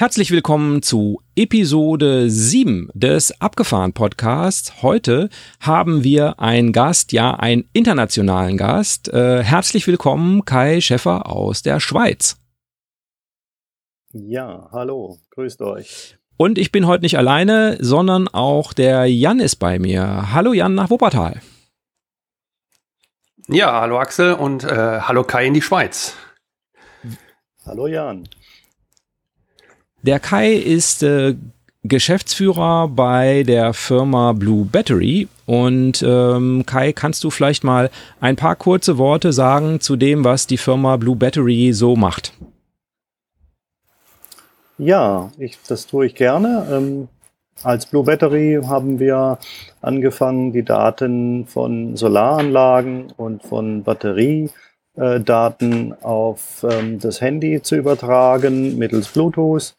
Herzlich willkommen zu Episode 7 des Abgefahren Podcasts. Heute haben wir einen Gast, ja, einen internationalen Gast. Äh, herzlich willkommen, Kai Schäffer aus der Schweiz. Ja, hallo, grüßt euch. Und ich bin heute nicht alleine, sondern auch der Jan ist bei mir. Hallo Jan nach Wuppertal. Ja, hallo Axel und äh, hallo Kai in die Schweiz. Hallo Jan. Der Kai ist äh, Geschäftsführer bei der Firma Blue Battery. Und ähm, Kai, kannst du vielleicht mal ein paar kurze Worte sagen zu dem, was die Firma Blue Battery so macht? Ja, ich, das tue ich gerne. Ähm, als Blue Battery haben wir angefangen, die Daten von Solaranlagen und von Batteriedaten auf ähm, das Handy zu übertragen mittels Bluetooth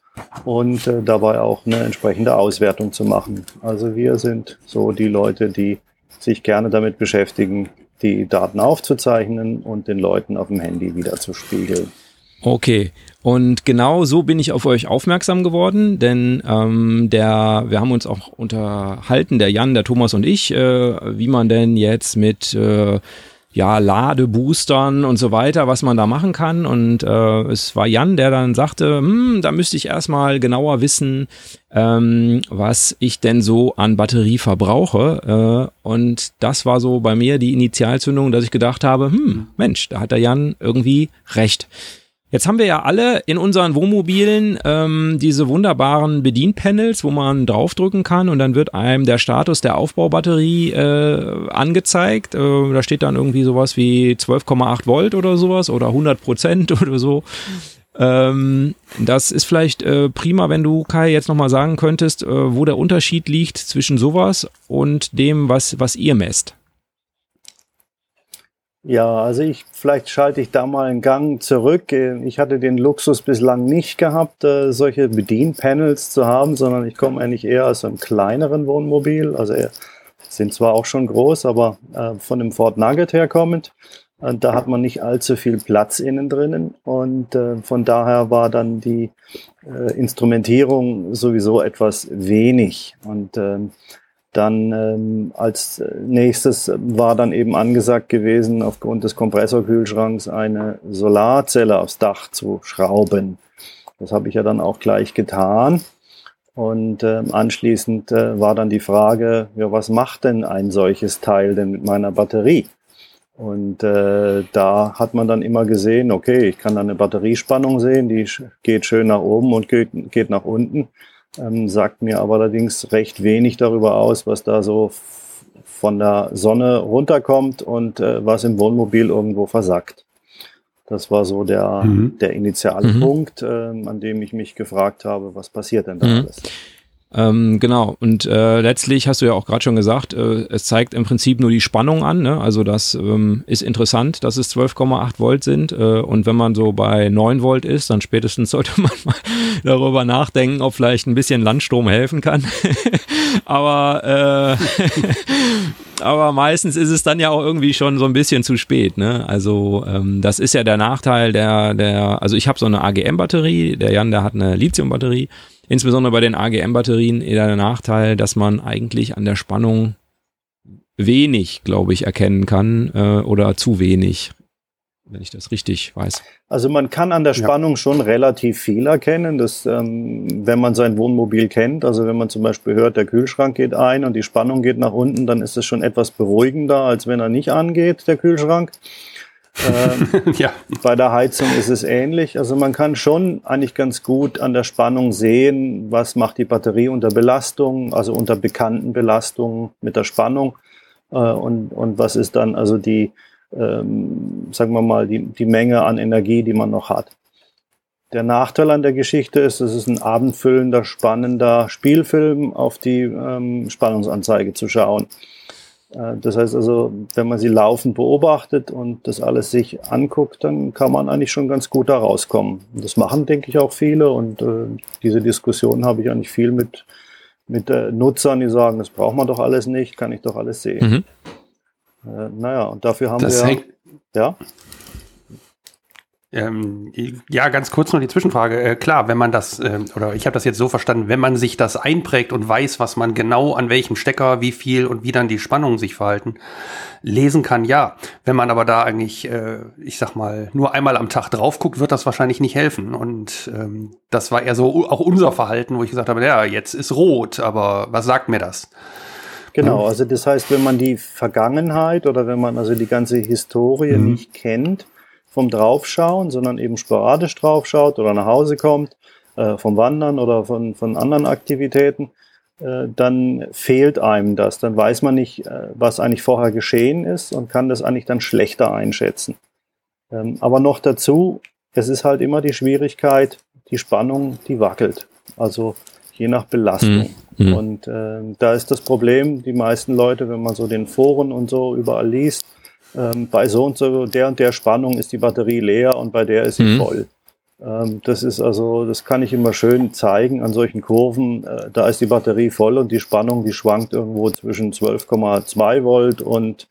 und äh, dabei auch eine entsprechende Auswertung zu machen. Also wir sind so die Leute, die sich gerne damit beschäftigen, die Daten aufzuzeichnen und den Leuten auf dem Handy wieder zu spiegeln. Okay, und genau so bin ich auf euch aufmerksam geworden, denn ähm, der, wir haben uns auch unterhalten, der Jan, der Thomas und ich, äh, wie man denn jetzt mit äh, ja, Ladeboostern und so weiter, was man da machen kann. Und äh, es war Jan, der dann sagte, hm, da müsste ich erstmal genauer wissen, ähm, was ich denn so an Batterie verbrauche. Äh, und das war so bei mir die Initialzündung, dass ich gedacht habe, hm, Mensch, da hat der Jan irgendwie recht. Jetzt haben wir ja alle in unseren Wohnmobilen ähm, diese wunderbaren Bedienpanels, wo man draufdrücken kann und dann wird einem der Status der Aufbaubatterie äh, angezeigt. Äh, da steht dann irgendwie sowas wie 12,8 Volt oder sowas oder 100 Prozent oder so. Ähm, das ist vielleicht äh, prima, wenn du Kai jetzt nochmal sagen könntest, äh, wo der Unterschied liegt zwischen sowas und dem, was, was ihr messt. Ja, also ich, vielleicht schalte ich da mal einen Gang zurück. Ich hatte den Luxus bislang nicht gehabt, äh, solche Bedienpanels zu haben, sondern ich komme eigentlich eher aus einem kleineren Wohnmobil. Also sind zwar auch schon groß, aber äh, von dem Ford Nugget herkommend. Und da hat man nicht allzu viel Platz innen drinnen und äh, von daher war dann die äh, Instrumentierung sowieso etwas wenig. Und ähm, dann ähm, als nächstes war dann eben angesagt gewesen, aufgrund des Kompressorkühlschranks eine Solarzelle aufs Dach zu schrauben. Das habe ich ja dann auch gleich getan. Und äh, anschließend äh, war dann die Frage, ja, was macht denn ein solches Teil denn mit meiner Batterie? Und äh, da hat man dann immer gesehen, okay, ich kann da eine Batteriespannung sehen, die geht schön nach oben und geht, geht nach unten ähm, sagt mir aber allerdings recht wenig darüber aus, was da so von der Sonne runterkommt und äh, was im Wohnmobil irgendwo versackt. Das war so der, mhm. der Initialpunkt, mhm. äh, an dem ich mich gefragt habe, was passiert denn da mhm. alles. Ähm, genau, und äh, letztlich hast du ja auch gerade schon gesagt, äh, es zeigt im Prinzip nur die Spannung an. Ne? Also das ähm, ist interessant, dass es 12,8 Volt sind. Äh, und wenn man so bei 9 Volt ist, dann spätestens sollte man mal darüber nachdenken, ob vielleicht ein bisschen Landstrom helfen kann. aber, äh, aber meistens ist es dann ja auch irgendwie schon so ein bisschen zu spät. Ne? Also ähm, das ist ja der Nachteil der, der also ich habe so eine AGM-Batterie, der Jan, der hat eine Lithium-Batterie. Insbesondere bei den AGM-Batterien eher der Nachteil, dass man eigentlich an der Spannung wenig, glaube ich, erkennen kann äh, oder zu wenig, wenn ich das richtig weiß. Also man kann an der Spannung ja. schon relativ viel erkennen, dass, ähm, wenn man sein Wohnmobil kennt. Also wenn man zum Beispiel hört, der Kühlschrank geht ein und die Spannung geht nach unten, dann ist es schon etwas beruhigender, als wenn er nicht angeht, der Kühlschrank. Ähm, ja. Bei der Heizung ist es ähnlich. Also man kann schon eigentlich ganz gut an der Spannung sehen, was macht die Batterie unter Belastung, also unter bekannten Belastungen mit der Spannung äh, und, und was ist dann also die, ähm, sagen wir mal, die, die Menge an Energie, die man noch hat. Der Nachteil an der Geschichte ist, es ist ein abendfüllender, spannender Spielfilm, auf die ähm, Spannungsanzeige zu schauen. Äh, das heißt also, wenn man sie laufend beobachtet und das alles sich anguckt, dann kann man eigentlich schon ganz gut da rauskommen. Das machen, denke ich, auch viele und äh, diese Diskussion habe ich eigentlich viel mit, mit äh, Nutzern, die sagen, das braucht man doch alles nicht, kann ich doch alles sehen. Mhm. Äh, naja, und dafür haben das wir. Ja. Ähm, ja, ganz kurz noch die Zwischenfrage. Äh, klar, wenn man das, äh, oder ich habe das jetzt so verstanden, wenn man sich das einprägt und weiß, was man genau an welchem Stecker, wie viel und wie dann die Spannungen sich verhalten, lesen kann, ja. Wenn man aber da eigentlich, äh, ich sag mal, nur einmal am Tag drauf guckt, wird das wahrscheinlich nicht helfen. Und ähm, das war eher so auch unser Verhalten, wo ich gesagt habe, ja, jetzt ist rot, aber was sagt mir das? Genau, also das heißt, wenn man die Vergangenheit oder wenn man also die ganze Historie mhm. nicht kennt, vom Draufschauen, sondern eben sporadisch draufschaut oder nach Hause kommt, äh, vom Wandern oder von, von anderen Aktivitäten, äh, dann fehlt einem das. Dann weiß man nicht, äh, was eigentlich vorher geschehen ist und kann das eigentlich dann schlechter einschätzen. Ähm, aber noch dazu, es ist halt immer die Schwierigkeit, die Spannung, die wackelt. Also je nach Belastung. Mhm. Und äh, da ist das Problem, die meisten Leute, wenn man so den Foren und so überall liest, ähm, bei so und so der und der Spannung ist die Batterie leer und bei der ist sie mhm. voll. Ähm, das ist also, das kann ich immer schön zeigen an solchen Kurven. Äh, da ist die Batterie voll und die Spannung, die schwankt irgendwo zwischen 12,2 Volt und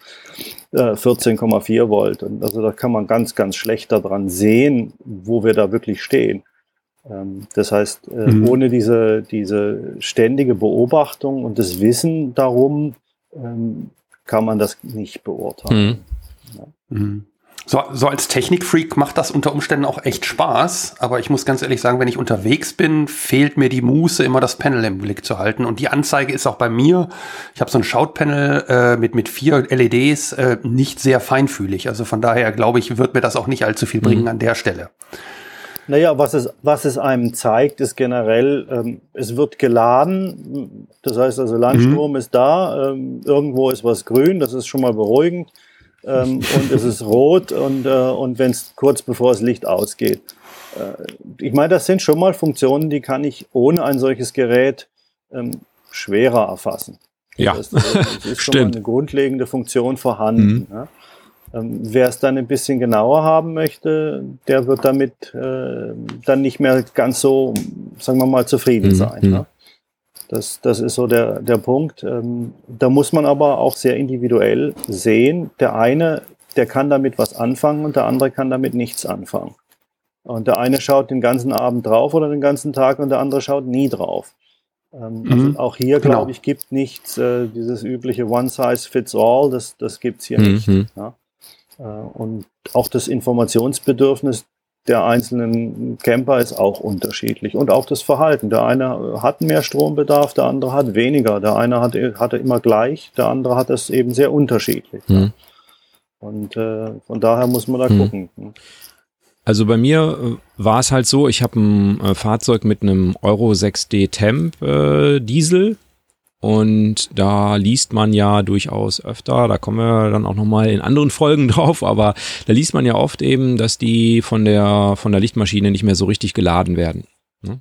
äh, 14,4 Volt. Und also da kann man ganz, ganz schlecht daran sehen, wo wir da wirklich stehen. Ähm, das heißt, äh, mhm. ohne diese, diese ständige Beobachtung und das Wissen darum, ähm, kann man das nicht beurteilen. Mhm. Ja. Mhm. So, so als Technikfreak macht das unter Umständen auch echt Spaß, aber ich muss ganz ehrlich sagen, wenn ich unterwegs bin, fehlt mir die Muße, immer das Panel im Blick zu halten. Und die Anzeige ist auch bei mir, ich habe so ein Shout-Panel äh, mit, mit vier LEDs, äh, nicht sehr feinfühlig. Also von daher glaube ich, wird mir das auch nicht allzu viel bringen mhm. an der Stelle. Naja, was es, was es einem zeigt, ist generell, ähm, es wird geladen. Das heißt also, Landstrom mhm. ist da, ähm, irgendwo ist was grün, das ist schon mal beruhigend. Ähm, und es ist rot und, äh, und wenn es kurz bevor das Licht ausgeht. Äh, ich meine, das sind schon mal Funktionen, die kann ich ohne ein solches Gerät ähm, schwerer erfassen. Ja, das, das ist schon mal eine grundlegende Funktion vorhanden. Mhm. Ja? Ähm, wer es dann ein bisschen genauer haben möchte, der wird damit äh, dann nicht mehr ganz so, sagen wir mal, zufrieden mhm. sein. Ne? Das, das ist so der, der Punkt. Ähm, da muss man aber auch sehr individuell sehen. Der eine, der kann damit was anfangen und der andere kann damit nichts anfangen. Und der eine schaut den ganzen Abend drauf oder den ganzen Tag und der andere schaut nie drauf. Ähm, mhm. also auch hier, genau. glaube ich, gibt nichts, äh, dieses übliche One Size Fits All, das, das gibt es hier mhm. nicht. Ja? Äh, und auch das Informationsbedürfnis der einzelnen Camper ist auch unterschiedlich und auch das Verhalten. Der eine hat mehr Strombedarf, der andere hat weniger. Der eine hat, hatte immer gleich, der andere hat es eben sehr unterschiedlich. Mhm. Und äh, von daher muss man da mhm. gucken. Also bei mir äh, war es halt so, ich habe ein äh, Fahrzeug mit einem Euro 6D Temp Diesel und da liest man ja durchaus öfter, da kommen wir dann auch nochmal in anderen Folgen drauf, aber da liest man ja oft eben, dass die von der, von der Lichtmaschine nicht mehr so richtig geladen werden. Ne?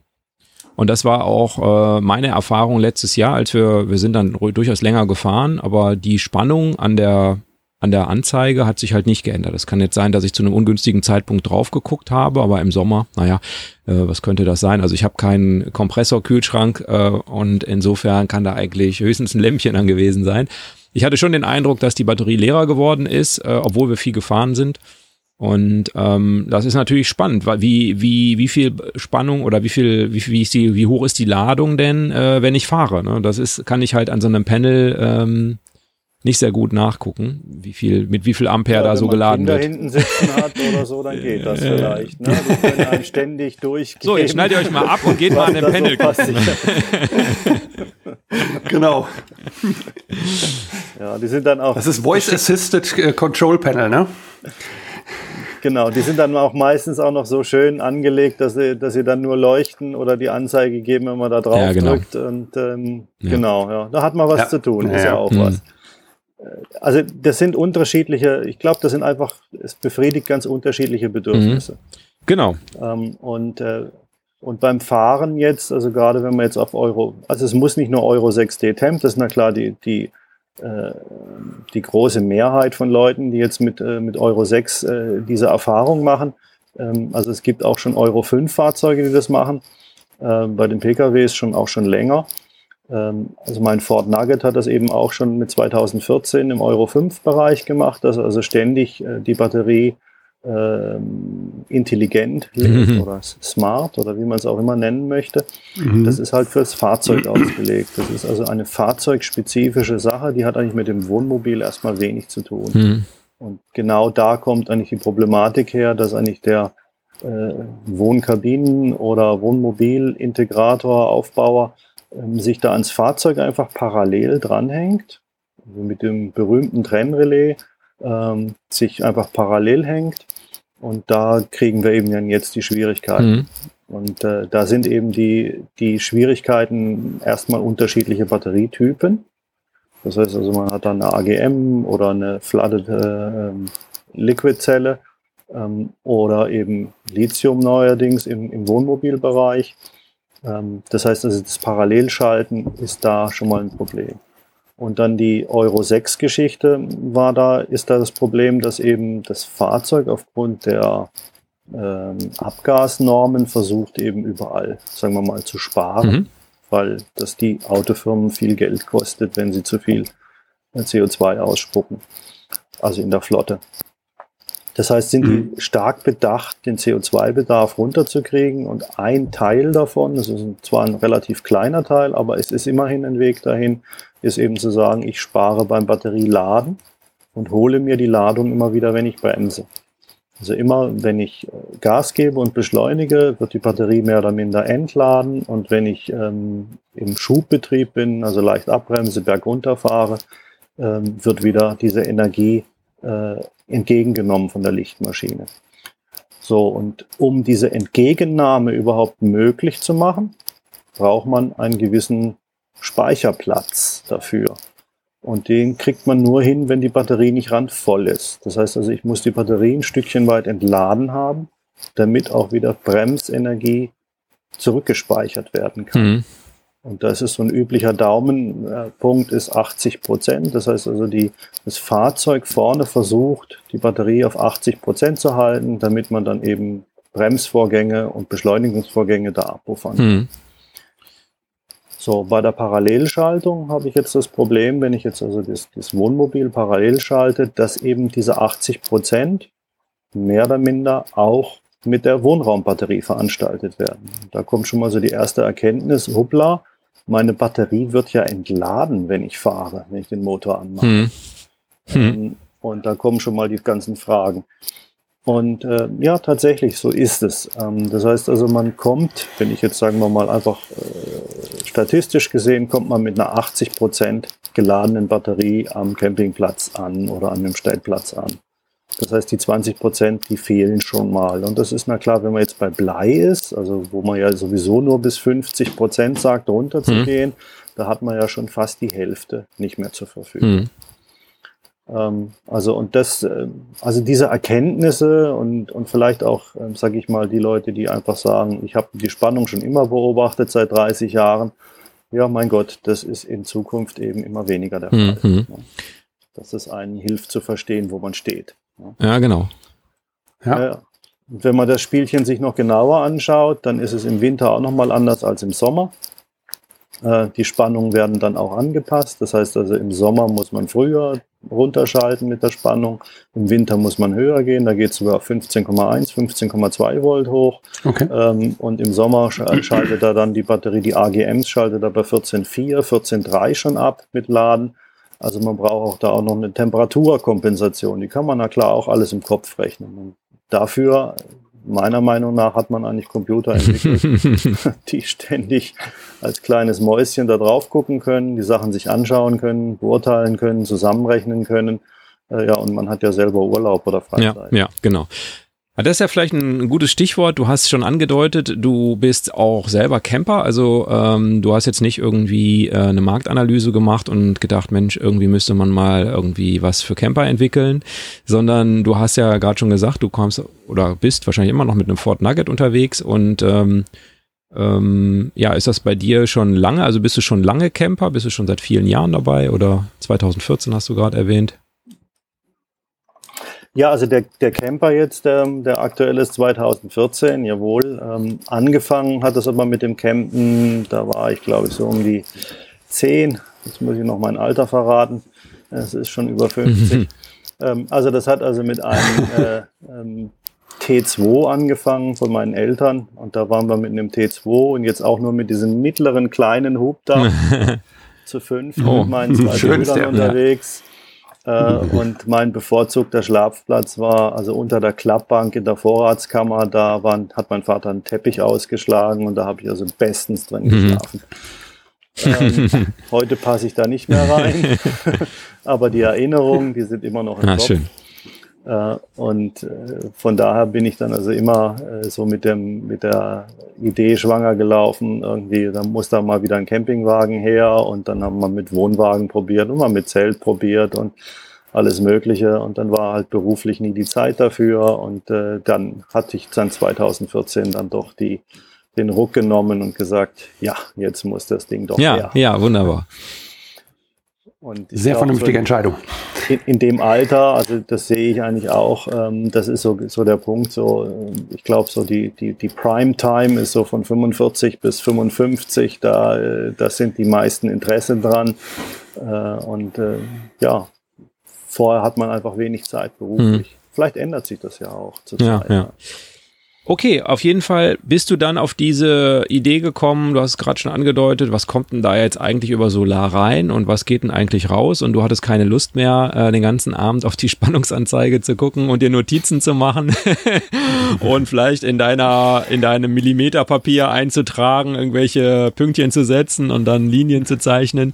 Und das war auch äh, meine Erfahrung letztes Jahr, als wir, wir sind dann durchaus länger gefahren, aber die Spannung an der an der Anzeige hat sich halt nicht geändert. Es kann jetzt sein, dass ich zu einem ungünstigen Zeitpunkt drauf geguckt habe, aber im Sommer, naja, äh, was könnte das sein? Also ich habe keinen Kompressorkühlschrank äh, und insofern kann da eigentlich höchstens ein Lämpchen an gewesen sein. Ich hatte schon den Eindruck, dass die Batterie leerer geworden ist, äh, obwohl wir viel gefahren sind. Und ähm, das ist natürlich spannend, weil wie, wie, wie viel Spannung oder wie viel, wie, wie, ist die, wie hoch ist die Ladung denn, äh, wenn ich fahre? Ne? Das ist, kann ich halt an so einem Panel ähm, nicht sehr gut nachgucken, wie viel, mit wie viel Ampere ja, da so geladen Kinder wird. hinten sitzen hat oder so, dann geht das vielleicht. Ne? Die können einem ständig durchgehen. So, jetzt schneidet ihr euch mal ab und geht mal an den Panel so genau. Ja, die sind dann auch. Das ist Voice Assisted äh, Control Panel, ne? Genau, die sind dann auch meistens auch noch so schön angelegt, dass sie, dass sie dann nur leuchten oder die Anzeige geben, wenn man da drauf ja, genau. drückt. Und ähm, ja. genau, ja, da hat man was zu tun, ist ja auch mhm. was also das sind unterschiedliche, ich glaube, das sind einfach, es befriedigt ganz unterschiedliche Bedürfnisse. Mhm. Genau. Ähm, und, äh, und beim Fahren jetzt, also gerade wenn man jetzt auf Euro, also es muss nicht nur Euro 6D Temp, das ist na klar die, die, äh, die große Mehrheit von Leuten, die jetzt mit, äh, mit Euro 6 äh, diese Erfahrung machen. Ähm, also es gibt auch schon Euro 5 Fahrzeuge, die das machen. Äh, bei den PKWs schon auch schon länger. Ähm, also mein Ford Nugget hat das eben auch schon mit 2014 im Euro 5 Bereich gemacht, dass also ständig äh, die Batterie ähm, intelligent mhm. oder smart oder wie man es auch immer nennen möchte. Mhm. Das ist halt fürs Fahrzeug ausgelegt. Das ist also eine fahrzeugspezifische Sache, die hat eigentlich mit dem Wohnmobil erstmal wenig zu tun. Mhm. Und genau da kommt eigentlich die Problematik her, dass eigentlich der äh, Wohnkabinen- oder Wohnmobilintegrator, Aufbauer ähm, sich da ans Fahrzeug einfach parallel dranhängt, also mit dem berühmten Trennrelais ähm, sich einfach parallel hängt. Und da kriegen wir eben dann jetzt die Schwierigkeiten. Mhm. Und äh, da sind eben die, die Schwierigkeiten erstmal unterschiedliche Batterietypen. Das heißt also, man hat dann eine AGM oder eine Flooded äh, Liquid-Zelle ähm, oder eben Lithium neuerdings im, im Wohnmobilbereich. Ähm, das heißt also, das Parallelschalten ist da schon mal ein Problem. Und dann die Euro 6 Geschichte war da, ist da das Problem, dass eben das Fahrzeug aufgrund der ähm, Abgasnormen versucht eben überall, sagen wir mal, zu sparen, mhm. weil das die Autofirmen viel Geld kostet, wenn sie zu viel CO2 ausspucken, also in der Flotte. Das heißt, sind mhm. die stark bedacht, den CO2-Bedarf runterzukriegen und ein Teil davon, das ist zwar ein relativ kleiner Teil, aber es ist immerhin ein Weg dahin, ist eben zu sagen, ich spare beim Batterieladen und hole mir die Ladung immer wieder, wenn ich bremse. Also immer, wenn ich äh, Gas gebe und beschleunige, wird die Batterie mehr oder minder entladen und wenn ich ähm, im Schubbetrieb bin, also leicht abbremse, bergunter fahre, ähm, wird wieder diese Energie äh, entgegengenommen von der Lichtmaschine. So, und um diese Entgegennahme überhaupt möglich zu machen, braucht man einen gewissen Speicherplatz dafür. Und den kriegt man nur hin, wenn die Batterie nicht randvoll ist. Das heißt also, ich muss die Batterie ein Stückchen weit entladen haben, damit auch wieder Bremsenergie zurückgespeichert werden kann. Mhm. Und das ist so ein üblicher Daumenpunkt, ist 80 Prozent. Das heißt also, die, das Fahrzeug vorne versucht, die Batterie auf 80 Prozent zu halten, damit man dann eben Bremsvorgänge und Beschleunigungsvorgänge da abpuffern kann. Mhm. So, bei der Parallelschaltung habe ich jetzt das Problem, wenn ich jetzt also das, das Wohnmobil parallel schalte, dass eben diese 80 Prozent mehr oder minder auch mit der Wohnraumbatterie veranstaltet werden. Da kommt schon mal so die erste Erkenntnis, hoppla, meine Batterie wird ja entladen, wenn ich fahre, wenn ich den Motor anmache. Hm. Hm. Und da kommen schon mal die ganzen Fragen. Und äh, ja, tatsächlich, so ist es. Ähm, das heißt also, man kommt, wenn ich jetzt sagen wir mal einfach äh, statistisch gesehen, kommt man mit einer 80 Prozent geladenen Batterie am Campingplatz an oder an dem Stellplatz an. Das heißt, die 20 Prozent, die fehlen schon mal. Und das ist na klar, wenn man jetzt bei Blei ist, also wo man ja sowieso nur bis 50 Prozent sagt, runterzugehen, mhm. da hat man ja schon fast die Hälfte nicht mehr zur Verfügung. Mhm. Ähm, also und das, äh, also diese Erkenntnisse und, und vielleicht auch, äh, sage ich mal, die Leute, die einfach sagen, ich habe die Spannung schon immer beobachtet seit 30 Jahren, ja, mein Gott, das ist in Zukunft eben immer weniger der Fall. Mhm. Dass es einen hilft zu verstehen, wo man steht. Ja, genau. Ja. ja. Und wenn man das Spielchen sich noch genauer anschaut, dann ist es im Winter auch nochmal anders als im Sommer. Äh, die Spannungen werden dann auch angepasst. Das heißt also, im Sommer muss man früher runterschalten mit der Spannung. Im Winter muss man höher gehen. Da geht es sogar auf 15,1, 15,2 Volt hoch. Okay. Ähm, und im Sommer schaltet er dann die Batterie, die AGMs schaltet er bei 14,4, 14,3 schon ab mit Laden. Also man braucht auch da auch noch eine Temperaturkompensation. Die kann man na klar auch alles im Kopf rechnen. Und dafür, meiner Meinung nach, hat man eigentlich Computer entwickelt, die ständig als kleines Mäuschen da drauf gucken können, die Sachen sich anschauen können, beurteilen können, zusammenrechnen können. Äh, ja, und man hat ja selber Urlaub oder Freizeit. Ja, ja genau. Das ist ja vielleicht ein gutes Stichwort. Du hast schon angedeutet, du bist auch selber Camper. Also ähm, du hast jetzt nicht irgendwie äh, eine Marktanalyse gemacht und gedacht, Mensch, irgendwie müsste man mal irgendwie was für Camper entwickeln, sondern du hast ja gerade schon gesagt, du kommst oder bist wahrscheinlich immer noch mit einem Ford Nugget unterwegs und ähm, ähm, ja, ist das bei dir schon lange? Also bist du schon lange Camper? Bist du schon seit vielen Jahren dabei oder 2014 hast du gerade erwähnt? Ja, also der, der Camper jetzt, der, der aktuell ist 2014, jawohl. Ähm, angefangen hat es aber mit dem Campen, da war ich glaube ich so um die 10. Jetzt muss ich noch mein Alter verraten. Es ist schon über 50. ähm, also das hat also mit einem äh, ähm, T2 angefangen von meinen Eltern und da waren wir mit einem T2 und jetzt auch nur mit diesem mittleren kleinen Hub da zu fünf oh, mit meinen zwei Brüdern unterwegs. Äh, und mein bevorzugter Schlafplatz war also unter der Klappbank in der Vorratskammer. Da waren, hat mein Vater einen Teppich ausgeschlagen und da habe ich also bestens drin mhm. geschlafen. ähm, heute passe ich da nicht mehr rein, aber die Erinnerungen, die sind immer noch im ah, Kopf. Schön. Äh, und äh, von daher bin ich dann also immer äh, so mit dem mit der Idee schwanger gelaufen. Irgendwie, dann muss da mal wieder ein Campingwagen her und dann haben wir mit Wohnwagen probiert und mal mit Zelt probiert und alles Mögliche. Und dann war halt beruflich nie die Zeit dafür. Und äh, dann hatte ich dann 2014 dann doch die den Ruck genommen und gesagt, ja, jetzt muss das Ding doch ja, her. Ja, wunderbar. Sehr vernünftige so Entscheidung. In, in, dem Alter, also das sehe ich eigentlich auch, ähm, das ist so, so der Punkt, so, äh, ich glaube, so die, die, die Prime-Time ist so von 45 bis 55, da, äh, das sind die meisten Interessen dran. Äh, und äh, ja, vorher hat man einfach wenig Zeit beruflich. Hm. Vielleicht ändert sich das ja auch zur ja, Zeit. Ja. Okay, auf jeden Fall bist du dann auf diese Idee gekommen, du hast es gerade schon angedeutet, was kommt denn da jetzt eigentlich über Solar rein und was geht denn eigentlich raus? Und du hattest keine Lust mehr, äh, den ganzen Abend auf die Spannungsanzeige zu gucken und dir Notizen zu machen und vielleicht in deiner, in deinem Millimeterpapier einzutragen, irgendwelche Pünktchen zu setzen und dann Linien zu zeichnen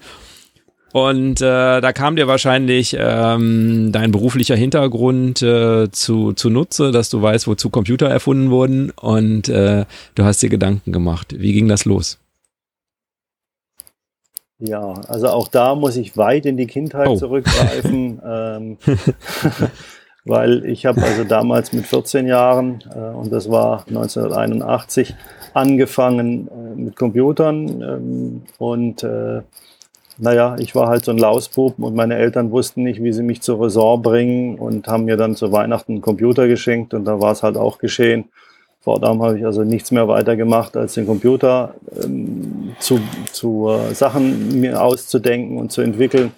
und äh, da kam dir wahrscheinlich ähm, dein beruflicher Hintergrund äh, zu, zu Nutze, dass du weißt, wozu Computer erfunden wurden und äh, du hast dir Gedanken gemacht. Wie ging das los? Ja, also auch da muss ich weit in die Kindheit oh. zurückgreifen, ähm, weil ich habe also damals mit 14 Jahren, äh, und das war 1981, angefangen äh, mit Computern ähm, und äh, naja, ich war halt so ein Lausbub und meine Eltern wussten nicht, wie sie mich zur Ressort bringen und haben mir dann zu Weihnachten einen Computer geschenkt und da war es halt auch geschehen. Fortan habe ich also nichts mehr weiter gemacht, als den Computer ähm, zu, zu äh, Sachen mir auszudenken und zu entwickeln.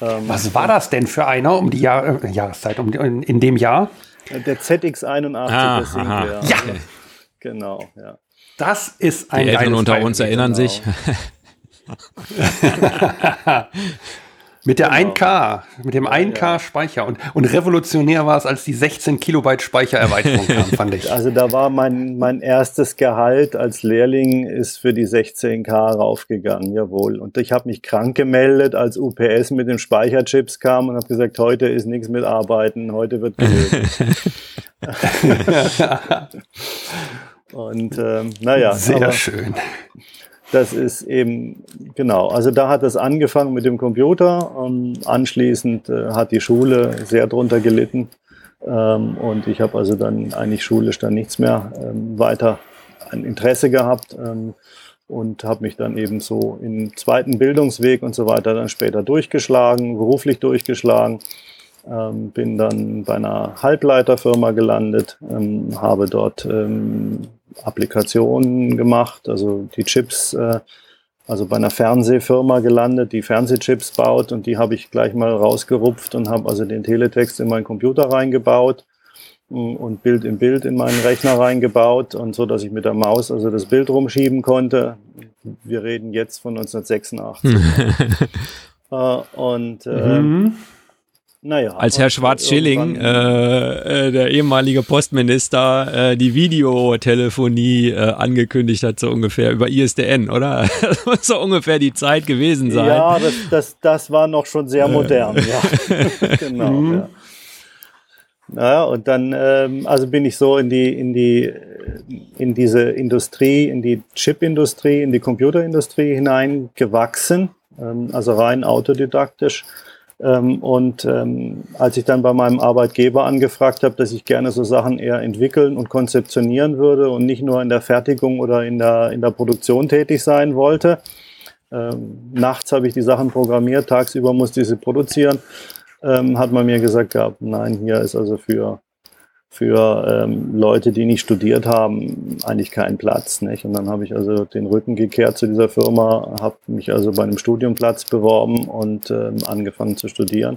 Ähm, Was war das denn für einer um die Jahr, äh, Jahreszeit, um, in, in, dem Jahr? Der ZX81, ah, aha. ja. ja. Genau, ja. Das ist ein Die Eltern unter uns erinnern genau. sich. mit der genau. 1K, mit dem 1K Speicher. Und, und revolutionär war es, als die 16 Kilobyte Speichererweiterung kam, fand ich. Also da war mein, mein erstes Gehalt als Lehrling ist für die 16K raufgegangen, jawohl. Und ich habe mich krank gemeldet, als UPS mit den Speicherchips kam und habe gesagt, heute ist nichts mit Arbeiten, heute wird Und ähm, naja. Sehr aber, schön. Das ist eben, genau, also da hat es angefangen mit dem Computer. Ähm, anschließend äh, hat die Schule sehr drunter gelitten. Ähm, und ich habe also dann eigentlich schulisch dann nichts mehr ähm, weiter ein Interesse gehabt ähm, und habe mich dann eben so im zweiten Bildungsweg und so weiter dann später durchgeschlagen, beruflich durchgeschlagen. Ähm, bin dann bei einer Halbleiterfirma gelandet, ähm, habe dort Applikationen gemacht, also die Chips, äh, also bei einer Fernsehfirma gelandet, die Fernsehchips baut und die habe ich gleich mal rausgerupft und habe also den Teletext in meinen Computer reingebaut mm, und Bild im Bild in meinen Rechner reingebaut und so, dass ich mit der Maus also das Bild rumschieben konnte. Wir reden jetzt von 1986. äh, und äh, mhm. Naja. Als Herr Schwarz-Schilling, äh, äh, der ehemalige Postminister, äh, die Videotelefonie äh, angekündigt hat, so ungefähr über ISDN, oder? Das muss so ungefähr die Zeit gewesen sein. Ja, das, das, das war noch schon sehr modern, ja. genau, mhm. ja. Naja, und dann, ähm, also bin ich so in die, in die, in diese Industrie, in die Chipindustrie, in die Computerindustrie hineingewachsen, ähm, also rein autodidaktisch und ähm, als ich dann bei meinem Arbeitgeber angefragt habe, dass ich gerne so Sachen eher entwickeln und konzeptionieren würde und nicht nur in der Fertigung oder in der, in der Produktion tätig sein wollte, ähm, nachts habe ich die Sachen programmiert, tagsüber musste ich sie produzieren, ähm, hat man mir gesagt gehabt, nein, hier ist also für für ähm, Leute, die nicht studiert haben, eigentlich keinen Platz. Nicht? Und dann habe ich also den Rücken gekehrt zu dieser Firma, habe mich also bei einem Studiumplatz beworben und ähm, angefangen zu studieren.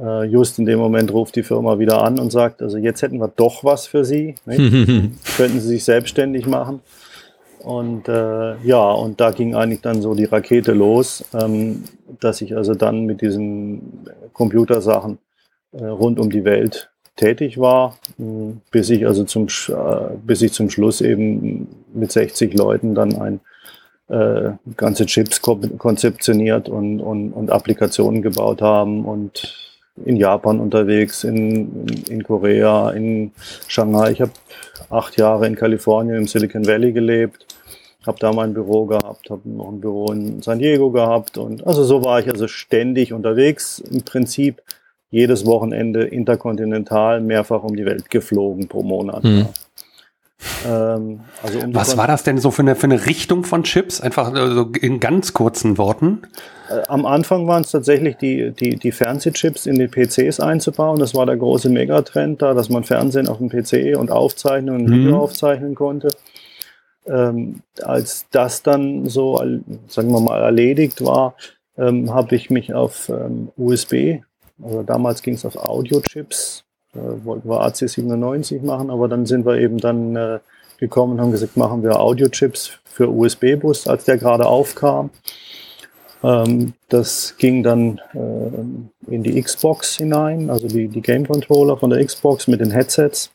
Äh, just in dem Moment ruft die Firma wieder an und sagt, also jetzt hätten wir doch was für Sie. Könnten Sie sich selbstständig machen? Und äh, ja, und da ging eigentlich dann so die Rakete los, ähm, dass ich also dann mit diesen Computersachen äh, rund um die Welt tätig war, äh, bis ich also zum, äh, bis ich zum Schluss eben mit 60 Leuten dann ein äh, ganze Chips konzeptionioniert und, und, und Applikationen gebaut haben und in Japan unterwegs, in, in Korea, in Shanghai. Ich habe acht Jahre in Kalifornien im Silicon Valley gelebt, habe da mein Büro gehabt, habe noch ein Büro in San Diego gehabt und also so war ich also ständig unterwegs. Im Prinzip jedes Wochenende interkontinental mehrfach um die Welt geflogen pro Monat. Mhm. Ähm, also um Was war das denn so für eine, für eine Richtung von Chips? Einfach also in ganz kurzen Worten. Äh, am Anfang waren es tatsächlich die, die, die Fernsehchips in die PCs einzubauen. Das war der große Megatrend da, dass man Fernsehen auf dem PC und aufzeichnen und Video mhm. aufzeichnen konnte. Ähm, als das dann so, sagen wir mal, erledigt war, ähm, habe ich mich auf ähm, USB, also damals ging es auf Audio-Chips, äh, wollten wir AC97 machen, aber dann sind wir eben dann äh, gekommen und haben gesagt, machen wir Audio-Chips für USB-Bus, als der gerade aufkam. Ähm, das ging dann äh, in die Xbox hinein, also die, die Game Controller von der Xbox mit den Headsets.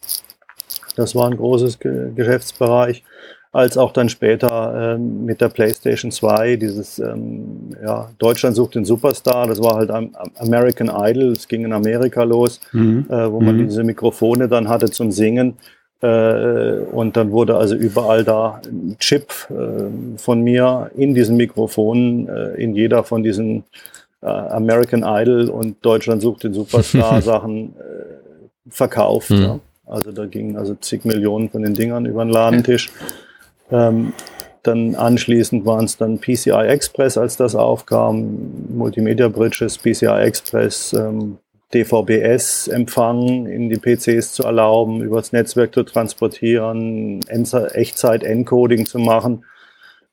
Das war ein großes Ge Geschäftsbereich als auch dann später ähm, mit der PlayStation 2, dieses ähm, ja, Deutschland sucht den Superstar, das war halt American Idol, es ging in Amerika los, mhm. äh, wo man mhm. diese Mikrofone dann hatte zum Singen. Äh, und dann wurde also überall da ein Chip äh, von mir in diesen Mikrofonen, äh, in jeder von diesen äh, American Idol und Deutschland sucht den Superstar Sachen äh, verkauft. Mhm. Ja. Also da gingen also zig Millionen von den Dingern über den Ladentisch. Ähm, dann anschließend waren es dann PCI Express, als das aufkam, Multimedia Bridges, PCI Express, ähm, DVB-S Empfang in die PCs zu erlauben, übers Netzwerk zu transportieren, Echtzeit-Encoding zu machen.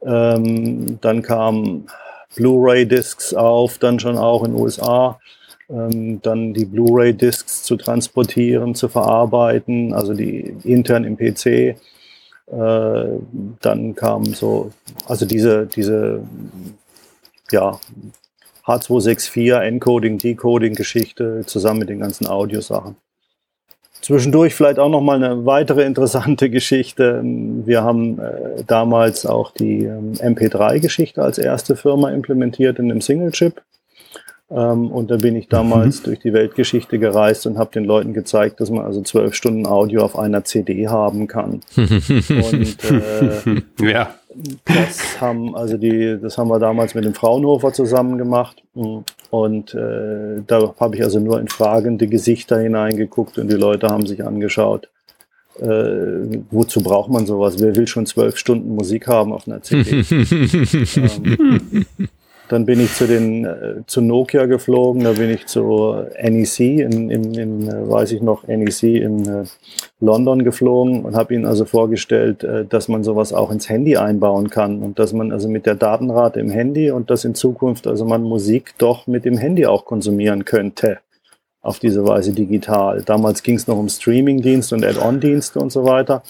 Ähm, dann kamen Blu-ray-Discs auf, dann schon auch in den USA. Ähm, dann die Blu-ray-Discs zu transportieren, zu verarbeiten, also die intern im PC. Äh, dann kam so, also diese, diese, ja, H264 Encoding, Decoding Geschichte zusammen mit den ganzen Audiosachen. Zwischendurch vielleicht auch noch mal eine weitere interessante Geschichte. Wir haben äh, damals auch die ähm, MP3-Geschichte als erste Firma implementiert in einem Single-Chip. Ähm, und da bin ich damals mhm. durch die Weltgeschichte gereist und habe den Leuten gezeigt, dass man also zwölf Stunden Audio auf einer CD haben kann. und äh, ja. das haben also die, das haben wir damals mit dem Fraunhofer zusammen gemacht. Und äh, da habe ich also nur in fragende Gesichter hineingeguckt und die Leute haben sich angeschaut. Äh, wozu braucht man sowas? Wer will schon zwölf Stunden Musik haben auf einer CD? ähm, dann bin ich zu den äh, zu Nokia geflogen, da bin ich zu NEC in, in, in äh, weiß ich noch NEC in äh, London geflogen und habe ihnen also vorgestellt, äh, dass man sowas auch ins Handy einbauen kann und dass man also mit der Datenrate im Handy und dass in Zukunft also man Musik doch mit dem Handy auch konsumieren könnte auf diese Weise digital. Damals ging es noch um Streamingdienste und Add-on-Dienste und so weiter.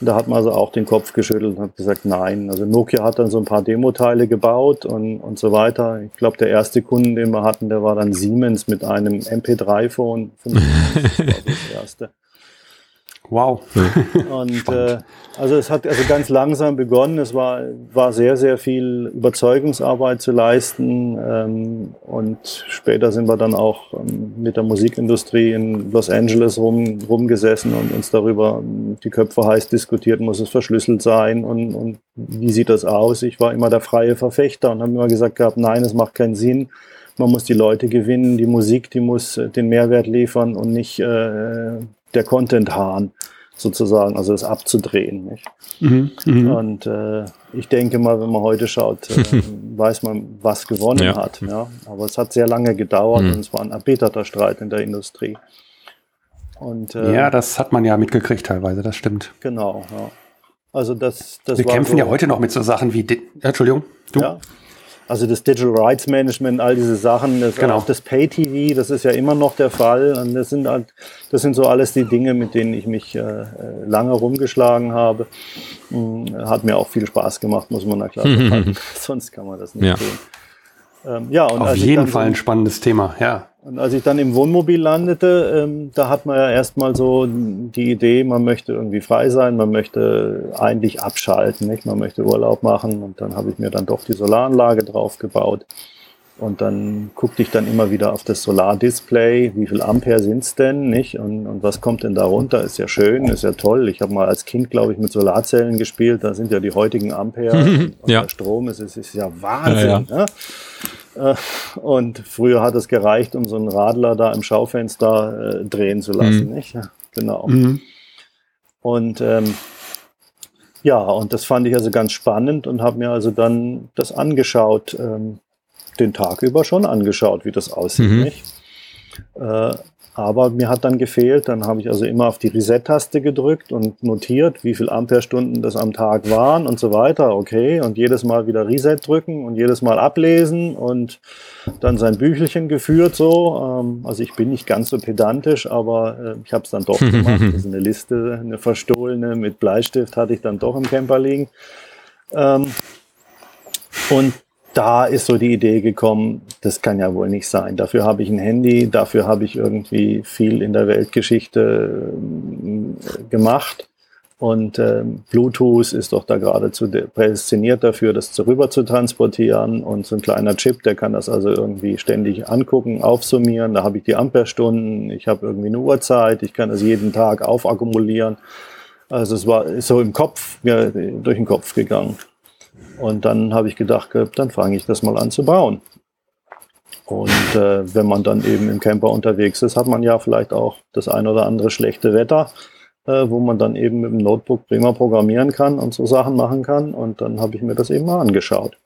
Da hat man also auch den Kopf geschüttelt und hat gesagt, nein. Also Nokia hat dann so ein paar Demoteile gebaut und, und so weiter. Ich glaube, der erste Kunden, den wir hatten, der war dann Siemens mit einem MP3-Phone. Das war das erste. Wow. Und äh, also es hat also ganz langsam begonnen. Es war, war sehr, sehr viel Überzeugungsarbeit zu leisten. Ähm, und später sind wir dann auch ähm, mit der Musikindustrie in Los Angeles rum, rumgesessen und uns darüber die Köpfe heiß diskutiert, muss es verschlüsselt sein und, und wie sieht das aus? Ich war immer der freie Verfechter und habe immer gesagt gehabt, nein, es macht keinen Sinn. Man muss die Leute gewinnen, die Musik, die muss den Mehrwert liefern und nicht äh, der Content-Hahn sozusagen, also das abzudrehen. Nicht? Mhm, mh. Und äh, ich denke mal, wenn man heute schaut, äh, weiß man, was gewonnen ja. hat. Ja? Aber es hat sehr lange gedauert mhm. und es war ein erbitterter Streit in der Industrie. Und, äh, ja, das hat man ja mitgekriegt teilweise, das stimmt. Genau, ja. Also das, das Wir kämpfen so, ja heute noch mit so Sachen wie, Entschuldigung, du? Ja. Also das Digital Rights Management, all diese Sachen, das, Genau. auch das Pay-TV, das ist ja immer noch der Fall. Und das sind, halt, das sind so alles die Dinge, mit denen ich mich äh, lange rumgeschlagen habe. Hm, Hat mir auch viel Spaß gemacht, muss man na klar sagen. Sonst kann man das nicht Ja. tun. Ähm, ja, und Auf jeden dann so- Fall ein spannendes Thema, ja. Und als ich dann im Wohnmobil landete, ähm, da hat man ja erstmal so die Idee, man möchte irgendwie frei sein, man möchte eigentlich abschalten, nicht? man möchte Urlaub machen. Und dann habe ich mir dann doch die Solaranlage drauf gebaut. Und dann guckte ich dann immer wieder auf das Solardisplay, wie viel Ampere sind's denn, nicht? Und, und was kommt denn da runter? Ist ja schön, ist ja toll. Ich habe mal als Kind, glaube ich, mit Solarzellen gespielt. Da sind ja die heutigen Ampere. und Ja. der Strom ist, ist, ist ja Wahnsinn. Ja, Ne? Äh, Und früher hat es gereicht, um so einen Radler da im Schaufenster äh, drehen zu lassen, Mhm. nicht? Genau. Und ähm, ja, und das fand ich also ganz spannend und habe mir also dann das angeschaut, ähm, den Tag über schon angeschaut, wie das aussieht, Mhm. nicht? Äh, aber mir hat dann gefehlt, dann habe ich also immer auf die Reset-Taste gedrückt und notiert, wie viel Amperestunden das am Tag waren und so weiter. Okay, und jedes Mal wieder Reset drücken und jedes Mal ablesen und dann sein Büchelchen geführt so. Ähm, also ich bin nicht ganz so pedantisch, aber äh, ich habe es dann doch gemacht. Also eine Liste, eine verstohlene mit Bleistift hatte ich dann doch im Camper liegen. Ähm, und da ist so die Idee gekommen, das kann ja wohl nicht sein. Dafür habe ich ein Handy, dafür habe ich irgendwie viel in der Weltgeschichte ähm, gemacht. Und ähm, Bluetooth ist doch da geradezu de- prädestiniert dafür, das rüber zu transportieren. Und so ein kleiner Chip, der kann das also irgendwie ständig angucken, aufsummieren. Da habe ich die Amperestunden, ich habe irgendwie eine Uhrzeit, ich kann das jeden Tag aufakkumulieren. Also es war ist so im Kopf, mir durch den Kopf gegangen. Und dann habe ich gedacht, dann fange ich das mal an zu bauen. Und äh, wenn man dann eben im Camper unterwegs ist, hat man ja vielleicht auch das ein oder andere schlechte Wetter, äh, wo man dann eben mit dem Notebook prima programmieren kann und so Sachen machen kann. Und dann habe ich mir das eben mal angeschaut.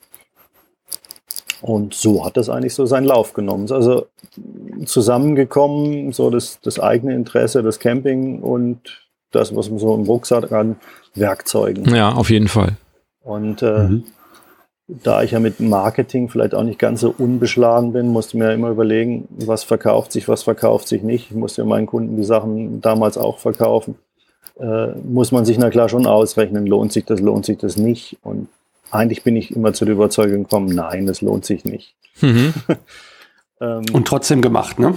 Und so hat das eigentlich so seinen Lauf genommen. Also zusammengekommen, so das, das eigene Interesse, das Camping und das, was man so im Rucksack an Werkzeugen. Ja, auf jeden Fall. Und äh, da ich ja mit Marketing vielleicht auch nicht ganz so unbeschlagen bin, musste mir ja immer überlegen, was verkauft sich, was verkauft sich nicht. Ich musste ja meinen Kunden die Sachen damals auch verkaufen. Äh, muss man sich na klar schon ausrechnen, lohnt sich das, lohnt sich das nicht. Und eigentlich bin ich immer zu der Überzeugung gekommen, nein, das lohnt sich nicht. Mhm. Ähm, Und trotzdem gemacht, ne?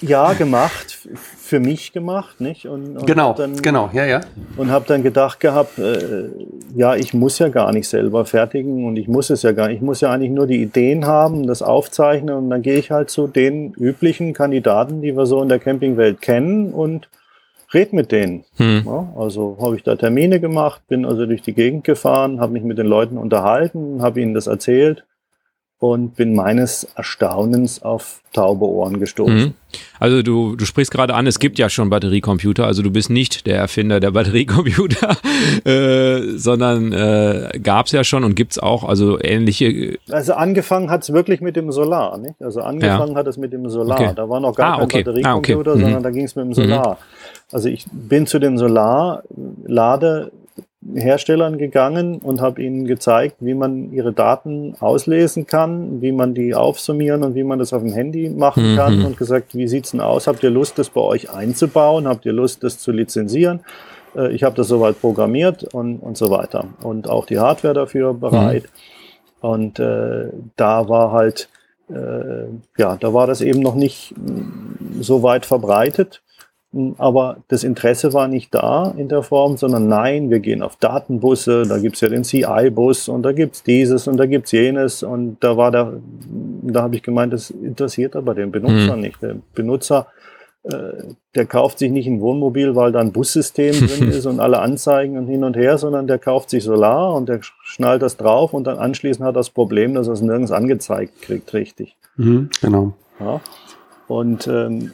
ja, gemacht, für mich gemacht, nicht? Und, und Genau, dann, genau, ja, ja. und habe dann gedacht gehabt, äh, ja, ich muss ja gar nicht selber fertigen und ich muss es ja gar nicht. Ich muss ja eigentlich nur die Ideen haben, das aufzeichnen und dann gehe ich halt zu den üblichen Kandidaten, die wir so in der Campingwelt kennen und red mit denen. Hm. Ja, also habe ich da Termine gemacht, bin also durch die Gegend gefahren, habe mich mit den Leuten unterhalten, habe ihnen das erzählt und bin meines Erstaunens auf taube Ohren gestoßen. Mhm. Also du, du sprichst gerade an, es gibt ja schon Batteriecomputer, also du bist nicht der Erfinder der Batteriecomputer, äh, sondern äh, gab es ja schon und gibt es auch, also ähnliche. Also angefangen hat es wirklich mit dem Solar, nicht? Also angefangen hat es mit dem Solar. Okay. Da war noch gar Ah, kein okay. Batteriecomputer, Ah, okay. Mhm. sondern da ging es mit dem Solar. Also ich bin zu den Solarladeherstellern gegangen und habe ihnen gezeigt, wie man ihre Daten auslesen kann, wie man die aufsummieren und wie man das auf dem Handy machen Mhm. kann und gesagt, wie sieht's denn aus? Habt ihr Lust, das bei euch einzubauen? Habt ihr Lust, das zu lizenzieren? Äh, Ich habe das soweit programmiert und, und so weiter. Und auch die Hardware dafür bereit. Und äh, da war halt, äh, ja, da war das eben noch nicht so weit verbreitet. Aber das Interesse war nicht da in der Form, sondern nein, wir gehen auf Datenbusse, da gibt's ja den CI-Bus und da gibt's dieses und da gibt's jenes. Und da war da, da habe ich gemeint, das interessiert aber den Benutzer Mhm. nicht. Der Benutzer, äh, der kauft sich nicht ein Wohnmobil, weil da ein Bussystem drin ist und alle Anzeigen und hin und her, sondern der kauft sich Solar und der schnallt das drauf und dann anschließend hat er das Problem, dass er es nirgends angezeigt kriegt, richtig. Mhm, genau. Ja. Und ähm,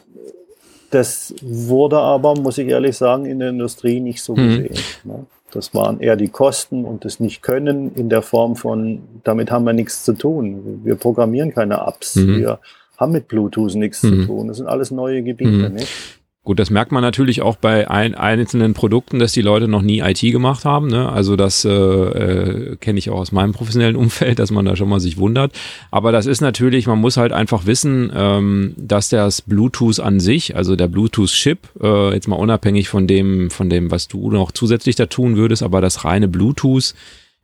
das wurde aber, muss ich ehrlich sagen, in der Industrie nicht so Mhm. gesehen. Ne? Das waren eher die Kosten und das Nicht-Können in der Form von, damit haben wir nichts zu tun. Wir programmieren keine Apps. Mhm. Wir haben mit Bluetooth nichts Mhm. zu tun. Das sind alles neue Gebiete. Mhm. Nicht? Gut, das merkt man natürlich auch bei ein, einzelnen Produkten, dass die Leute noch nie IT gemacht haben. Ne? Also das äh, äh, kenne ich auch aus meinem professionellen Umfeld, dass man da schon mal sich wundert. Aber das ist natürlich, man muss halt einfach wissen, ähm, dass das Bluetooth an sich, also der Bluetooth-Chip, äh, jetzt mal unabhängig von dem, von dem, was du noch zusätzlich da tun würdest, aber das reine Bluetooth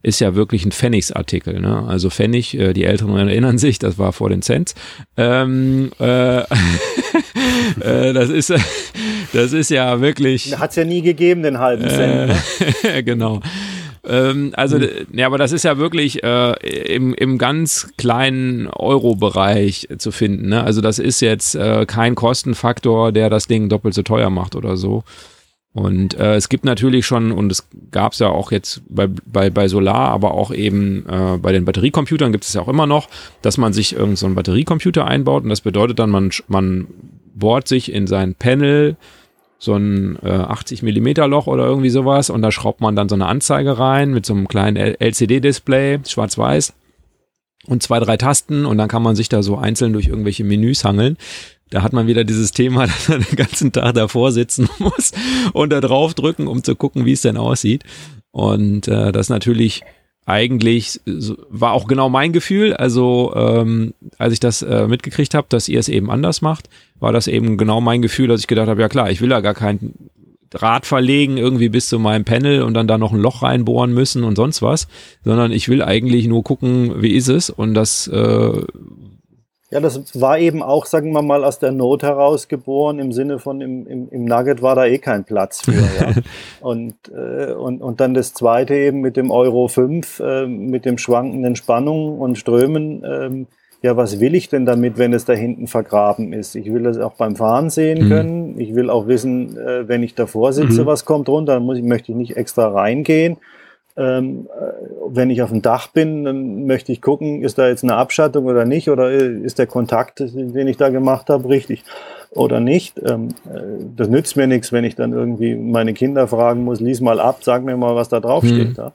ist ja wirklich ein Pfennigsartikel. Ne? Also Pfennig, äh, die Älteren erinnern sich, das war vor den Cents. Ähm, äh, äh, das ist das ist ja wirklich. Hat es ja nie gegeben, den halben Cent. Ne? genau. Ähm, also, ja, aber das ist ja wirklich äh, im, im ganz kleinen Euro-Bereich zu finden. Ne? Also, das ist jetzt äh, kein Kostenfaktor, der das Ding doppelt so teuer macht oder so. Und äh, es gibt natürlich schon, und es gab es ja auch jetzt bei, bei, bei Solar, aber auch eben äh, bei den Batteriecomputern gibt es ja auch immer noch, dass man sich irgendeinen so Batteriecomputer einbaut und das bedeutet dann, man, man bohrt sich in sein Panel so ein äh, 80 Millimeter Loch oder irgendwie sowas und da schraubt man dann so eine Anzeige rein mit so einem kleinen LCD-Display, schwarz-weiß und zwei, drei Tasten und dann kann man sich da so einzeln durch irgendwelche Menüs hangeln da hat man wieder dieses Thema, dass man den ganzen Tag davor sitzen muss und da drauf drücken, um zu gucken, wie es denn aussieht. Und äh, das natürlich eigentlich war auch genau mein Gefühl. Also ähm, als ich das äh, mitgekriegt habe, dass ihr es eben anders macht, war das eben genau mein Gefühl, dass ich gedacht habe, ja klar, ich will ja gar kein Draht verlegen irgendwie bis zu meinem Panel und dann da noch ein Loch reinbohren müssen und sonst was, sondern ich will eigentlich nur gucken, wie ist es und das äh, ja, das war eben auch, sagen wir mal, aus der Not heraus geboren, im Sinne von im, im, im Nugget war da eh kein Platz für. Ja. und, äh, und, und dann das zweite eben mit dem Euro 5, äh, mit dem schwankenden Spannungen und Strömen. Äh, ja, was will ich denn damit, wenn es da hinten vergraben ist? Ich will das auch beim Fahren sehen mhm. können. Ich will auch wissen, äh, wenn ich davor sitze, mhm. was kommt runter, dann muss ich, möchte ich nicht extra reingehen. Ähm, äh, wenn ich auf dem Dach bin, dann möchte ich gucken, ist da jetzt eine Abschattung oder nicht, oder ist der Kontakt, den ich da gemacht habe, richtig oder nicht. Ähm, äh, das nützt mir nichts, wenn ich dann irgendwie meine Kinder fragen muss, lies mal ab, sag mir mal, was da drauf hm. steht. Ja?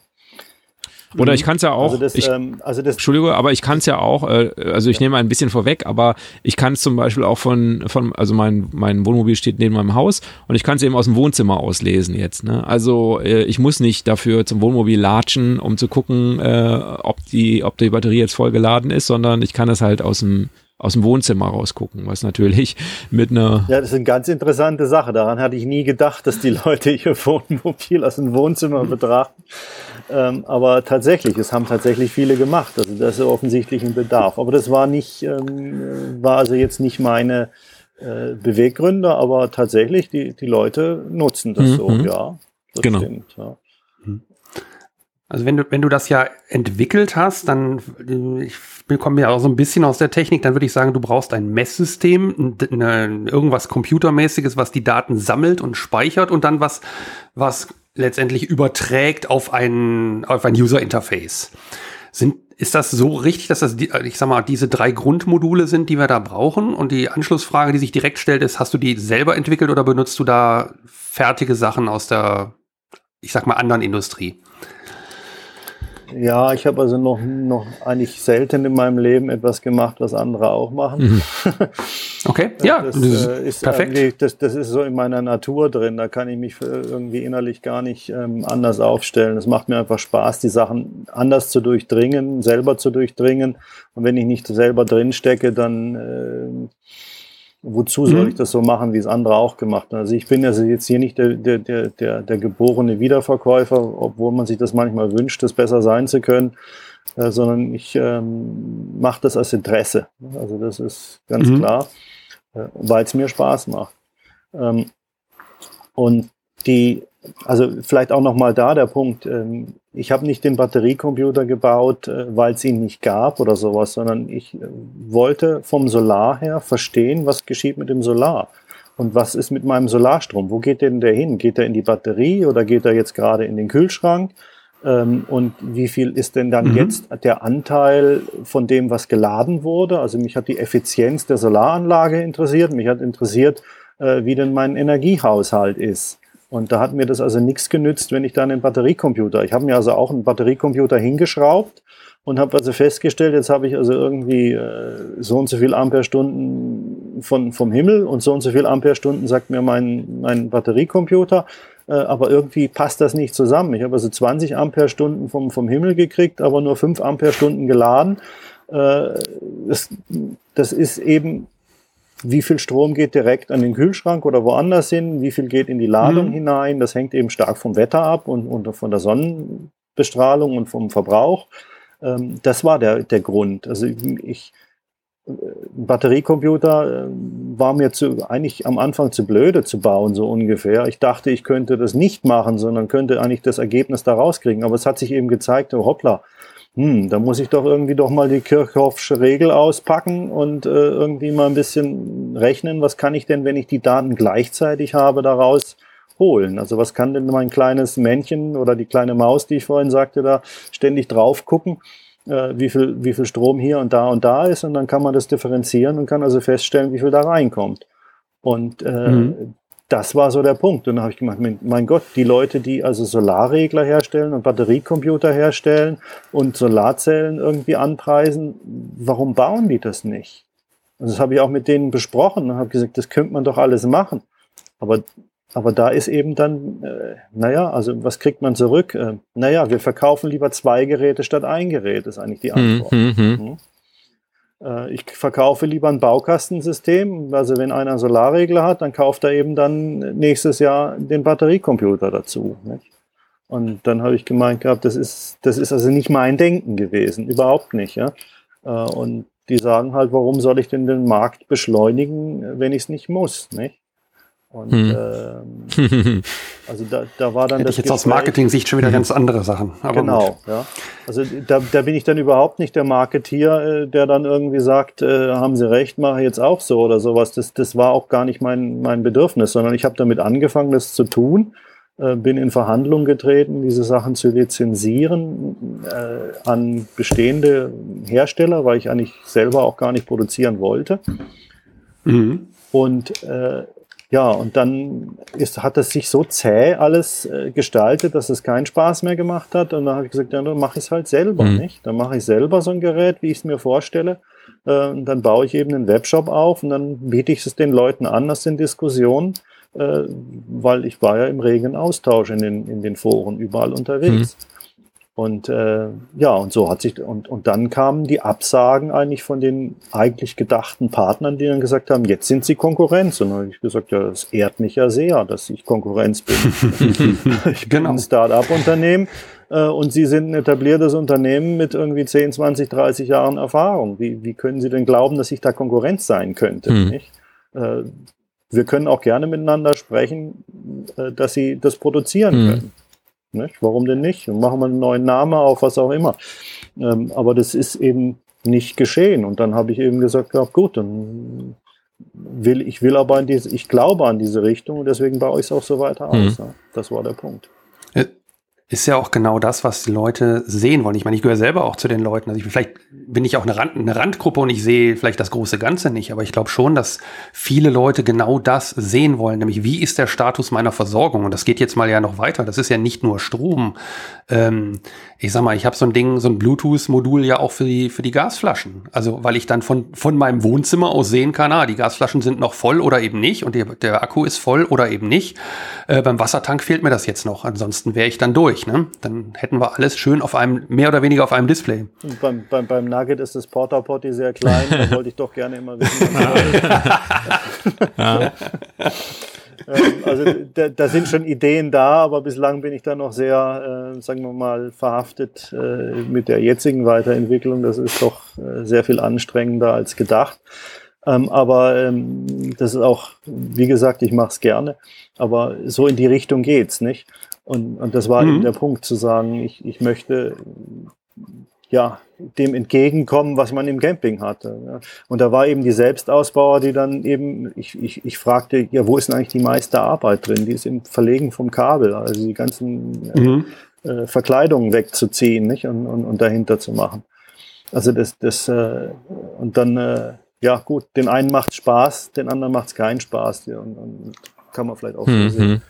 Oder ich kann es ja auch, also das, ich, ähm, also das, Entschuldige, aber ich kann es ja auch, äh, also ich nehme ein bisschen vorweg, aber ich kann es zum Beispiel auch von, von also mein, mein Wohnmobil steht neben meinem Haus und ich kann es eben aus dem Wohnzimmer auslesen jetzt. Ne? Also äh, ich muss nicht dafür zum Wohnmobil latschen, um zu gucken, äh, ob, die, ob die Batterie jetzt voll geladen ist, sondern ich kann es halt aus dem aus dem Wohnzimmer rausgucken, was natürlich mit einer. Ja, das ist eine ganz interessante Sache. Daran hatte ich nie gedacht, dass die Leute ihr Wohnmobil aus dem Wohnzimmer betrachten. Ähm, aber tatsächlich, es haben tatsächlich viele gemacht. Also das ist offensichtlich ein Bedarf. Aber das war nicht, ähm, war also jetzt nicht meine äh, Beweggründe, aber tatsächlich, die, die Leute nutzen das mhm. so, ja. Das genau. Stimmt, ja. Also wenn du, wenn du das ja entwickelt hast, dann, ich komme ja auch so ein bisschen aus der Technik, dann würde ich sagen, du brauchst ein Messsystem, eine, irgendwas Computermäßiges, was die Daten sammelt und speichert und dann was, was letztendlich überträgt auf ein, auf ein User Interface. Sind, ist das so richtig, dass das, ich sag mal, diese drei Grundmodule sind, die wir da brauchen? Und die Anschlussfrage, die sich direkt stellt, ist, hast du die selber entwickelt oder benutzt du da fertige Sachen aus der, ich sag mal, anderen Industrie? Ja, ich habe also noch, noch eigentlich selten in meinem Leben etwas gemacht, was andere auch machen. Mhm. Okay, ja, das, das äh, ist perfekt. Das, das ist so in meiner Natur drin. Da kann ich mich irgendwie innerlich gar nicht ähm, anders aufstellen. Es macht mir einfach Spaß, die Sachen anders zu durchdringen, selber zu durchdringen. Und wenn ich nicht selber drin stecke, dann äh, wozu soll mhm. ich das so machen, wie es andere auch gemacht haben? Also ich bin also jetzt hier nicht der, der, der, der, der geborene Wiederverkäufer, obwohl man sich das manchmal wünscht, das besser sein zu können, äh, sondern ich ähm, mache das aus Interesse. Also das ist ganz mhm. klar, äh, weil es mir Spaß macht. Ähm, und die also vielleicht auch nochmal da der Punkt, ähm, ich habe nicht den Batteriecomputer gebaut, äh, weil es ihn nicht gab oder sowas, sondern ich äh, wollte vom Solar her verstehen, was geschieht mit dem Solar. Und was ist mit meinem Solarstrom? Wo geht denn der hin? Geht er in die Batterie oder geht er jetzt gerade in den Kühlschrank? Ähm, und wie viel ist denn dann mhm. jetzt der Anteil von dem, was geladen wurde? Also mich hat die Effizienz der Solaranlage interessiert. Mich hat interessiert, äh, wie denn mein Energiehaushalt ist. Und da hat mir das also nichts genützt, wenn ich dann einen Batteriecomputer. Ich habe mir also auch einen Batteriecomputer hingeschraubt und habe also festgestellt, jetzt habe ich also irgendwie äh, so und so viel Amperestunden von, vom Himmel und so und so viel Amperestunden sagt mir mein, mein Batteriecomputer, äh, aber irgendwie passt das nicht zusammen. Ich habe also 20 Amperestunden vom, vom Himmel gekriegt, aber nur 5 Amperestunden geladen. Äh, das, das ist eben wie viel Strom geht direkt an den Kühlschrank oder woanders hin, wie viel geht in die Ladung mhm. hinein. Das hängt eben stark vom Wetter ab und, und von der Sonnenbestrahlung und vom Verbrauch. Ähm, das war der, der Grund. Also ich, ein Batteriecomputer äh, war mir zu, eigentlich am Anfang zu blöde zu bauen, so ungefähr. Ich dachte, ich könnte das nicht machen, sondern könnte eigentlich das Ergebnis da rauskriegen. Aber es hat sich eben gezeigt, oh, hoppla, hm, da muss ich doch irgendwie doch mal die Kirchhoffsche Regel auspacken und äh, irgendwie mal ein bisschen rechnen, was kann ich denn, wenn ich die Daten gleichzeitig habe, daraus holen. Also was kann denn mein kleines Männchen oder die kleine Maus, die ich vorhin sagte, da ständig drauf gucken, äh, wie, viel, wie viel Strom hier und da und da ist und dann kann man das differenzieren und kann also feststellen, wie viel da reinkommt. Und äh, mhm. Das war so der Punkt. Und dann habe ich gemeint, mein Gott, die Leute, die also Solarregler herstellen und Batteriecomputer herstellen und Solarzellen irgendwie anpreisen, warum bauen die das nicht? Also das habe ich auch mit denen besprochen und habe gesagt, das könnte man doch alles machen. Aber aber da ist eben dann, äh, naja, also was kriegt man zurück? Äh, naja, wir verkaufen lieber zwei Geräte statt ein Gerät, ist eigentlich die Antwort. Mhm. Mhm. Äh, ich verkaufe lieber ein Baukastensystem. Also wenn einer einen Solarregler hat, dann kauft er eben dann nächstes Jahr den Batteriecomputer dazu. Nicht? Und dann habe ich gemeint gehabt, das ist, das ist also nicht mein Denken gewesen, überhaupt nicht. Ja? Äh, und die sagen halt, warum soll ich denn den Markt beschleunigen, wenn ich es nicht muss? Nicht? Und hm. ähm, also da, da war dann Hätte das. Ich jetzt Gespräch, aus Marketing-Sicht schon wieder mhm. ganz andere Sachen. genau, gut. ja. Also da, da bin ich dann überhaupt nicht der Marketier, äh, der dann irgendwie sagt, äh, haben Sie recht, mache ich jetzt auch so oder sowas. Das, das war auch gar nicht mein, mein Bedürfnis, sondern ich habe damit angefangen, das zu tun, äh, bin in Verhandlungen getreten, diese Sachen zu lizenzieren äh, an bestehende Hersteller, weil ich eigentlich selber auch gar nicht produzieren wollte. Mhm. Und äh, ja, und dann ist, hat es sich so zäh alles äh, gestaltet, dass es keinen Spaß mehr gemacht hat. Und dann habe ich gesagt, ja, dann mache ich es halt selber, mhm. nicht? Dann mache ich selber so ein Gerät, wie ich es mir vorstelle. Äh, und dann baue ich eben einen Webshop auf und dann biete ich es den Leuten an aus den Diskussionen, äh, weil ich war ja im regen Austausch in den, in den Foren überall unterwegs. Mhm. Und äh, ja, und so hat sich, und, und dann kamen die Absagen eigentlich von den eigentlich gedachten Partnern, die dann gesagt haben, jetzt sind sie Konkurrenz. Und dann habe ich gesagt, ja, das ehrt mich ja sehr, dass ich Konkurrenz bin. ich bin genau. ein Start-up-Unternehmen äh, und Sie sind ein etabliertes Unternehmen mit irgendwie 10, 20, 30 Jahren Erfahrung. Wie, wie können Sie denn glauben, dass ich da Konkurrenz sein könnte? Hm. Nicht? Äh, wir können auch gerne miteinander sprechen, äh, dass Sie das produzieren hm. können. Nicht? Warum denn nicht? Und machen wir einen neuen Namen auf, was auch immer. Ähm, aber das ist eben nicht geschehen. Und dann habe ich eben gesagt, ja, gut, dann will ich will aber in diese, ich glaube an diese Richtung und deswegen baue ich es auch so weiter aus. Mhm. Ja. Das war der Punkt ist ja auch genau das, was die Leute sehen wollen. Ich meine, ich gehöre selber auch zu den Leuten. Also ich, vielleicht bin ich auch eine, Rand, eine Randgruppe und ich sehe vielleicht das große Ganze nicht. Aber ich glaube schon, dass viele Leute genau das sehen wollen. Nämlich, wie ist der Status meiner Versorgung? Und das geht jetzt mal ja noch weiter. Das ist ja nicht nur Strom. Ähm, ich sag mal, ich habe so ein Ding, so ein Bluetooth-Modul ja auch für die, für die Gasflaschen. Also, weil ich dann von, von meinem Wohnzimmer aus sehen kann, ah, die Gasflaschen sind noch voll oder eben nicht und der, der Akku ist voll oder eben nicht. Äh, beim Wassertank fehlt mir das jetzt noch. Ansonsten wäre ich dann durch durch. Ne? Dann hätten wir alles schön auf einem, mehr oder weniger auf einem Display. Beim, beim, beim Nugget ist das Porta Potty sehr klein, da wollte ich doch gerne immer wissen. ja. Ähm, also da, da, sind schon Ideen da, aber bislang bin ich da noch sehr, äh, sagen wir mal, verhaftet äh, mit der jetzigen Weiterentwicklung. Das ist doch äh, sehr viel anstrengender als gedacht. Ähm, aber ähm, das ist auch, wie gesagt, ich mache es gerne. Aber so in die Richtung geht's, nicht? Und, und das war mhm. eben der Punkt, zu sagen, ich, ich möchte ja dem entgegenkommen, was man im Camping hatte. Und da war eben die Selbstausbauer, die dann eben, ich, ich, ich fragte, ja, wo ist denn eigentlich die meiste Arbeit drin? Die ist im Verlegen vom Kabel, also die ganzen mhm. äh, Verkleidungen wegzuziehen nicht? Und, und, und dahinter zu machen. Also das, das äh, und dann, äh, ja gut, den einen macht Spaß, den anderen macht es keinen Spaß. Und, und kann man vielleicht auch mhm. sehen.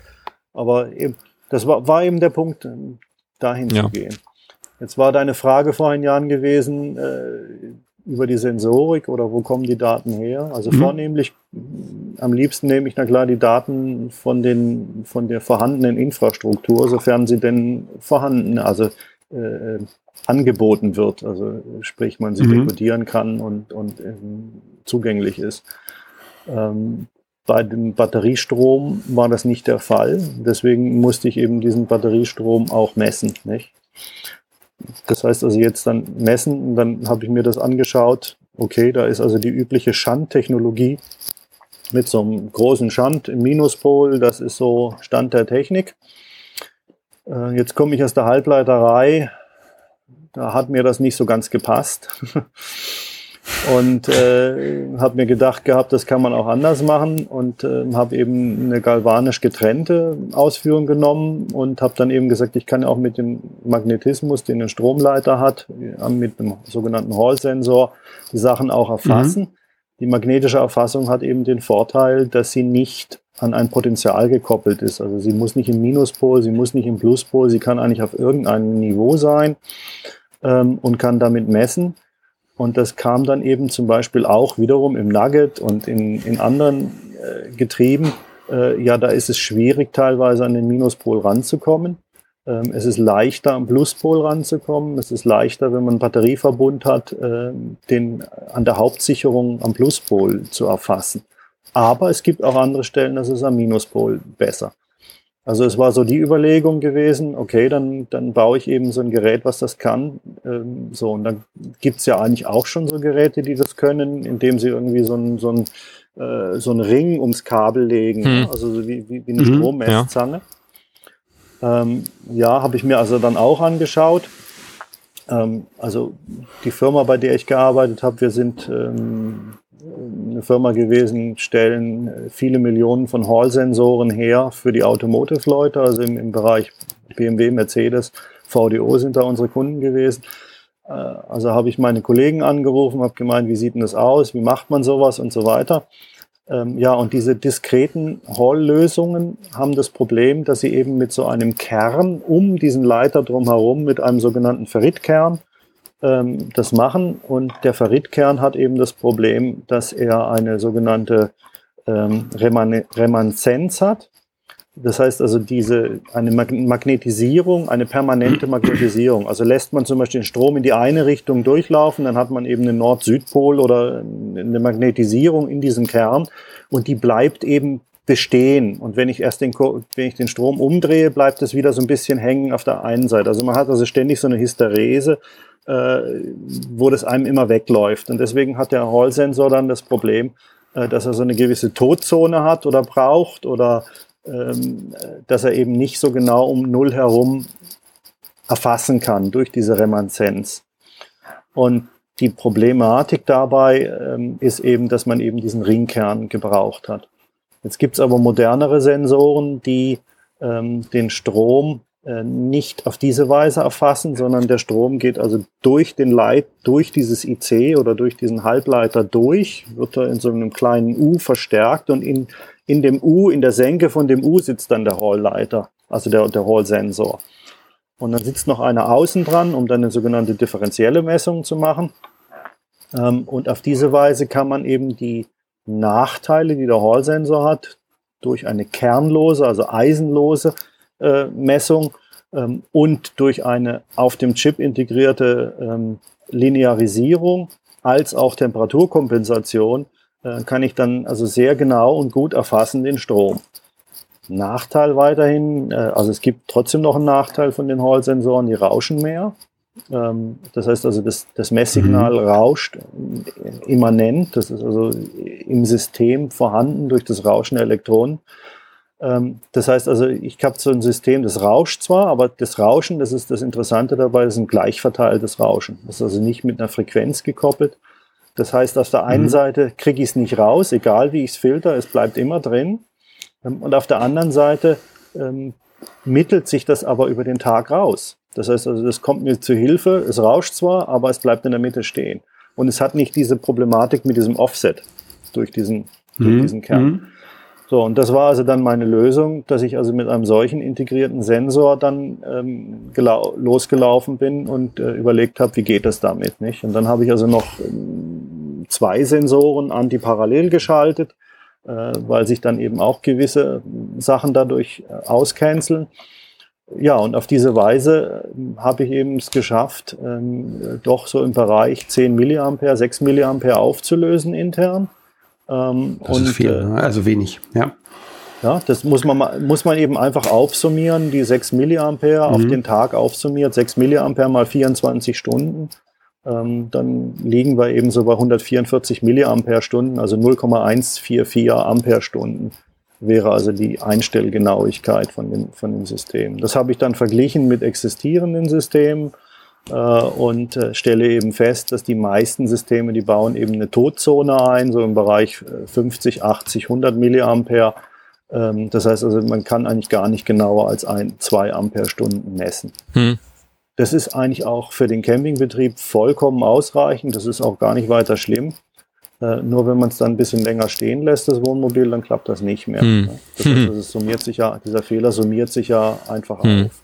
Aber eben, das war, war eben der Punkt, dahin ja. zu gehen. Jetzt war deine Frage vor ein Jahren gewesen äh, über die Sensorik oder wo kommen die Daten her? Also mhm. vornehmlich, am liebsten nehme ich na klar die Daten von, den, von der vorhandenen Infrastruktur, sofern sie denn vorhanden, also äh, angeboten wird, also sprich man sie mhm. dekodieren kann und, und ähm, zugänglich ist. Ähm, bei dem Batteriestrom war das nicht der Fall. Deswegen musste ich eben diesen Batteriestrom auch messen. Nicht? Das heißt also jetzt dann messen dann habe ich mir das angeschaut. Okay, da ist also die übliche Schandtechnologie mit so einem großen Schand im Minuspol. Das ist so Stand der Technik. Äh, jetzt komme ich aus der Halbleiterei. Da hat mir das nicht so ganz gepasst. und äh, habe mir gedacht gehabt, das kann man auch anders machen und äh, habe eben eine galvanisch getrennte Ausführung genommen und habe dann eben gesagt, ich kann auch mit dem Magnetismus, den ein Stromleiter hat, mit dem sogenannten Hall-Sensor, die Sachen auch erfassen. Mhm. Die magnetische Erfassung hat eben den Vorteil, dass sie nicht an ein Potenzial gekoppelt ist. Also sie muss nicht im Minuspol, sie muss nicht im Pluspol, sie kann eigentlich auf irgendeinem Niveau sein ähm, und kann damit messen. Und das kam dann eben zum Beispiel auch wiederum im Nugget und in, in anderen äh, Getrieben. Äh, ja, da ist es schwierig, teilweise an den Minuspol ranzukommen. Ähm, es ist leichter, am Pluspol ranzukommen. Es ist leichter, wenn man einen Batterieverbund hat, äh, den an der Hauptsicherung am Pluspol zu erfassen. Aber es gibt auch andere Stellen, das ist am Minuspol besser. Also es war so die Überlegung gewesen, okay, dann, dann baue ich eben so ein Gerät, was das kann. Ähm, so, und dann gibt's ja eigentlich auch schon so Geräte, die das können, indem sie irgendwie so ein, so ein, äh, so ein Ring ums Kabel legen, hm. also so wie, wie, wie eine mhm, Strommesszange. Ja, ähm, ja habe ich mir also dann auch angeschaut. Ähm, also die Firma, bei der ich gearbeitet habe, wir sind ähm, eine Firma gewesen, stellen viele Millionen von Hall-Sensoren her für die Automotive-Leute, also im, im, Bereich BMW, Mercedes, VDO sind da unsere Kunden gewesen. Äh, also habe ich meine Kollegen angerufen, habe gemeint, wie sieht denn das aus, wie macht man sowas und so weiter. Ähm, ja, und diese diskreten Hall-Lösungen haben das Problem, dass sie eben mit so einem Kern um diesen Leiter drumherum, mit einem sogenannten Ferritkern, ähm, das machen. Und der Ferritkern hat eben das Problem, dass er eine sogenannte ähm, Reman Remanzenz hat. Das heißt also diese, eine Magnetisierung, eine permanente Magnetisierung. Also lässt man zum Beispiel den Strom in die eine Richtung durchlaufen, dann hat man eben einen Nord-Süd-Pol oder eine Magnetisierung in diesem Kern und die bleibt eben bestehen. Und wenn ich erst den, wenn ich den Strom umdrehe, bleibt es wieder so ein bisschen hängen auf der einen Seite. Also man hat also ständig so eine Hysterese äh, wo das einem immer wegläuft. Und deswegen hat der Hall-Sensor dann das Problem, äh, dass er so eine gewisse Todzone hat oder braucht oder ähm, dass er eben nicht so genau um Null herum erfassen kann durch diese Remanzenz. Und die Problematik dabei ähm, ist eben, dass man eben diesen Ringkern gebraucht hat. Jetzt gibt es aber modernere Sensoren, die ähm, den Strom äh, nicht auf diese Weise erfassen, sondern der Strom geht also durch den Leit, durch dieses IC oder durch diesen Halbleiter durch, wird er in so einem kleinen U verstärkt und in, in dem U, in der Senke von dem U sitzt dann der Hallleiter, also der, der Hall-Sensor. Und dann sitzt noch einer außen dran, um dann eine sogenannte differenzielle Messung zu machen. Ähm, und auf diese Weise kann man eben die Nachteile, die der Hall-Sensor hat, durch eine kernlose, also eisenlose äh, Messung ähm, und durch eine auf dem Chip integrierte ähm, Linearisierung als auch Temperaturkompensation äh, kann ich dann also sehr genau und gut erfassen den Strom. Nachteil weiterhin, äh, also es gibt trotzdem noch einen Nachteil von den Hall-Sensoren, die rauschen mehr. Ähm, das heißt also, das, das Messsignal mhm. rauscht immanent, das ist also im System vorhanden durch das Rauschen der Elektronen. Ähm, das heißt also, ich habe so ein System, das rauscht zwar, aber das Rauschen, das ist das Interessante dabei, das ist ein gleichverteiltes Rauschen. Das ist also nicht mit einer Frequenz gekoppelt. Das heißt, auf der einen mhm. Seite kriege ich es nicht raus, egal wie ich es filter, es bleibt immer drin. Ähm, und auf der anderen Seite mittelt sich das aber über den Tag raus. Das heißt also, das kommt mir zu Hilfe, es rauscht zwar, aber es bleibt in der Mitte stehen. Und es hat nicht diese Problematik mit diesem Offset durch diesen, mhm. durch diesen Kern. Mhm. So, und das war also dann meine Lösung, dass ich also mit einem solchen integrierten Sensor dann ähm, losgelaufen bin und äh, überlegt habe, wie geht das damit, nicht? Und dann habe ich also noch ähm, zwei Sensoren antiparallel geschaltet, äh, weil sich dann eben auch gewisse Sachen dadurch äh, auscanceln. Ja, und auf diese Weise äh, habe ich eben es geschafft, ähm, doch so im Bereich 10 Milliampere, 6 Milliampere aufzulösen intern ähm, das und, ist viel, äh, ne? also wenig, ja. Ja, das muss man, muss man eben einfach aufsummieren, die 6 Milliampere mhm. auf den Tag aufsummiert, 6 Milliampere mal 24 Stunden. Ähm, dann liegen wir eben so bei 144 Milliampere Stunden, also 0,144 Ampere Stunden wäre also die Einstellgenauigkeit von dem, von dem System. Das habe ich dann verglichen mit existierenden Systemen äh, und äh, stelle eben fest, dass die meisten Systeme, die bauen eben eine Todzone ein, so im Bereich 50, 80, 100 Milliampere. Ähm, das heißt also, man kann eigentlich gar nicht genauer als ein, zwei Ampere-Stunden messen. Hm. Das ist eigentlich auch für den Campingbetrieb vollkommen ausreichend. Das ist auch gar nicht weiter schlimm. Äh, nur wenn man es dann ein bisschen länger stehen lässt, das Wohnmobil, dann klappt das nicht mehr. Hm. Das heißt, das summiert sich ja, dieser Fehler summiert sich ja einfach hm. auf.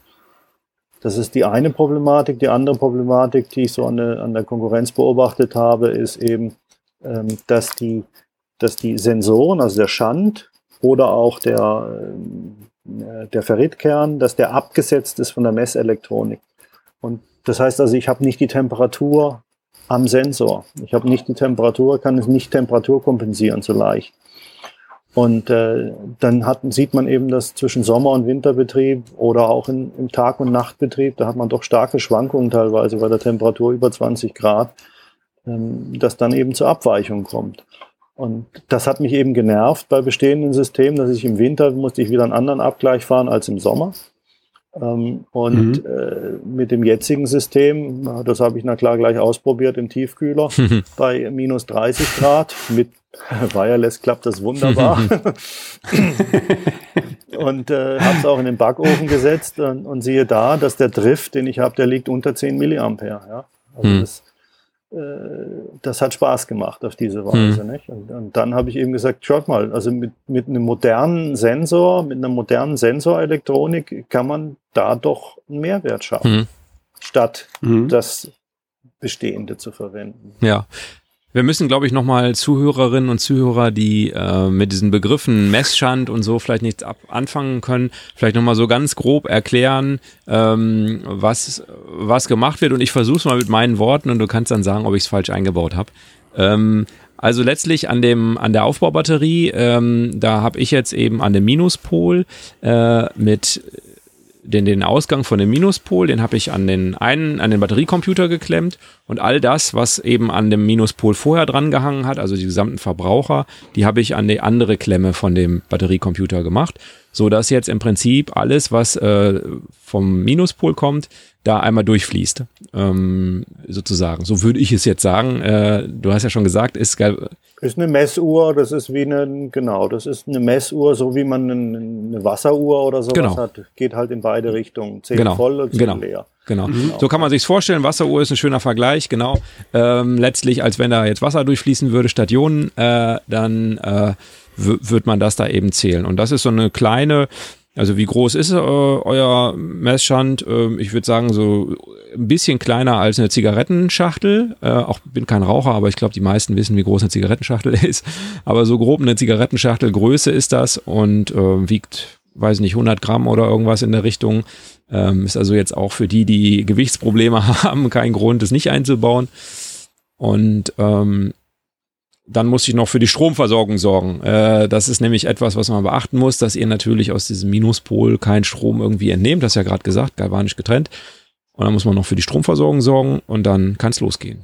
Das ist die eine Problematik. Die andere Problematik, die ich so an der, an der Konkurrenz beobachtet habe, ist eben, ähm, dass, die, dass die Sensoren, also der Schand oder auch der, äh, der Ferritkern, dass der abgesetzt ist von der Messelektronik. Und das heißt also, ich habe nicht die Temperatur am Sensor. Ich habe nicht die Temperatur, kann es nicht Temperatur kompensieren so leicht. Und äh, dann hat, sieht man eben, dass zwischen Sommer- und Winterbetrieb oder auch in, im Tag- und Nachtbetrieb, da hat man doch starke Schwankungen teilweise bei der Temperatur über 20 Grad, ähm, dass dann eben zur Abweichung kommt. Und das hat mich eben genervt bei bestehenden Systemen, dass ich im Winter musste ich wieder einen anderen Abgleich fahren als im Sommer. Ähm, und mhm. äh, mit dem jetzigen System, das habe ich na klar gleich ausprobiert im Tiefkühler, bei minus 30 Grad mit Wireless klappt das wunderbar. und äh, habe es auch in den Backofen gesetzt und, und, siehe da, dass der Drift, den ich habe, der liegt unter 10 Milliampere. Ja? Also hm. das, das hat Spaß gemacht auf diese Weise. Hm. Nicht? Und, und dann habe ich eben gesagt, schaut mal, also mit, mit einem modernen Sensor, mit einer modernen Sensorelektronik kann man da doch einen Mehrwert schaffen, hm. statt hm. das Bestehende zu verwenden. Ja, wir müssen, glaube ich, nochmal Zuhörerinnen und Zuhörer, die äh, mit diesen Begriffen Messschand und so vielleicht nichts ab anfangen können, vielleicht nochmal so ganz grob erklären, ähm, was, was gemacht wird. Und ich versuche es mal mit meinen Worten und du kannst dann sagen, ob ich es falsch eingebaut habe. Ähm, also letztlich an dem an der Aufbaubatterie, ähm, da habe ich jetzt eben an dem Minuspol äh, mit den, den Ausgang von dem Minuspol, den habe ich an den einen, an den Batteriecomputer geklemmt und all das, was eben an dem Minuspol vorher dran gehangen hat, also die gesamten Verbraucher, die habe ich an die andere Klemme von dem Batteriecomputer gemacht, so dass jetzt im Prinzip alles, was äh, vom Minuspol kommt, da einmal durchfließt, ähm, sozusagen. So würde ich es jetzt sagen. Äh, du hast ja schon gesagt, ist ist eine Messuhr, das ist wie eine, genau, das ist eine Messuhr, so wie man eine Wasseruhr oder sowas genau. hat. Geht halt in beide Richtungen. Zehn genau. voll und zehn genau. leer. Genau. Mhm. So kann man sich's vorstellen. Wasseruhr ist ein schöner Vergleich, genau. Ähm, letztlich, als wenn da jetzt Wasser durchfließen würde, Stationen, äh, dann äh, wird man das da eben zählen. Und das ist so eine kleine, also wie groß ist äh, euer Messstand? Äh, ich würde sagen, so ein bisschen kleiner als eine Zigarettenschachtel. Äh, auch bin kein Raucher, aber ich glaube, die meisten wissen, wie groß eine Zigarettenschachtel ist. Aber so grob eine Zigarettenschachtel Größe ist das und äh, wiegt, weiß nicht, 100 Gramm oder irgendwas in der Richtung. Ähm, ist also jetzt auch für die, die Gewichtsprobleme haben, kein Grund, das nicht einzubauen. Und ähm, dann muss ich noch für die Stromversorgung sorgen. Äh, das ist nämlich etwas, was man beachten muss, dass ihr natürlich aus diesem Minuspol keinen Strom irgendwie entnehmt. Das ist ja gerade gesagt, galvanisch getrennt. Und dann muss man noch für die Stromversorgung sorgen und dann kann es losgehen.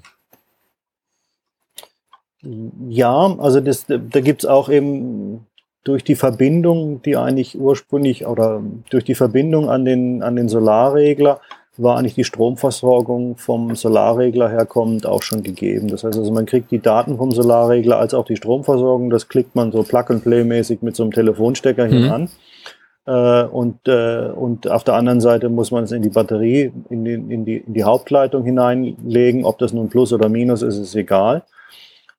Ja, also das, da gibt es auch eben durch die Verbindung, die eigentlich ursprünglich oder durch die Verbindung an den, an den Solarregler war eigentlich die Stromversorgung vom Solarregler herkommend auch schon gegeben. Das heißt also, man kriegt die Daten vom Solarregler als auch die Stromversorgung. Das klickt man so Plug-and-Play-mäßig mit so einem Telefonstecker mhm. an. Äh, und, äh, und auf der anderen Seite muss man es in die Batterie, in die, in, die, in die Hauptleitung hineinlegen. Ob das nun Plus oder Minus ist, ist egal.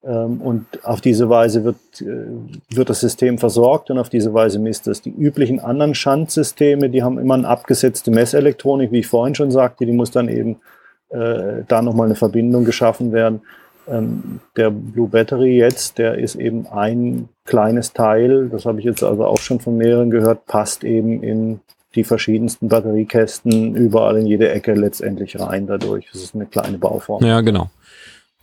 Ähm, und auf diese Weise wird, äh, wird das System versorgt und auf diese Weise misst es. Die üblichen anderen Schandsysteme, die haben immer eine abgesetzte Messelektronik, wie ich vorhin schon sagte, die muss dann eben äh, da nochmal eine Verbindung geschaffen werden. Ähm, der Blue Battery jetzt, der ist eben ein kleines Teil, das habe ich jetzt also auch schon von mehreren gehört, passt eben in die verschiedensten Batteriekästen überall in jede Ecke letztendlich rein dadurch. Das ist eine kleine Bauform. Ja, genau.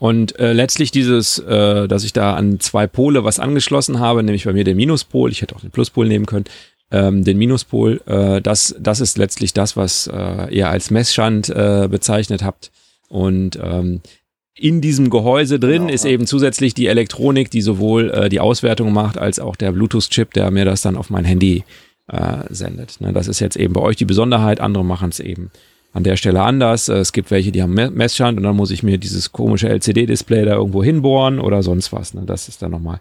Und äh, letztlich dieses, äh, dass ich da an zwei Pole was angeschlossen habe, nämlich bei mir den Minuspol, ich hätte auch den Pluspol nehmen können, ähm, den Minuspol, äh, das, das ist letztlich das, was äh, ihr als Messschand äh, bezeichnet habt. Und ähm, in diesem Gehäuse drin genau, ist eben zusätzlich die Elektronik, die sowohl äh, die Auswertung macht, als auch der Bluetooth-Chip, der mir das dann auf mein Handy äh, sendet. Ne, das ist jetzt eben bei euch die Besonderheit, andere machen es eben an der Stelle anders. Äh, es gibt welche, die haben Messstand und dann muss ich mir dieses komische LCD-Display da irgendwo hinbohren oder sonst was. Ne? Das ist dann nochmal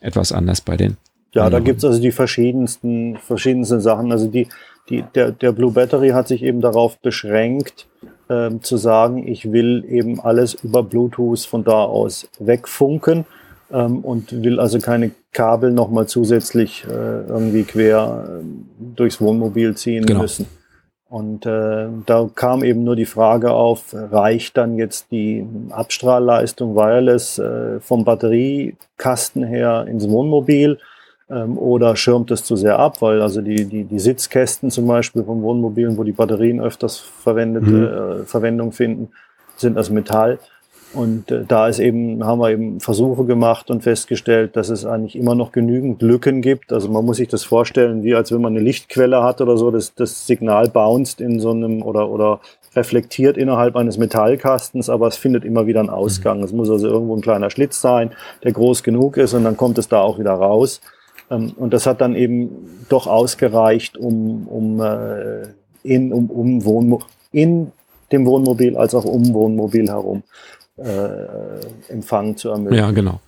etwas anders bei den. Ja, da gibt's also die verschiedensten, verschiedensten Sachen. Also die, die, der, der Blue Battery hat sich eben darauf beschränkt, ähm, zu sagen, ich will eben alles über Bluetooth von da aus wegfunken ähm, und will also keine Kabel nochmal zusätzlich äh, irgendwie quer äh, durchs Wohnmobil ziehen genau. müssen. Und äh, da kam eben nur die Frage auf, reicht dann jetzt die Abstrahlleistung Wireless äh, vom Batteriekasten her ins Wohnmobil ähm, oder schirmt es zu sehr ab, weil also die, die, die Sitzkästen zum Beispiel von Wohnmobilen, wo die Batterien öfters verwendete, mhm. äh, Verwendung finden, sind aus Metall. Und äh, da ist eben, haben wir eben Versuche gemacht und festgestellt, dass es eigentlich immer noch genügend Lücken gibt. Also man muss sich das vorstellen, wie als wenn man eine Lichtquelle hat oder so, das, das Signal bounced in so einem oder, oder reflektiert innerhalb eines Metallkastens, aber es findet immer wieder einen Ausgang. Mhm. Es muss also irgendwo ein kleiner Schlitz sein, der groß genug ist und dann kommt es da auch wieder raus. Ähm, und das hat dann eben doch ausgereicht, um, um, äh, in, um, um Wohnmo in dem Wohnmobil als auch um Wohnmobil herum äh, Empfang zu ermöglichen. Ja, genau.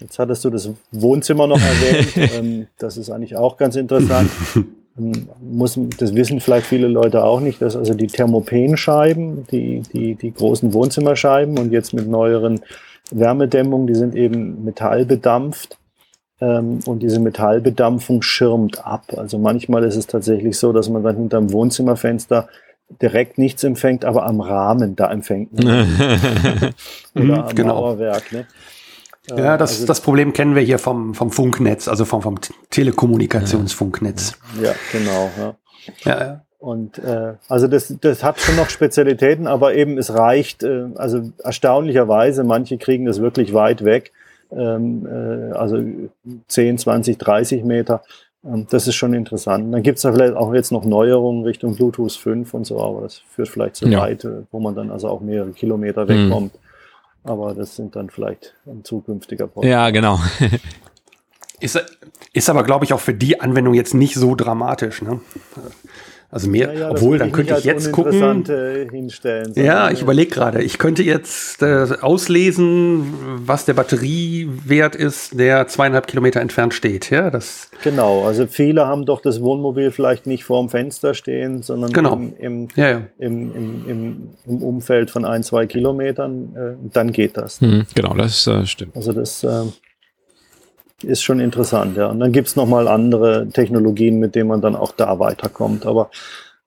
Jetzt hattest du das Wohnzimmer noch erwähnt. ähm, das ist eigentlich auch ganz interessant. Ähm, muss, das wissen vielleicht viele Leute auch nicht, dass also die Thermopenscheiben, die, die, die großen Wohnzimmerscheiben und jetzt mit neueren Wärmedämmungen, die sind eben metallbedampft. Ähm, und diese Metallbedampfung schirmt ab. Also manchmal ist es tatsächlich so, dass man dann hinterm Wohnzimmerfenster direkt nichts empfängt, aber am Rahmen da empfängt. Ne? Oder am genau. Mauerwerk. Ne? Ja, das, also, das Problem kennen wir hier vom, vom Funknetz, also vom, vom Telekommunikationsfunknetz. Ja, genau. Ja. ja, ja. Und äh, also das, das hat schon noch Spezialitäten, aber eben es reicht, äh, also erstaunlicherweise, manche kriegen das wirklich weit weg, ähm, äh, also 10, 20, 30 Meter. Das ist schon interessant. Dann gibt es da vielleicht auch jetzt noch Neuerungen Richtung Bluetooth 5 und so, aber das führt vielleicht zu ja. weit, wo man dann also auch mehrere Kilometer wegkommt. Mhm. Aber das sind dann vielleicht ein zukünftiger Podcast. Ja, genau. ist, ist aber, glaube ich, auch für die Anwendung jetzt nicht so dramatisch. Ne? Also mehr, ja, ja, obwohl, dann könnte ich jetzt gucken. Hinstellen, ja, ich überlege gerade. Ich könnte jetzt äh, auslesen, was der Batteriewert ist, der zweieinhalb Kilometer entfernt steht. Ja, das. Genau. Also viele haben doch das Wohnmobil vielleicht nicht vorm Fenster stehen, sondern genau. im, im, ja, im, im, im, Umfeld von ein, zwei Kilometern. Äh, dann geht das. Mhm, genau, das äh, stimmt. Also das. Ist schon interessant, ja. Und dann gibt's noch mal andere Technologien, mit denen man dann auch da weiterkommt. Aber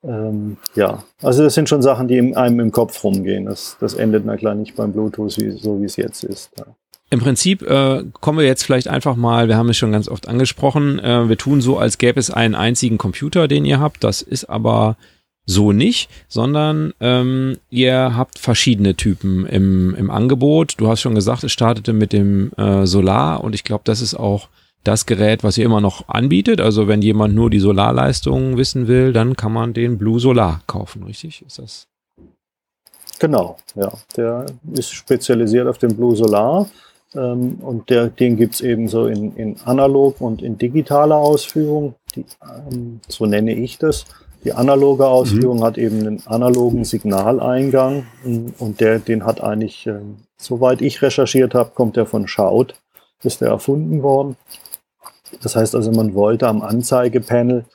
ähm, ja, also das sind schon Sachen, die in einem im Kopf rumgehen. Das, das endet na klar nicht beim Bluetooth, wie, so wie es jetzt ist. Ja. Im Prinzip äh, kommen wir jetzt vielleicht einfach mal, wir haben es schon ganz oft angesprochen, äh, wir tun so, als gäbe es einen einzigen Computer, den ihr habt. Das ist aber so nicht, sondern ähm, ihr habt verschiedene Typen im, im Angebot. Du hast schon gesagt, es startete mit dem äh, Solar und ich glaube, das ist auch das Gerät, was ihr immer noch anbietet. Also wenn jemand nur die Solarleistung wissen will, dann kann man den Blue Solar kaufen, richtig? Ist das? Genau, ja. Der ist spezialisiert auf den Blue Solar ähm, und der, den gibt's eben so in, in analog und in digitaler Ausführung. Die, ähm, so nenne ich das. Die analoge Ausführung mhm. hat eben einen analogen Signaleingang und der, den hat eigentlich, äh, soweit ich recherchiert habe, kommt der von Schaut, ist der erfunden worden. Das heißt also, man wollte am Anzeigepanel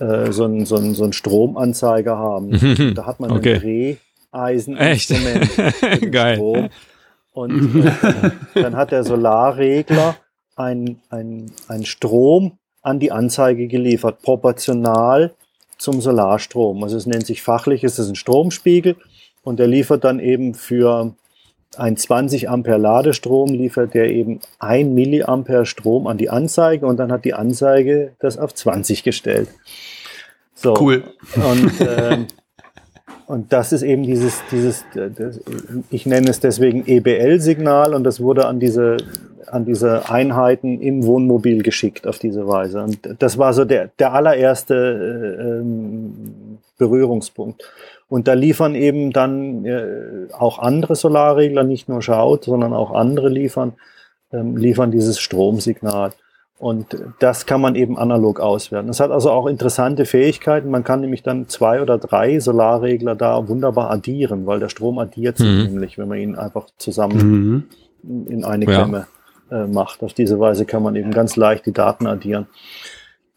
äh, so einen so so ein Stromanzeiger haben. Mhm. Da hat man okay. ein Dreheiseninstrument. Geil. Strom. Und äh, dann hat der Solarregler ein, ein, ein Strom an die Anzeige geliefert, proportional zum Solarstrom. Also es nennt sich fachlich, es ist ein Stromspiegel und der liefert dann eben für ein 20 Ampere Ladestrom liefert der eben ein Milliampere Strom an die Anzeige und dann hat die Anzeige das auf 20 gestellt. So. Cool. Und, äh, und das ist eben dieses, dieses, das, ich nenne es deswegen EBL-Signal und das wurde an diese, an diese Einheiten im Wohnmobil geschickt auf diese Weise. Und das war so der, der allererste äh, ähm, Berührungspunkt. Und da liefern eben dann äh, auch andere Solarregler, nicht nur Schaut, sondern auch andere liefern, ähm, liefern dieses Stromsignal. Und das kann man eben analog auswerten. Das hat also auch interessante Fähigkeiten. Man kann nämlich dann zwei oder drei Solarregler da wunderbar addieren, weil der Strom addiert sich mhm. nämlich, wenn man ihn einfach zusammen mhm. in eine Klemme ja. Äh, macht. Auf diese Weise kann man eben ganz leicht die Daten addieren.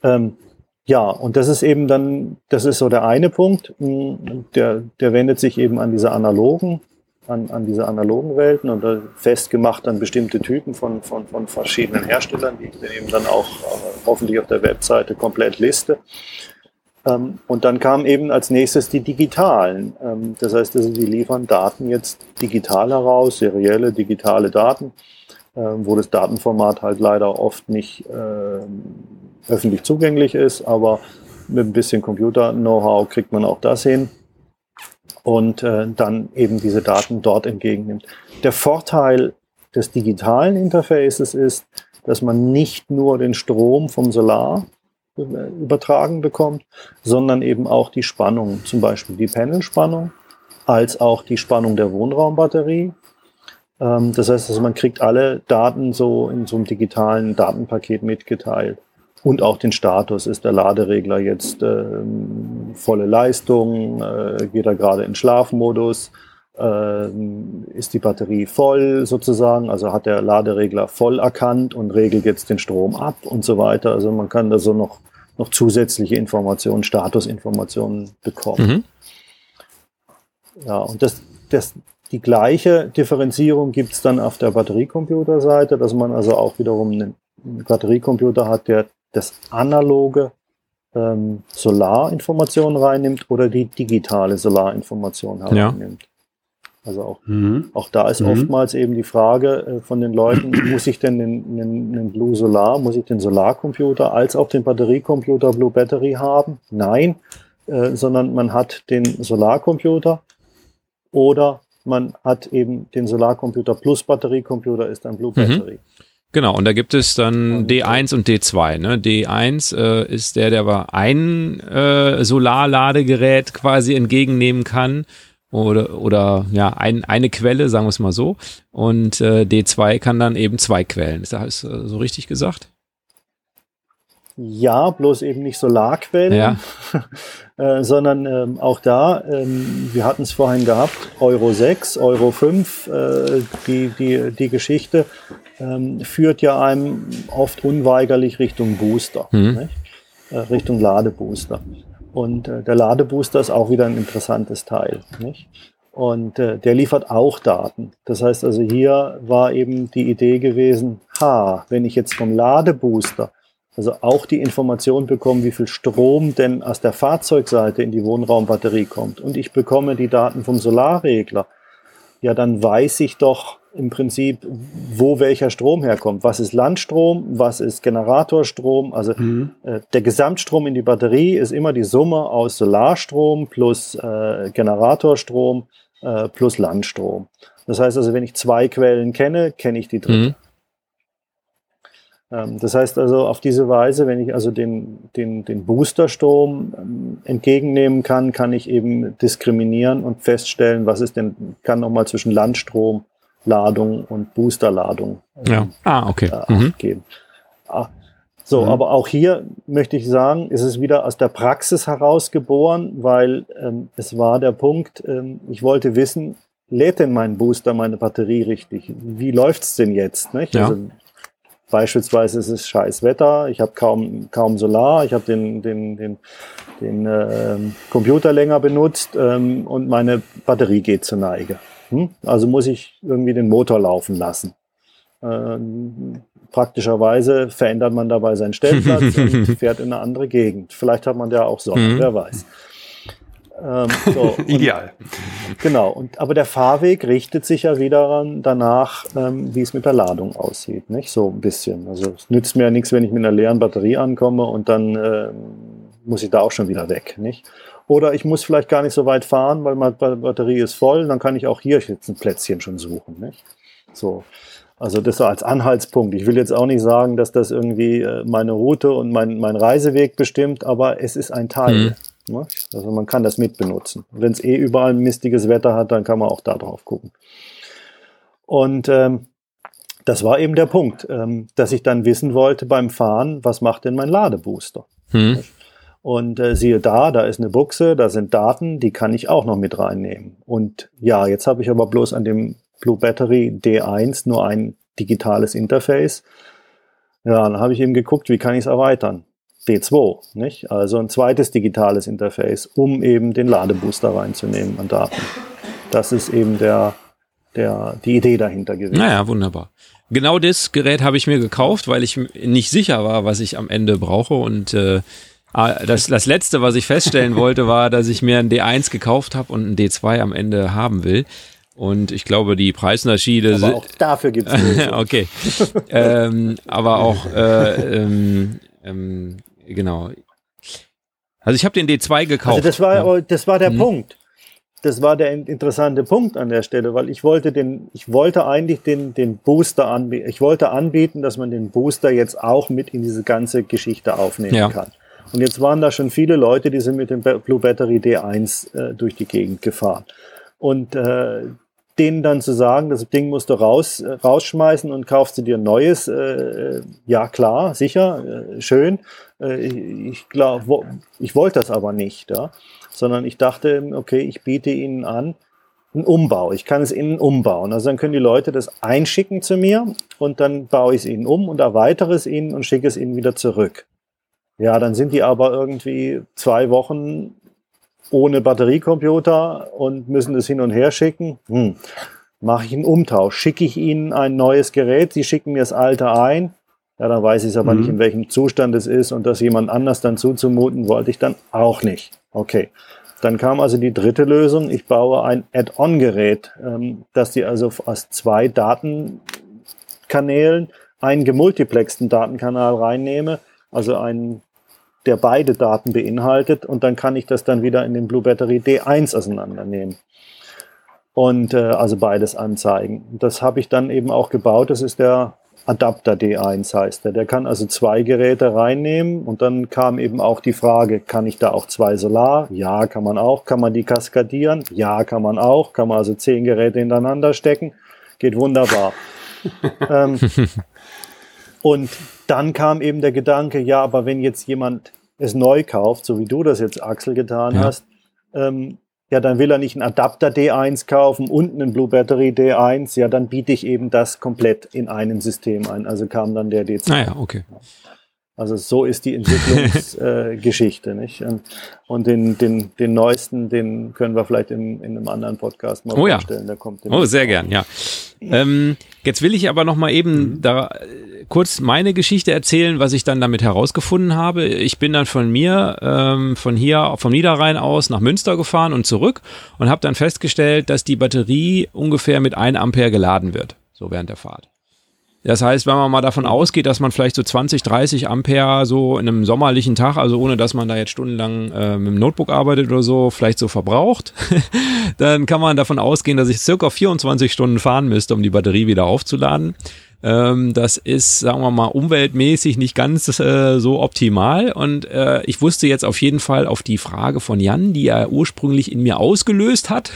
Ähm, ja, und das ist eben dann, das ist so der eine Punkt, hm, der, der wendet sich eben an diese analogen, an, an diese analogen Welten und festgemacht an bestimmte Typen von, von, von verschiedenen Herstellern, die ich eben dann auch äh, hoffentlich auf der Webseite komplett liste. Ähm, und dann kamen eben als nächstes die digitalen. Ähm, das heißt, also die liefern Daten jetzt digital heraus, serielle digitale Daten, wo das Datenformat halt leider oft nicht öffentlich zugänglich ist, aber mit ein bisschen Computer-Know-how kriegt man auch das hin und äh, dann eben diese Daten dort entgegennimmt. Der Vorteil des digitalen Interfaces ist, dass man nicht nur den Strom vom Solar äh, übertragen bekommt, sondern eben auch die Spannung, zum Beispiel die Panelspannung, als auch die Spannung der Wohnraumbatterie. Ähm, das heißt, also man kriegt alle Daten so in so einem digitalen Datenpaket mitgeteilt und auch den Status. Ist der Laderegler jetzt äh, volle Leistung? Äh, geht er gerade in Schlafmodus? Äh, ist die Batterie voll sozusagen? Also hat der Laderegler voll erkannt und regelt jetzt den Strom ab und so weiter. Also man kann da so noch, noch zusätzliche Informationen, Statusinformationen bekommen. Mhm. Ja, und das, das, die gleiche Differenzierung gibt es dann auf der Batteriecomputerseite, dass man also auch wiederum einen Batteriecomputer hat, der das analoge ähm, Solarinformation reinnimmt oder die digitale Solarinformation hereinnimmt. Ja. Also auch, mhm. auch da ist mhm. oftmals eben die Frage äh, von den Leuten, muss ich denn den, den, den Blue Solar, muss ich den Solarcomputer als auch den Batteriecomputer Blue Battery haben? Nein, äh, sondern man hat den Solarcomputer oder man hat eben den Solarcomputer plus Batteriecomputer ist ein Blue mhm. Battery. Genau, und da gibt es dann D1 und D2. Ne? D1 äh, ist der, der ein äh, Solarladegerät quasi entgegennehmen kann oder, oder ja, ein, eine Quelle, sagen wir es mal so. Und äh, D2 kann dann eben zwei Quellen. Ist das so richtig gesagt? Ja, bloß eben nicht Solarquellen, ja. äh, sondern ähm, auch da, ähm, wir hatten es vorhin gehabt, Euro 6, Euro 5, äh, die, die, die Geschichte ähm, führt ja einem oft unweigerlich Richtung Booster, mhm. äh, Richtung Ladebooster. Und äh, der Ladebooster ist auch wieder ein interessantes Teil. Nicht? Und äh, der liefert auch Daten. Das heißt also, hier war eben die Idee gewesen, ha, wenn ich jetzt vom Ladebooster also auch die Information bekommen, wie viel Strom denn aus der Fahrzeugseite in die Wohnraumbatterie kommt. Und ich bekomme die Daten vom Solarregler. Ja, dann weiß ich doch im Prinzip, wo welcher Strom herkommt. Was ist Landstrom, was ist Generatorstrom? Also mhm. äh, der Gesamtstrom in die Batterie ist immer die Summe aus Solarstrom plus äh, Generatorstrom äh, plus Landstrom. Das heißt also, wenn ich zwei Quellen kenne, kenne ich die dritte. Mhm. Ähm, das heißt also, auf diese Weise, wenn ich also den, den, den Boosterstrom ähm, entgegennehmen kann, kann ich eben diskriminieren und feststellen, was ist denn, kann nochmal zwischen Landstromladung und Boosterladung ähm, ja. ah, okay. Äh, mhm. geben. Ah, so, mhm. aber auch hier möchte ich sagen, ist es wieder aus der Praxis herausgeboren, weil ähm, es war der Punkt, ähm, ich wollte wissen, lädt denn mein Booster meine Batterie richtig? Wie läuft's denn jetzt? Nicht? Ja. Also Beispielsweise ist es scheiß Wetter, ich habe kaum, kaum Solar, ich habe den, den, den, den äh, Computer länger benutzt ähm, und meine Batterie geht zur Neige. Hm? Also muss ich irgendwie den Motor laufen lassen. Ähm, praktischerweise verändert man dabei seinen Stellplatz und fährt in eine andere Gegend. Vielleicht hat man ja auch Sonne, mhm. wer weiß. Ähm, so, Ideal. Genau, und, aber der Fahrweg richtet sich ja wieder danach, ähm, wie es mit der Ladung aussieht, nicht? So ein bisschen. Also es nützt mir ja nichts, wenn ich mit einer leeren Batterie ankomme und dann ähm, muss ich da auch schon wieder weg, nicht? Oder ich muss vielleicht gar nicht so weit fahren, weil meine Batterie ist voll, dann kann ich auch hier jetzt ein Plätzchen schon suchen, nicht? So. Also das so als Anhaltspunkt. Ich will jetzt auch nicht sagen, dass das irgendwie äh, meine Route und mein, mein Reiseweg bestimmt, aber es ist ein Teil. Mhm. Ne? Also man kann das mitbenutzen. Wenn es eh überall mistiges Wetter hat, dann kann man auch da drauf gucken. Und ähm, das war eben der Punkt, ähm, dass ich dann wissen wollte beim Fahren, was macht denn mein Ladebooster? Hm. Und äh, siehe da, da ist eine Buchse, da sind Daten, die kann ich auch noch mit reinnehmen. Und ja, jetzt habe ich aber bloß an dem Blue Battery D1 nur ein digitales Interface. Ja, dann habe ich eben geguckt, wie kann ich es erweitern. D2, nicht? Also ein zweites digitales Interface, um eben den Ladebooster reinzunehmen an Daten. Das ist eben der, der, die Idee dahinter gewesen. Naja, wunderbar. Genau das Gerät habe ich mir gekauft, weil ich nicht sicher war, was ich am Ende brauche und äh, ah, das, das letzte, was ich feststellen wollte, war, dass ich mir ein D1 gekauft habe und ein D2 am Ende haben will. Und ich glaube, die Preisunterschiede sind. Auch dafür gibt es. okay. ähm, aber auch äh, ähm, ähm, genau. Also ich habe den D2 gekauft. Also das war, ja. das war der mhm. Punkt. Das war der interessante Punkt an der Stelle, weil ich wollte den, ich wollte eigentlich den, den Booster anbieten. Ich wollte anbieten, dass man den Booster jetzt auch mit in diese ganze Geschichte aufnehmen ja. kann. Und jetzt waren da schon viele Leute, die sind mit dem Blue Battery D1 äh, durch die Gegend gefahren. Und äh, denen dann zu sagen, das Ding musst du raus, äh, rausschmeißen und kaufst du dir ein neues, äh, ja klar, sicher, äh, schön. Äh, ich glaube, ich wollte das aber nicht, ja? sondern ich dachte, okay, ich biete ihnen an, einen Umbau. Ich kann es ihnen umbauen. Also dann können die Leute das einschicken zu mir und dann baue ich es ihnen um und erweitere es ihnen und schicke es ihnen wieder zurück. Ja, dann sind die aber irgendwie zwei Wochen ohne Batteriecomputer und müssen es hin und her schicken. Hm. Mache ich einen Umtausch, schicke ich ihnen ein neues Gerät, sie schicken mir das alte ein. Ja, dann weiß ich aber mhm. nicht, in welchem Zustand es ist und das jemand anders dann zuzumuten, wollte ich dann auch nicht. Okay. Dann kam also die dritte Lösung. Ich baue ein Add-on-Gerät, ähm, dass die also aus zwei Datenkanälen einen gemultiplexten Datenkanal reinnehme, also einen der beide Daten beinhaltet und dann kann ich das dann wieder in den Blue Battery D1 auseinandernehmen und äh, also beides anzeigen. Das habe ich dann eben auch gebaut. Das ist der Adapter D1 heißt der. Der kann also zwei Geräte reinnehmen und dann kam eben auch die Frage, kann ich da auch zwei Solar? Ja, kann man auch. Kann man die kaskadieren? Ja, kann man auch. Kann man also zehn Geräte hintereinander stecken? Geht wunderbar. ähm, und dann kam eben der Gedanke, ja, aber wenn jetzt jemand es neu kauft, so wie du das jetzt, Axel, getan ja. hast, ähm, ja, dann will er nicht einen Adapter D1 kaufen und einen Blue Battery D1, ja, dann biete ich eben das komplett in einem System ein. Also kam dann der D2. Naja, ah okay. Also so ist die Entwicklungsgeschichte, äh, nicht? Und den, den, den neuesten, den können wir vielleicht in, in einem anderen Podcast mal oh, vorstellen. Ja. Oh, sehr gern, ja. Ähm, jetzt will ich aber noch mal eben mhm. da kurz meine Geschichte erzählen, was ich dann damit herausgefunden habe. Ich bin dann von mir, ähm, von hier, vom Niederrhein aus nach Münster gefahren und zurück und habe dann festgestellt, dass die Batterie ungefähr mit 1 Ampere geladen wird, so während der Fahrt. Das heißt, wenn man mal davon ausgeht, dass man vielleicht so 20, 30 Ampere so in einem sommerlichen Tag, also ohne dass man da jetzt stundenlang äh, mit dem Notebook arbeitet oder so, vielleicht so verbraucht, dann kann man davon ausgehen, dass ich circa 24 Stunden fahren müsste, um die Batterie wieder aufzuladen. Ähm, das ist, sagen wir mal, umweltmäßig nicht ganz äh, so optimal. Und äh, ich wusste jetzt auf jeden Fall auf die Frage von Jan, die er ursprünglich in mir ausgelöst hat,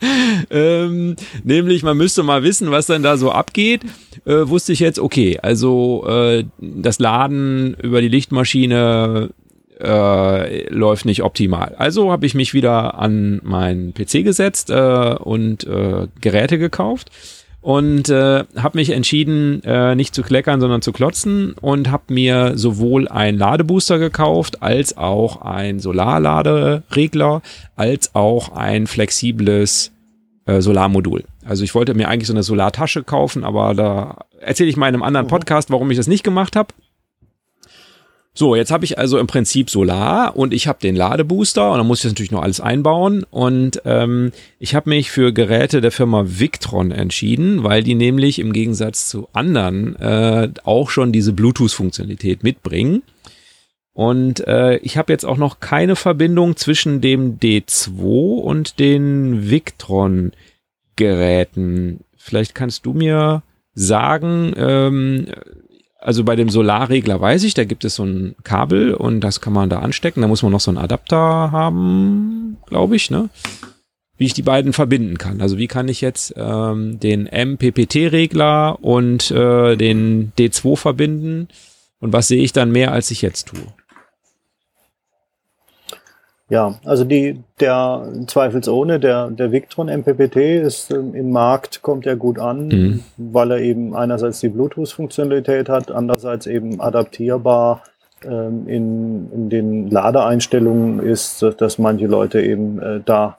ähm, nämlich man müsste mal wissen, was dann da so abgeht, äh, wusste ich jetzt, okay, also äh, das Laden über die Lichtmaschine äh, läuft nicht optimal. Also habe ich mich wieder an meinen PC gesetzt äh, und äh, Geräte gekauft und äh, habe mich entschieden, äh, nicht zu kleckern, sondern zu klotzen und habe mir sowohl ein Ladebooster gekauft, als auch ein Solarladeregler, als auch ein flexibles äh, Solarmodul. Also ich wollte mir eigentlich so eine Solartasche kaufen, aber da erzähle ich mal in einem anderen. Podcast, warum ich das nicht gemacht habe. So, jetzt habe ich also im Prinzip Solar und ich habe den Ladebooster und dann muss ich das natürlich noch alles einbauen. Und ähm, ich habe mich für Geräte der Firma Victron entschieden, weil die nämlich im Gegensatz zu anderen äh, auch schon diese Bluetooth-Funktionalität mitbringen. Und äh, ich habe jetzt auch noch keine Verbindung zwischen dem D2 und den Victron-Geräten. Vielleicht kannst du mir sagen, ähm, also bei dem Solarregler weiß ich, da gibt es so ein Kabel und das kann man da anstecken. Da muss man noch so einen Adapter haben, glaube ich, ne? Wie ich die beiden verbinden kann. Also wie kann ich jetzt ähm, den MPPT-Regler und äh, den D2 verbinden? Und was sehe ich dann mehr, als ich jetzt tue? Ja, also die, der zweifelsohne, der, der Victron MPPT ist ähm, im Markt, kommt er gut an, mhm. weil er eben einerseits die Bluetooth-Funktionalität hat, andererseits eben adaptierbar ähm, in, in den Ladeeinstellungen ist, dass manche Leute eben äh, da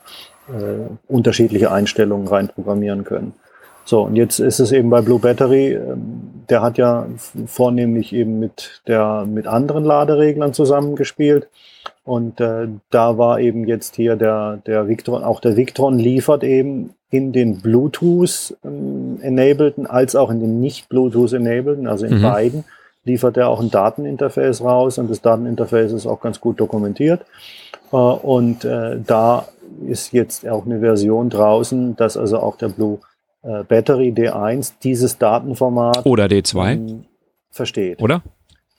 äh, unterschiedliche Einstellungen reinprogrammieren können. So, und jetzt ist es eben bei Blue Battery, ähm, der hat ja vornehmlich eben mit, der, mit anderen Ladereglern zusammengespielt. Und äh, da war eben jetzt hier der, der Victron, auch der Victron liefert eben in den Bluetooth-enableden ähm, als auch in den nicht-Bluetooth-enableden, also in mhm. beiden, liefert er auch ein Dateninterface raus und das Dateninterface ist auch ganz gut dokumentiert. Äh, und äh, da ist jetzt auch eine Version draußen, dass also auch der Blue äh, Battery D1 dieses Datenformat oder D2 ähm, versteht. Oder?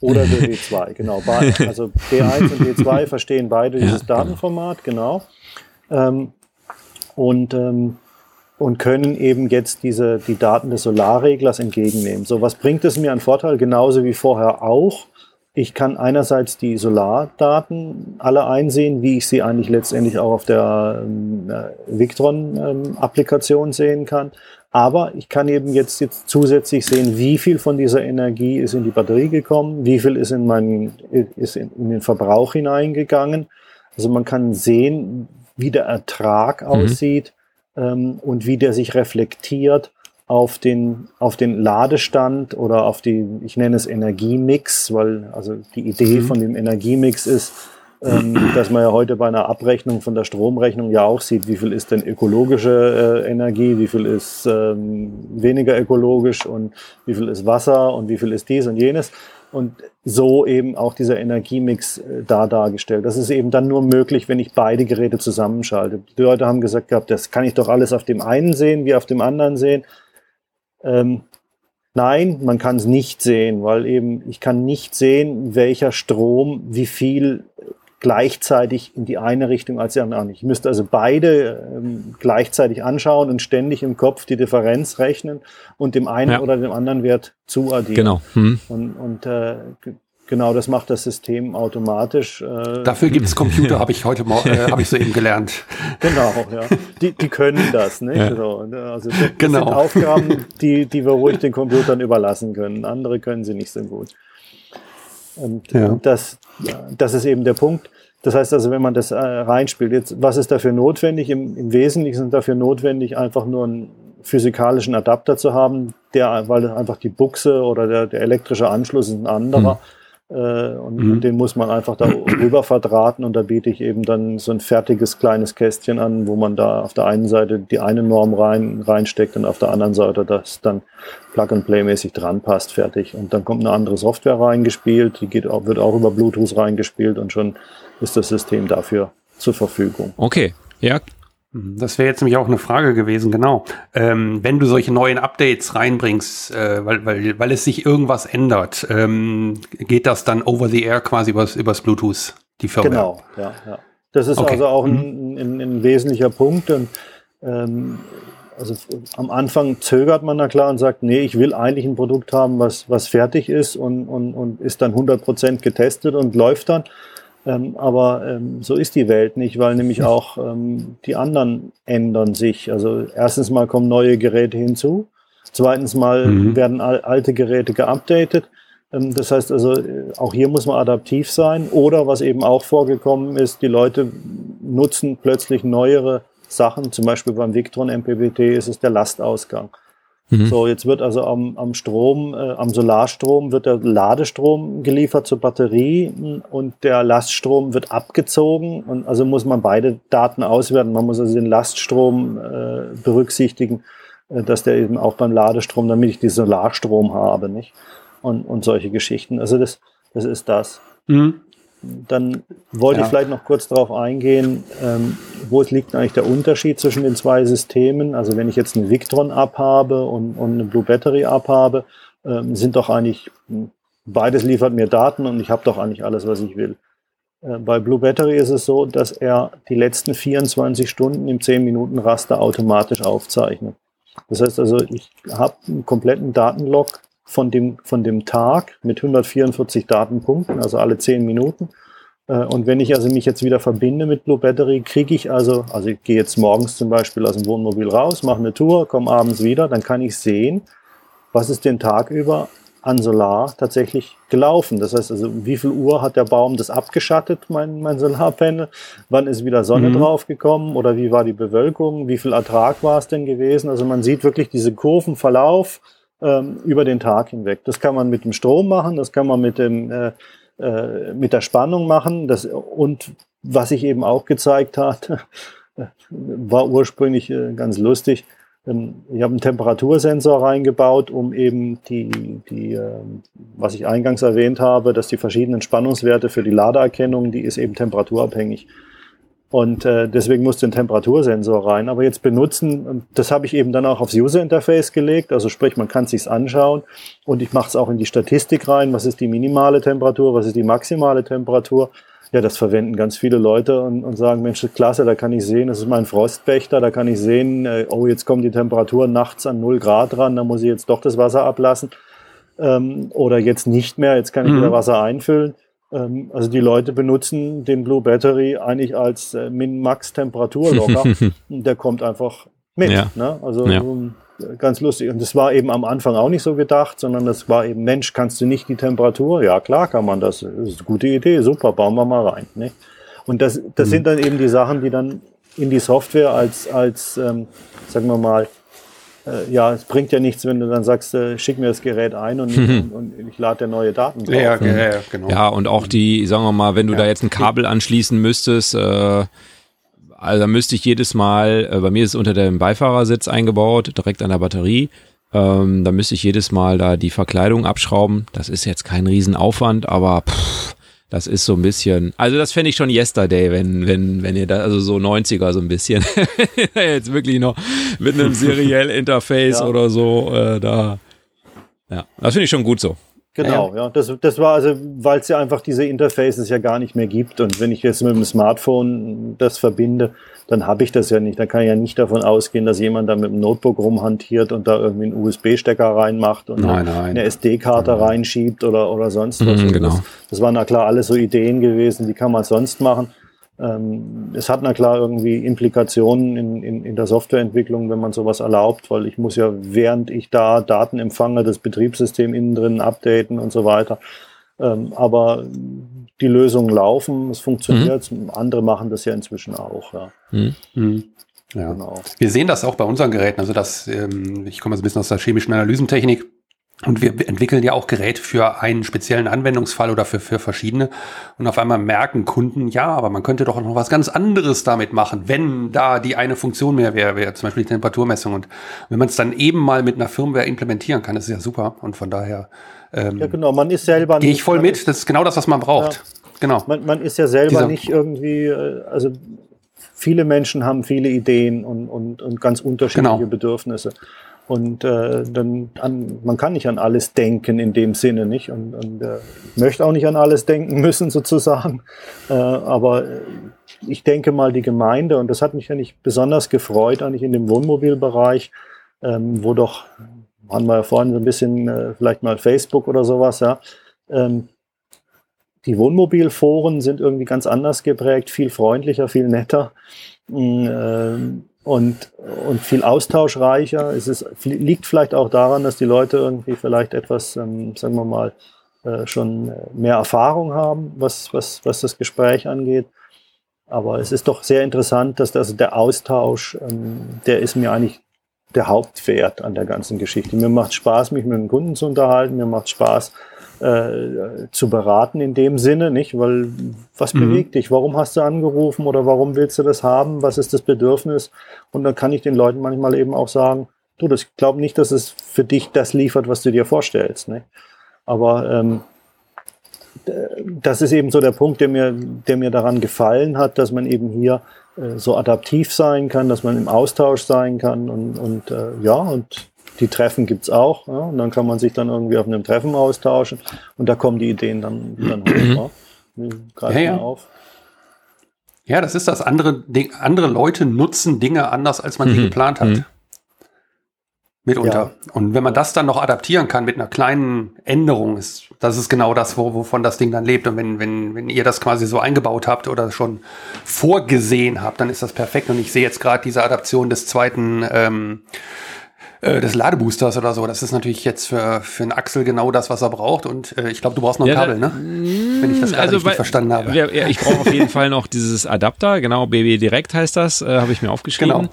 Oder der D2, genau. Also D1 und D2 verstehen beide dieses ja, Datenformat, genau. Ähm, und, ähm, und können eben jetzt diese, die Daten des Solarreglers entgegennehmen. So, was bringt es mir an Vorteil? Genauso wie vorher auch. Ich kann einerseits die Solardaten alle einsehen, wie ich sie eigentlich letztendlich auch auf der ähm, äh, Victron-Applikation ähm, sehen kann. Aber ich kann eben jetzt, jetzt zusätzlich sehen, wie viel von dieser Energie ist in die Batterie gekommen, wie viel ist in, meinen, ist in, in den Verbrauch hineingegangen. Also man kann sehen, wie der Ertrag mhm. aussieht ähm, und wie der sich reflektiert auf den, auf den Ladestand oder auf die, ich nenne es Energiemix, weil also die Idee mhm. von dem Energiemix ist, ähm, dass man ja heute bei einer Abrechnung von der Stromrechnung ja auch sieht, wie viel ist denn ökologische äh, Energie, wie viel ist ähm, weniger ökologisch und wie viel ist Wasser und wie viel ist dies und jenes. Und so eben auch dieser Energiemix äh, da dargestellt. Das ist eben dann nur möglich, wenn ich beide Geräte zusammenschalte. Die Leute haben gesagt gehabt, das kann ich doch alles auf dem einen sehen, wie auf dem anderen sehen. Ähm, Nein, man kann es nicht sehen, weil eben ich kann nicht sehen, welcher Strom wie viel gleichzeitig in die eine Richtung als die andere. Ich müsste also beide ähm, gleichzeitig anschauen und ständig im Kopf die Differenz rechnen und dem einen ja. oder dem anderen Wert zuaddieren. Genau. Hm. Und, und äh, genau das macht das System automatisch. Äh, Dafür gibt es Computer, habe ich heute mal, äh, habe ich soeben gelernt. Genau, ja. Die, die können das, nicht? Ja. So, ne? also das genau. sind Aufgaben, die, die wir ruhig den Computern überlassen können. Andere können sie nicht so gut. Und ja. das, das ist eben der Punkt. Das heißt also, wenn man das äh, reinspielt, jetzt, was ist dafür notwendig? Im, Im Wesentlichen sind dafür notwendig, einfach nur einen physikalischen Adapter zu haben, der, weil einfach die Buchse oder der, der elektrische Anschluss ist ein anderer. Mhm. Äh, und, mhm. und, den muss man einfach da rüber verdrahten und da biete ich eben dann so ein fertiges kleines Kästchen an, wo man da auf der einen Seite die eine Norm rein, reinsteckt und auf der anderen Seite das dann Plug-and-Play-mäßig dran passt, fertig. Und dann kommt eine andere Software reingespielt, die geht auch, wird auch über Bluetooth reingespielt und schon ist das System dafür zur Verfügung. Okay, ja. Das wäre jetzt nämlich auch eine Frage gewesen, genau. Ähm, wenn du solche neuen Updates reinbringst, äh, weil, weil, weil es sich irgendwas ändert, ähm, geht das dann over the air quasi übers, übers Bluetooth, die Firma? Genau, ja, ja. Das ist okay. also auch ein, mhm. ein, ein, wesentlicher Punkt. Und, ähm, also am Anfang zögert man da klar und sagt, nee, ich will eigentlich ein Produkt haben, was, was fertig ist und, und, und ist dann 100% getestet und läuft dann. Ähm, aber ähm, so ist die Welt nicht, weil nämlich auch ähm, die anderen ändern sich. Also erstens mal kommen neue Geräte hinzu. Zweitens mal mhm. werden al alte Geräte geupdatet. Ähm, das heißt also, äh, auch hier muss man adaptiv sein. Oder was eben auch vorgekommen ist, die Leute nutzen plötzlich neuere Sachen. Zum Beispiel beim Victron MPBT ist es der Lastausgang. Mhm. So, jetzt wird also am, am Strom, äh, am Solarstrom wird der Ladestrom geliefert zur Batterie und der Laststrom wird abgezogen und also muss man beide Daten auswerten. Man muss also den Laststrom äh, berücksichtigen, äh, dass der eben auch beim Ladestrom, damit ich die Solarstrom habe, nicht? Und, und solche Geschichten. Also das, das ist das. Mhm. Dann wollte ja. ich vielleicht noch kurz darauf eingehen, ähm, wo es liegt eigentlich der Unterschied zwischen den zwei Systemen. Also wenn ich jetzt eine Victron abhabe und, und eine Blue Battery abhabe, ähm, sind doch eigentlich, beides liefert mir Daten und ich habe doch eigentlich alles, was ich will. Äh, bei Blue Battery ist es so, dass er die letzten 24 Stunden im 10-Minuten-Raster automatisch aufzeichnet. Das heißt also, ich habe einen kompletten Datenlog von dem, von dem Tag mit 144 Datenpunkten, also alle 10 Minuten. Äh, und wenn ich also mich jetzt wieder verbinde mit Blue Battery, kriege ich also, also ich gehe jetzt morgens zum Beispiel aus dem Wohnmobil raus, mache eine Tour, komme abends wieder, dann kann ich sehen, was ist den Tag über an Solar tatsächlich gelaufen. Das heißt also, wie viel Uhr hat der Baum das abgeschattet, mein, mein Solarpanel? Wann ist wieder Sonne mhm. draufgekommen? Oder wie war die Bewölkung? Wie viel Ertrag war es denn gewesen? Also man sieht wirklich diese Kurvenverlauf ähm, über den Tag hinweg. Das kann man mit dem Strom machen, das kann man mit dem äh, äh, mit der Spannung machen. Das, und was ich eben auch gezeigt hat, war ursprünglich äh, ganz lustig. Ähm, ich habe einen Temperatursensor reingebaut, um eben die, die äh, was ich eingangs erwähnt habe, dass die verschiedenen Spannungswerte für die Ladeerkennung, die ist eben temperaturabhängig. Und äh, deswegen musste ein Temperatursensor rein. Aber jetzt benutzen, das habe ich eben dann auch aufs User Interface gelegt. Also sprich, man kann es sich anschauen und ich mache es auch in die Statistik rein. Was ist die minimale Temperatur? Was ist die maximale Temperatur? Ja, das verwenden ganz viele Leute und, und sagen, Mensch, klasse, da kann ich sehen, das ist mein Frostbecher, da kann ich sehen, äh, oh, jetzt kommt die Temperatur nachts an 0 Grad ran, da muss ich jetzt doch das Wasser ablassen. Ähm, oder jetzt nicht mehr, jetzt kann ich mhm. wieder Wasser einfüllen. Ähm, also die Leute benutzen den Blue Battery eigentlich als äh, Min-Max-Temperaturlocker. der kommt einfach mit. Ja. Ne? Also ja. ganz lustig. Und das war eben am Anfang auch nicht so gedacht, sondern das war eben, Mensch, kannst du nicht die Temperatur? Ja, klar kann man das. Das ist eine gute Idee, super, bauen wir mal rein. Ne? Und das, das mhm. sind dann eben die Sachen, die dann in die Software als, als ähm, sagen wir mal, äh, ja, es bringt ja nichts, wenn du dann sagst, äh, schick mir das Gerät ein und, mhm. und, und ich lade dir neue Daten drauf. Ja, ja, ja, genau. Ja, und auch die, sagen wir mal, wenn du ja. da jetzt ein Kabel anschließen müsstest, äh, also dann müsste ich jedes Mal, äh, bei mir ist es unter dem Beifahrersitz eingebaut, direkt an der Batterie. Ähm, da müsste ich jedes Mal da die Verkleidung abschrauben. Das ist jetzt kein Riesenaufwand, aber pff, das ist so ein bisschen, also das fände ich schon yesterday, wenn, wenn, wenn ihr da, also so 90er so ein bisschen, jetzt wirklich noch mit einem Serial Interface ja. oder so, äh, da, ja, das finde ich schon gut so. Genau, ja. Das, das war also, weil es ja einfach diese Interfaces ja gar nicht mehr gibt. Und wenn ich jetzt mit dem Smartphone das verbinde, dann habe ich das ja nicht. Da kann ich ja nicht davon ausgehen, dass jemand da mit dem Notebook rumhantiert und da irgendwie einen USB-Stecker reinmacht und nein, nein. eine SD-Karte reinschiebt oder, oder sonst was. Mhm, genau. Das, das waren na klar alles so Ideen gewesen, die kann man sonst machen. Ähm, es hat na klar irgendwie Implikationen in, in, in der Softwareentwicklung, wenn man sowas erlaubt, weil ich muss ja, während ich da Daten empfange, das Betriebssystem innen drin updaten und so weiter. Ähm, aber die Lösungen laufen, es funktioniert, mhm. andere machen das ja inzwischen auch. Ja. Mhm. mhm. Ja. Genau. Wir sehen das auch bei unseren Geräten. Also das, ähm, ich komme jetzt ein bisschen aus der chemischen Analysentechnik. Und wir entwickeln ja auch Geräte für einen speziellen Anwendungsfall oder für, für verschiedene. Und auf einmal merken Kunden, ja, aber man könnte doch noch was ganz anderes damit machen, wenn da die eine Funktion mehr wäre, wäre zum Beispiel die Temperaturmessung. Und wenn man es dann eben mal mit einer Firmware implementieren kann, ist ja super. Und von daher ähm, ja, genau, man ist selber Gehe ich voll mit, das ist genau das, was man braucht. Ja, genau. Man, man, ist ja selber Dieser, nicht irgendwie, äh, also viele Menschen haben viele Ideen und, und, und ganz unterschiedliche genau. Bedürfnisse. Und äh, dann an, man kann nicht an alles denken in dem Sinne nicht und, und äh, möchte auch nicht an alles denken müssen sozusagen. Äh, aber ich denke mal die Gemeinde und das hat mich ja nicht besonders gefreut eigentlich in dem Wohnmobilbereich, ähm, wo doch waren wir ja vorhin so ein bisschen äh, vielleicht mal Facebook oder sowas, ja. Ähm, die Wohnmobilforen sind irgendwie ganz anders geprägt, viel freundlicher, viel netter. Mm, äh, und, und viel austauschreicher. Es ist, liegt vielleicht auch daran, dass die Leute irgendwie vielleicht etwas, ähm, sagen wir mal, äh, schon mehr Erfahrung haben, was, was, was das Gespräch angeht. Aber es ist doch sehr interessant, dass das, der Austausch, ähm, der ist mir eigentlich der Hauptwert an der ganzen Geschichte. Mir macht Spaß, mich mit dem Kunden zu unterhalten. Mir macht Spaß, äh, zu beraten in dem Sinne, nicht? Weil was mhm. bewegt dich? Warum hast du angerufen oder warum willst du das haben? Was ist das Bedürfnis? Und dann kann ich den Leuten manchmal eben auch sagen, du, das glaube nicht, dass es für dich das liefert, was du dir vorstellst. Ne? Aber ähm, das ist eben so der Punkt, der mir, der mir daran gefallen hat, dass man eben hier äh, so adaptiv sein kann, dass man im Austausch sein kann und, und äh, ja, und die Treffen gibt's auch. Ja, und dann kann man sich dann irgendwie auf einem Treffen austauschen und da kommen die Ideen dann, dann hoch. Ja. Greifen ja, ja. auf. Ja, das ist das. Andere, andere Leute nutzen Dinge anders, als man sie mhm. geplant hat. Mhm. Mitunter. Ja. Und wenn man das dann noch adaptieren kann mit einer kleinen Änderung, ist, das ist genau das, wo, wovon das Ding dann lebt. Und wenn, wenn, wenn ihr das quasi so eingebaut habt oder schon vorgesehen habt, dann ist das perfekt. Und ich sehe jetzt gerade diese Adaption des zweiten ähm, äh, des Ladeboosters oder so. Das ist natürlich jetzt für, für einen Axel genau das, was er braucht. Und äh, ich glaube, du brauchst noch ein ja, Kabel, ne? Wenn ich das gerade also richtig bei, verstanden habe. Ja, ich brauche auf jeden Fall noch dieses Adapter, genau, BB Direkt heißt das, äh, habe ich mir aufgeschrieben. Genau.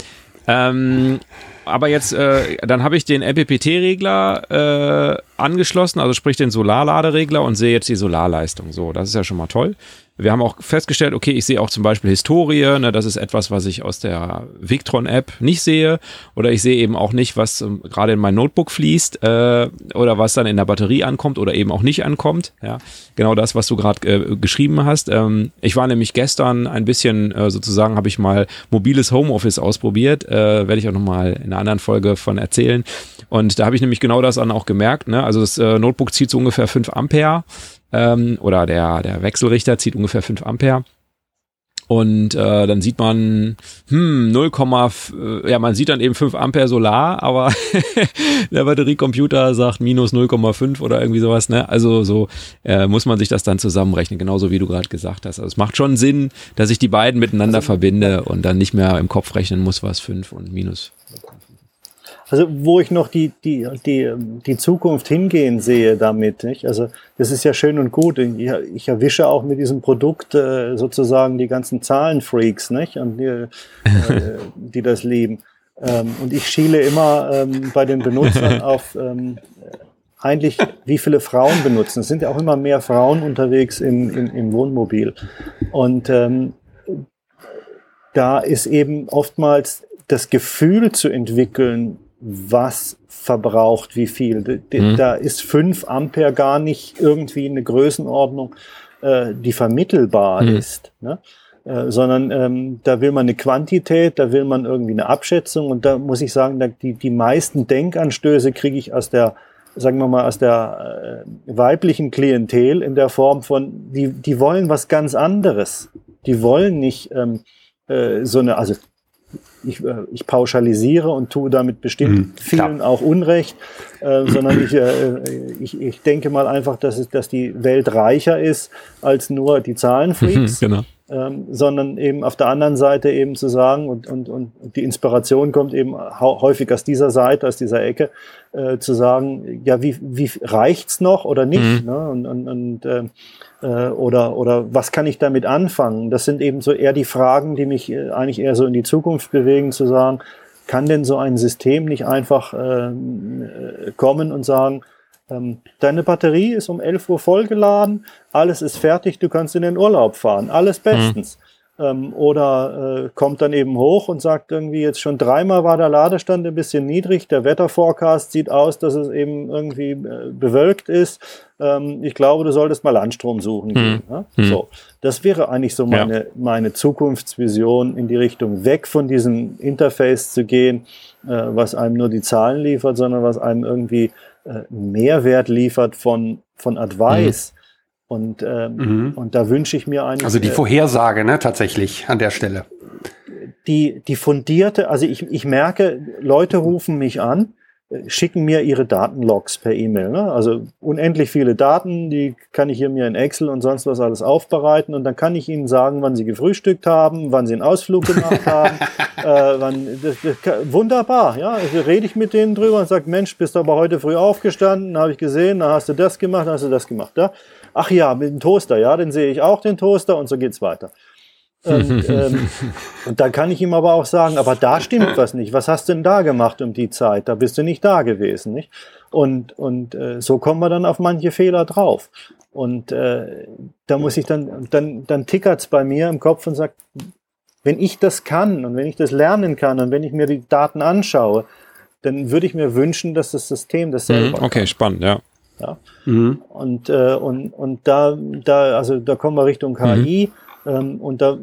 Ähm, aber jetzt, äh, dann habe ich den MPPT-Regler äh, angeschlossen, also sprich den Solarladeregler und sehe jetzt die Solarleistung. So, das ist ja schon mal toll. Wir haben auch festgestellt, okay, ich sehe auch zum Beispiel Historie, ne, das ist etwas, was ich aus der Victron-App nicht sehe. Oder ich sehe eben auch nicht, was ähm, gerade in mein Notebook fließt äh, oder was dann in der Batterie ankommt oder eben auch nicht ankommt. Ja, genau das, was du gerade äh, geschrieben hast. Ähm, ich war nämlich gestern ein bisschen äh, sozusagen, habe ich mal mobiles Homeoffice ausprobiert. Äh, Werde ich auch nochmal in einer anderen Folge von erzählen. Und da habe ich nämlich genau das dann auch gemerkt. Ne? Also das äh, Notebook zieht so ungefähr 5 Ampere ähm, oder der, der Wechselrichter zieht ungefähr 5 Ampere. Und äh, dann sieht man, hm, 0, äh, ja, man sieht dann eben 5 Ampere Solar, aber der Batteriecomputer sagt minus 0,5 oder irgendwie sowas, ne? Also so äh, muss man sich das dann zusammenrechnen, genauso wie du gerade gesagt hast. Also es macht schon Sinn, dass ich die beiden miteinander also, verbinde und dann nicht mehr im Kopf rechnen muss, was 5 und minus also wo ich noch die, die, die, die Zukunft hingehen sehe damit. Nicht? Also das ist ja schön und gut. Ich, ich erwische auch mit diesem Produkt äh, sozusagen die ganzen Zahlenfreaks, nicht? Und die, äh, die das lieben. Ähm, und ich schiele immer ähm, bei den Benutzern auf ähm, eigentlich, wie viele Frauen benutzen. Es sind ja auch immer mehr Frauen unterwegs im, im, im Wohnmobil. Und ähm, da ist eben oftmals das Gefühl zu entwickeln, was verbraucht wie viel. Mhm. Da ist 5 Ampere gar nicht irgendwie eine Größenordnung, äh, die vermittelbar mhm. ist. Ne? Äh, sondern ähm, da will man eine Quantität, da will man irgendwie eine Abschätzung und da muss ich sagen, da, die, die meisten Denkanstöße kriege ich aus der, sagen wir mal, aus der äh, weiblichen Klientel in der Form von, die, die wollen was ganz anderes. Die wollen nicht ähm, äh, so eine, also ich, äh, ich pauschalisiere und tue damit bestimmt mhm, vielen auch Unrecht, äh, sondern ich, äh, ich, ich denke mal einfach, dass, es, dass die Welt reicher ist als nur die Zahlenfreaks. genau. Ähm, sondern eben auf der anderen Seite eben zu sagen, und, und, und die Inspiration kommt eben häufig aus dieser Seite, aus dieser Ecke, äh, zu sagen, ja, wie, wie reicht's noch oder nicht? Mhm. Ne? Und, und, und äh, äh, oder, oder was kann ich damit anfangen? Das sind eben so eher die Fragen, die mich äh, eigentlich eher so in die Zukunft bewegen, zu sagen, kann denn so ein System nicht einfach ähm, äh, kommen und sagen, deine Batterie ist um 11 Uhr vollgeladen, alles ist fertig, du kannst in den Urlaub fahren, alles bestens. Mhm. Ähm, oder äh, kommt dann eben hoch und sagt irgendwie jetzt schon dreimal war der Ladestand ein bisschen niedrig, der Wetterforecast sieht aus, dass es eben irgendwie äh, bewölkt ist. Ähm, ich glaube, du solltest mal Landstrom suchen gehen. Hm. Ne? Hm. So, das wäre eigentlich so meine, ja. meine Zukunftsvision in die Richtung weg von diesem Interface zu gehen, äh, was einem nur die Zahlen liefert, sondern was einem irgendwie äh, Mehrwert liefert von, von Advice. Hm und, ähm, mhm. und da wünsche ich mir eigentlich. Also die Vorhersage, ne, tatsächlich an der Stelle. Die, die fundierte, also ich, ich merke, Leute rufen mich an, schicken mir ihre Datenlogs per E-Mail. Ne? Also unendlich viele Daten, die kann ich hier mir in Excel und sonst was alles aufbereiten und dann kann ich ihnen sagen, wann sie gefrühstückt haben, wann sie einen Ausflug gemacht haben. äh, wann, das, das, wunderbar, ja. Also rede ich mit denen drüber und sage, Mensch, bist du aber heute früh aufgestanden, habe ich gesehen, dann hast du das gemacht, dann hast du das gemacht. Ja? Ach ja, mit dem Toaster, ja, den sehe ich auch, den Toaster und so geht's weiter. Und, ähm, und dann kann ich ihm aber auch sagen, aber da stimmt was nicht. Was hast du denn da gemacht um die Zeit? Da bist du nicht da gewesen, nicht? Und, und äh, so kommen wir dann auf manche Fehler drauf. Und äh, da muss ich dann, dann, dann tickert's bei mir im Kopf und sagt, wenn ich das kann und wenn ich das lernen kann und wenn ich mir die Daten anschaue, dann würde ich mir wünschen, dass das System das selber Mhm, okay, kann. spannend, ja. Ja. Mhm. Und, äh, und, und da, da, also da kommen wir Richtung KI. Ähm, und da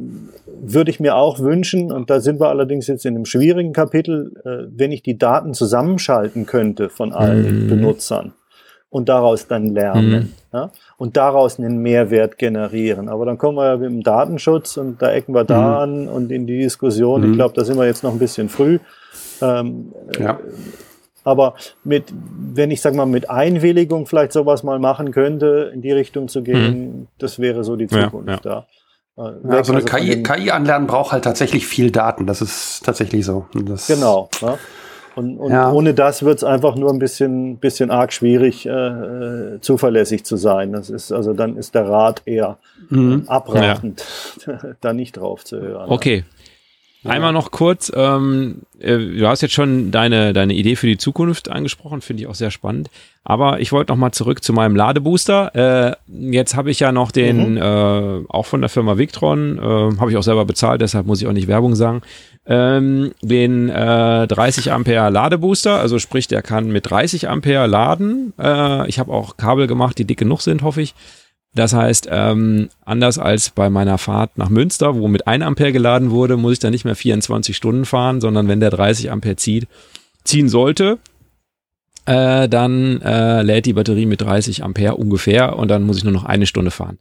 würde ich mir auch wünschen, und da sind wir allerdings jetzt in einem schwierigen Kapitel, äh, wenn ich die Daten zusammenschalten könnte von allen Mhm. Benutzern und daraus dann lernen. Ja? Und daraus einen Mehrwert generieren. Aber dann kommen wir ja mit dem Datenschutz und da ecken wir da an und in die Diskussion. Ich Mhm. glaube, da sind wir jetzt noch ein bisschen früh. Ähm, Ja. aber mit, wenn ich sag mal, mit Einwilligung vielleicht sowas mal machen könnte, in die Richtung zu gehen, das wäre so die Ja, Zukunft da. Äh, Ja, so eine also KI, KI anlernen braucht halt tatsächlich viel Daten. Das ist tatsächlich so. Das, Genau. Ja. Und, und Ja. ohne das wird es einfach nur ein bisschen, bisschen arg schwierig, äh, äh, zuverlässig zu sein. Das ist, also dann ist der Rat eher Mhm. abratend, da nicht drauf zu hören. Okay. Einmal noch kurz, ähm, äh, du hast jetzt schon deine, deine Idee für die Zukunft angesprochen, finde ich auch sehr spannend. Aber ich wollte noch mal zurück zu meinem Ladebooster. Äh, jetzt habe ich ja noch den, äh, auch von der Firma Victron, äh, habe ich auch selber bezahlt, deshalb muss ich auch nicht Werbung sagen, ähm, den äh, 30 Ampere Ladebooster, also sprich, der kann mit 30 Ampere laden. Äh, ich habe auch Kabel gemacht, die dick genug sind, hoffe ich. Das heißt, ähm, anders als bei meiner Fahrt nach Münster, wo mit 1 Ampere geladen wurde, muss ich dann nicht mehr 24 Stunden fahren, sondern wenn der 30 Ampere zieht, ziehen sollte, äh, dann äh, lädt die Batterie mit 30 Ampere ungefähr und dann muss ich nur noch eine Stunde fahren.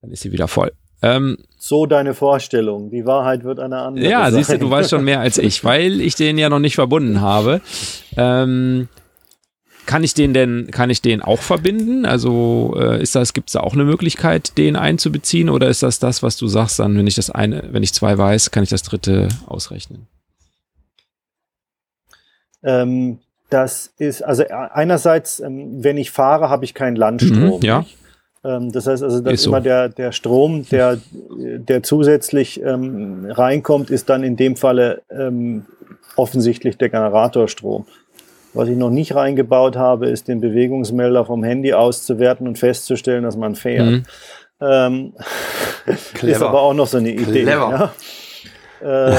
Dann ist sie wieder voll. Ähm, So deine Vorstellung. Die Wahrheit wird eine andere. ja, sein. siehst du, du weißt schon mehr als ich, weil ich den ja noch nicht verbunden habe. Ähm, kann ich den denn, kann ich den auch verbinden? Also äh, ist das, gibt es da auch eine Möglichkeit, den einzubeziehen oder ist das das, was du sagst, dann, wenn ich das eine, wenn ich zwei weiß, kann ich das dritte ausrechnen? Ähm, das ist, also einerseits, ähm, wenn ich fahre, habe ich keinen Landstrom. Mhm, ja. Ähm, das heißt also, dass Ist so. immer der, der Strom, der, der zusätzlich ähm, reinkommt, ist dann in dem Falle offensichtlich der Generatorstrom. Was ich noch nicht reingebaut habe, ist den Bewegungsmelder vom Handy auszuwerten und festzustellen, dass man fährt. Mhm. Ähm, ist aber auch noch so eine Idee. Clever. Ja? Äh,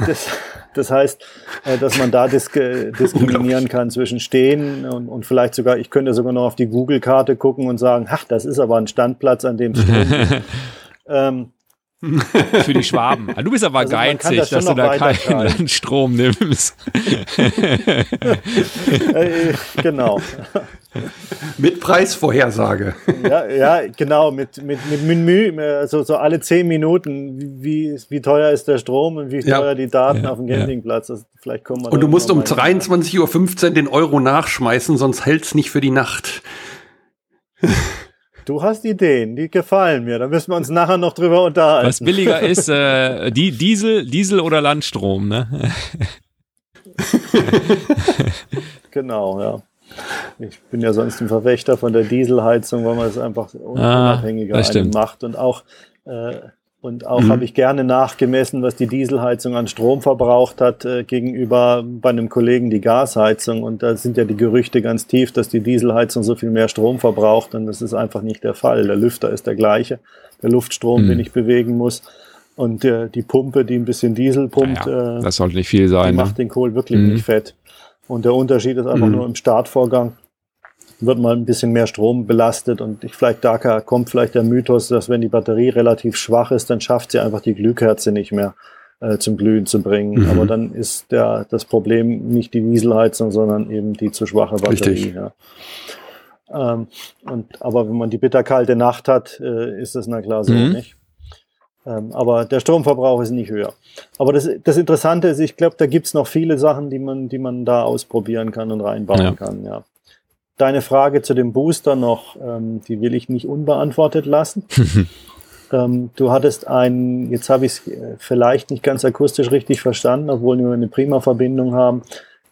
das, das heißt, äh, dass man da disk diskriminieren kann zwischen Stehen und, und vielleicht sogar, ich könnte sogar noch auf die Google-Karte gucken und sagen, ach, das ist aber ein Standplatz, an dem ist. ähm, Für die Schwaben. Ah, Du bist aber Also geizig, das dass du da keinen. Landstrom nimmst. äh, genau. Mit Preisvorhersage. Ja, ja, genau, mit, mit, mit Menü, also so alle zehn Minuten, wie, wie teuer ist der Strom und wie Ja. teuer die Daten Ja, auf dem. Campingplatz. Das, vielleicht kommen wir Und du musst um mal hin. 23.15 Uhr den Euro nachschmeißen, sonst hält's nicht für die Nacht. Du hast Ideen, die gefallen mir. Da müssen wir uns nachher noch drüber unterhalten. Was billiger ist, äh, die Diesel, Diesel oder Landstrom, ne? Genau, ja. Ich bin ja sonst ein Verfechter von der Dieselheizung, weil man es einfach Ah, unabhängiger stimmt. macht. Und auch, äh, und auch Mhm. habe ich gerne nachgemessen, was die Dieselheizung an Strom verbraucht hat, äh, gegenüber bei einem Kollegen die Gasheizung. Und da sind ja die Gerüchte ganz tief, dass die Dieselheizung so viel mehr Strom verbraucht. Und das ist einfach nicht der Fall. Der Lüfter ist der gleiche. Der Luftstrom, Mhm. den ich bewegen muss. Und äh, die Pumpe, die ein bisschen Diesel pumpt, Naja, äh, das sollte nicht viel die sein. Ne? macht den Kohl wirklich Mhm. nicht fett. Und der Unterschied ist einfach Mhm. nur im Startvorgang wird mal ein bisschen mehr Strom belastet und ich vielleicht da kommt vielleicht der Mythos, dass wenn die Batterie relativ schwach ist, dann schafft sie einfach die Glühkerze nicht mehr äh, zum Glühen zu bringen. Mhm. Aber dann ist der, das Problem nicht die Dieselheizung, sondern eben die zu schwache Batterie. Richtig. Ja. Ähm, und, aber wenn man die bitterkalte Nacht hat, äh, ist das na klar so Mhm. nicht. Ähm, aber der Stromverbrauch ist nicht höher. Aber das, das Interessante ist, ich glaube, da gibt's noch viele Sachen, die man, die man da ausprobieren kann und reinbauen Ja. kann. Ja. Deine Frage zu dem Booster noch, ähm, die will ich nicht unbeantwortet lassen. ähm, du hattest ein, jetzt habe ich es vielleicht nicht ganz akustisch richtig verstanden, obwohl wir eine prima Verbindung haben.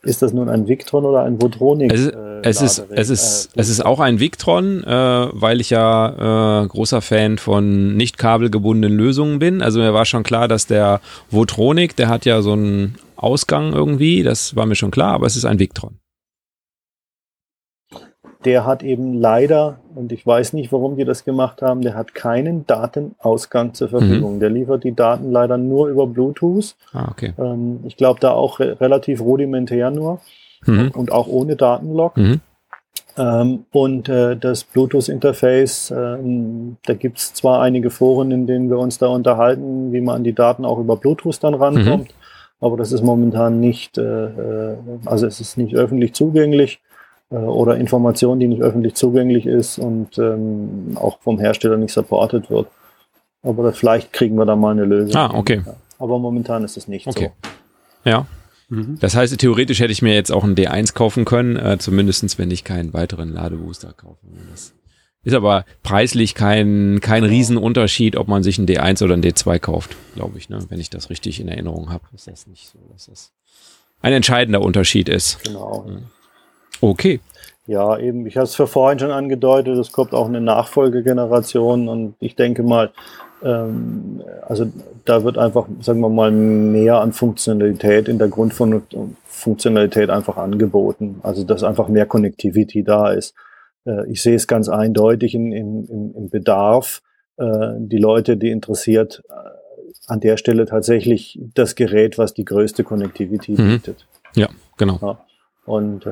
ist das nun ein Victron oder ein Votronic? Es, äh, es ist, es ist, äh, es ist auch ein Victron, äh, weil ich ja äh, großer Fan von nicht kabelgebundenen Lösungen bin. Also mir war schon klar, dass der Votronic, der hat ja so einen Ausgang irgendwie, das war mir schon klar, aber es ist ein Victron der hat eben leider, und ich weiß nicht, warum die das gemacht haben, der hat keinen Datenausgang zur Verfügung. Mhm. Der liefert die Daten leider nur über Bluetooth. Ah, okay. Ähm, ich glaube, da auch re relativ rudimentär nur mhm. und auch ohne Datenlog. Mhm. Ähm, und äh, das Bluetooth-Interface, ähm, da gibt es zwar einige Foren, in denen wir uns da unterhalten, wie man an die Daten auch über Bluetooth dann rankommt, mhm. aber das ist momentan nicht, äh, äh also es ist nicht öffentlich zugänglich äh, oder Information, die nicht öffentlich zugänglich ist und ähm, auch vom Hersteller nicht supported wird. Aber vielleicht kriegen wir da mal eine Lösung. Ah, okay. Aber momentan ist es nicht okay. so. Ja. Mhm. Das heißt, theoretisch hätte ich mir jetzt auch einen D1 kaufen können, äh, zumindest wenn ich keinen weiteren Ladebooster kaufe. Das ist aber preislich kein, kein Riesenunterschied, ob man sich einen D1 oder einen D2 kauft, glaube ich, ne? wenn ich das richtig in Erinnerung habe. Ist das nicht so, dass das ein entscheidender Unterschied ist. Genau. Mhm. Okay. Ja, eben, ich habe es für vorhin schon angedeutet, es kommt auch eine Nachfolgegeneration und ich denke mal, ähm, also da wird einfach, sagen wir mal, mehr an Funktionalität in der Grundfunktionalität einfach angeboten. Also dass einfach mehr Connectivity da ist. Äh, ich sehe es ganz eindeutig in, in, im, Bedarf. Äh, die Leute, die interessiert, äh, an der Stelle tatsächlich das Gerät, was die größte Connectivity mhm. bietet. Ja, genau. Ja. Und äh,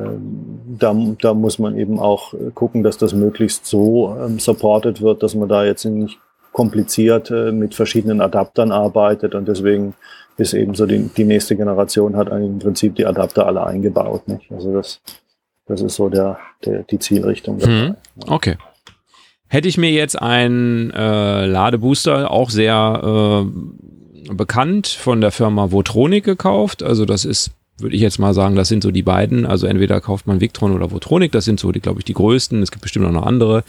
da, da muss man eben auch äh, gucken, dass das möglichst so ähm, supported wird, dass man da jetzt nicht kompliziert äh, mit verschiedenen Adaptern arbeitet. Und deswegen ist eben so die, die nächste Generation hat im Prinzip die Adapter alle eingebaut. Nicht? Also das, das ist so der, der, die Zielrichtung. Mhm. Okay. Hätte ich mir jetzt einen äh, Ladebooster auch sehr äh, bekannt von der Firma Votronic gekauft. Also das ist würde ich jetzt mal sagen, das sind so die beiden. Also entweder kauft man Victron oder Votronic, das sind so die, glaube ich, die größten. Es gibt bestimmt auch noch andere.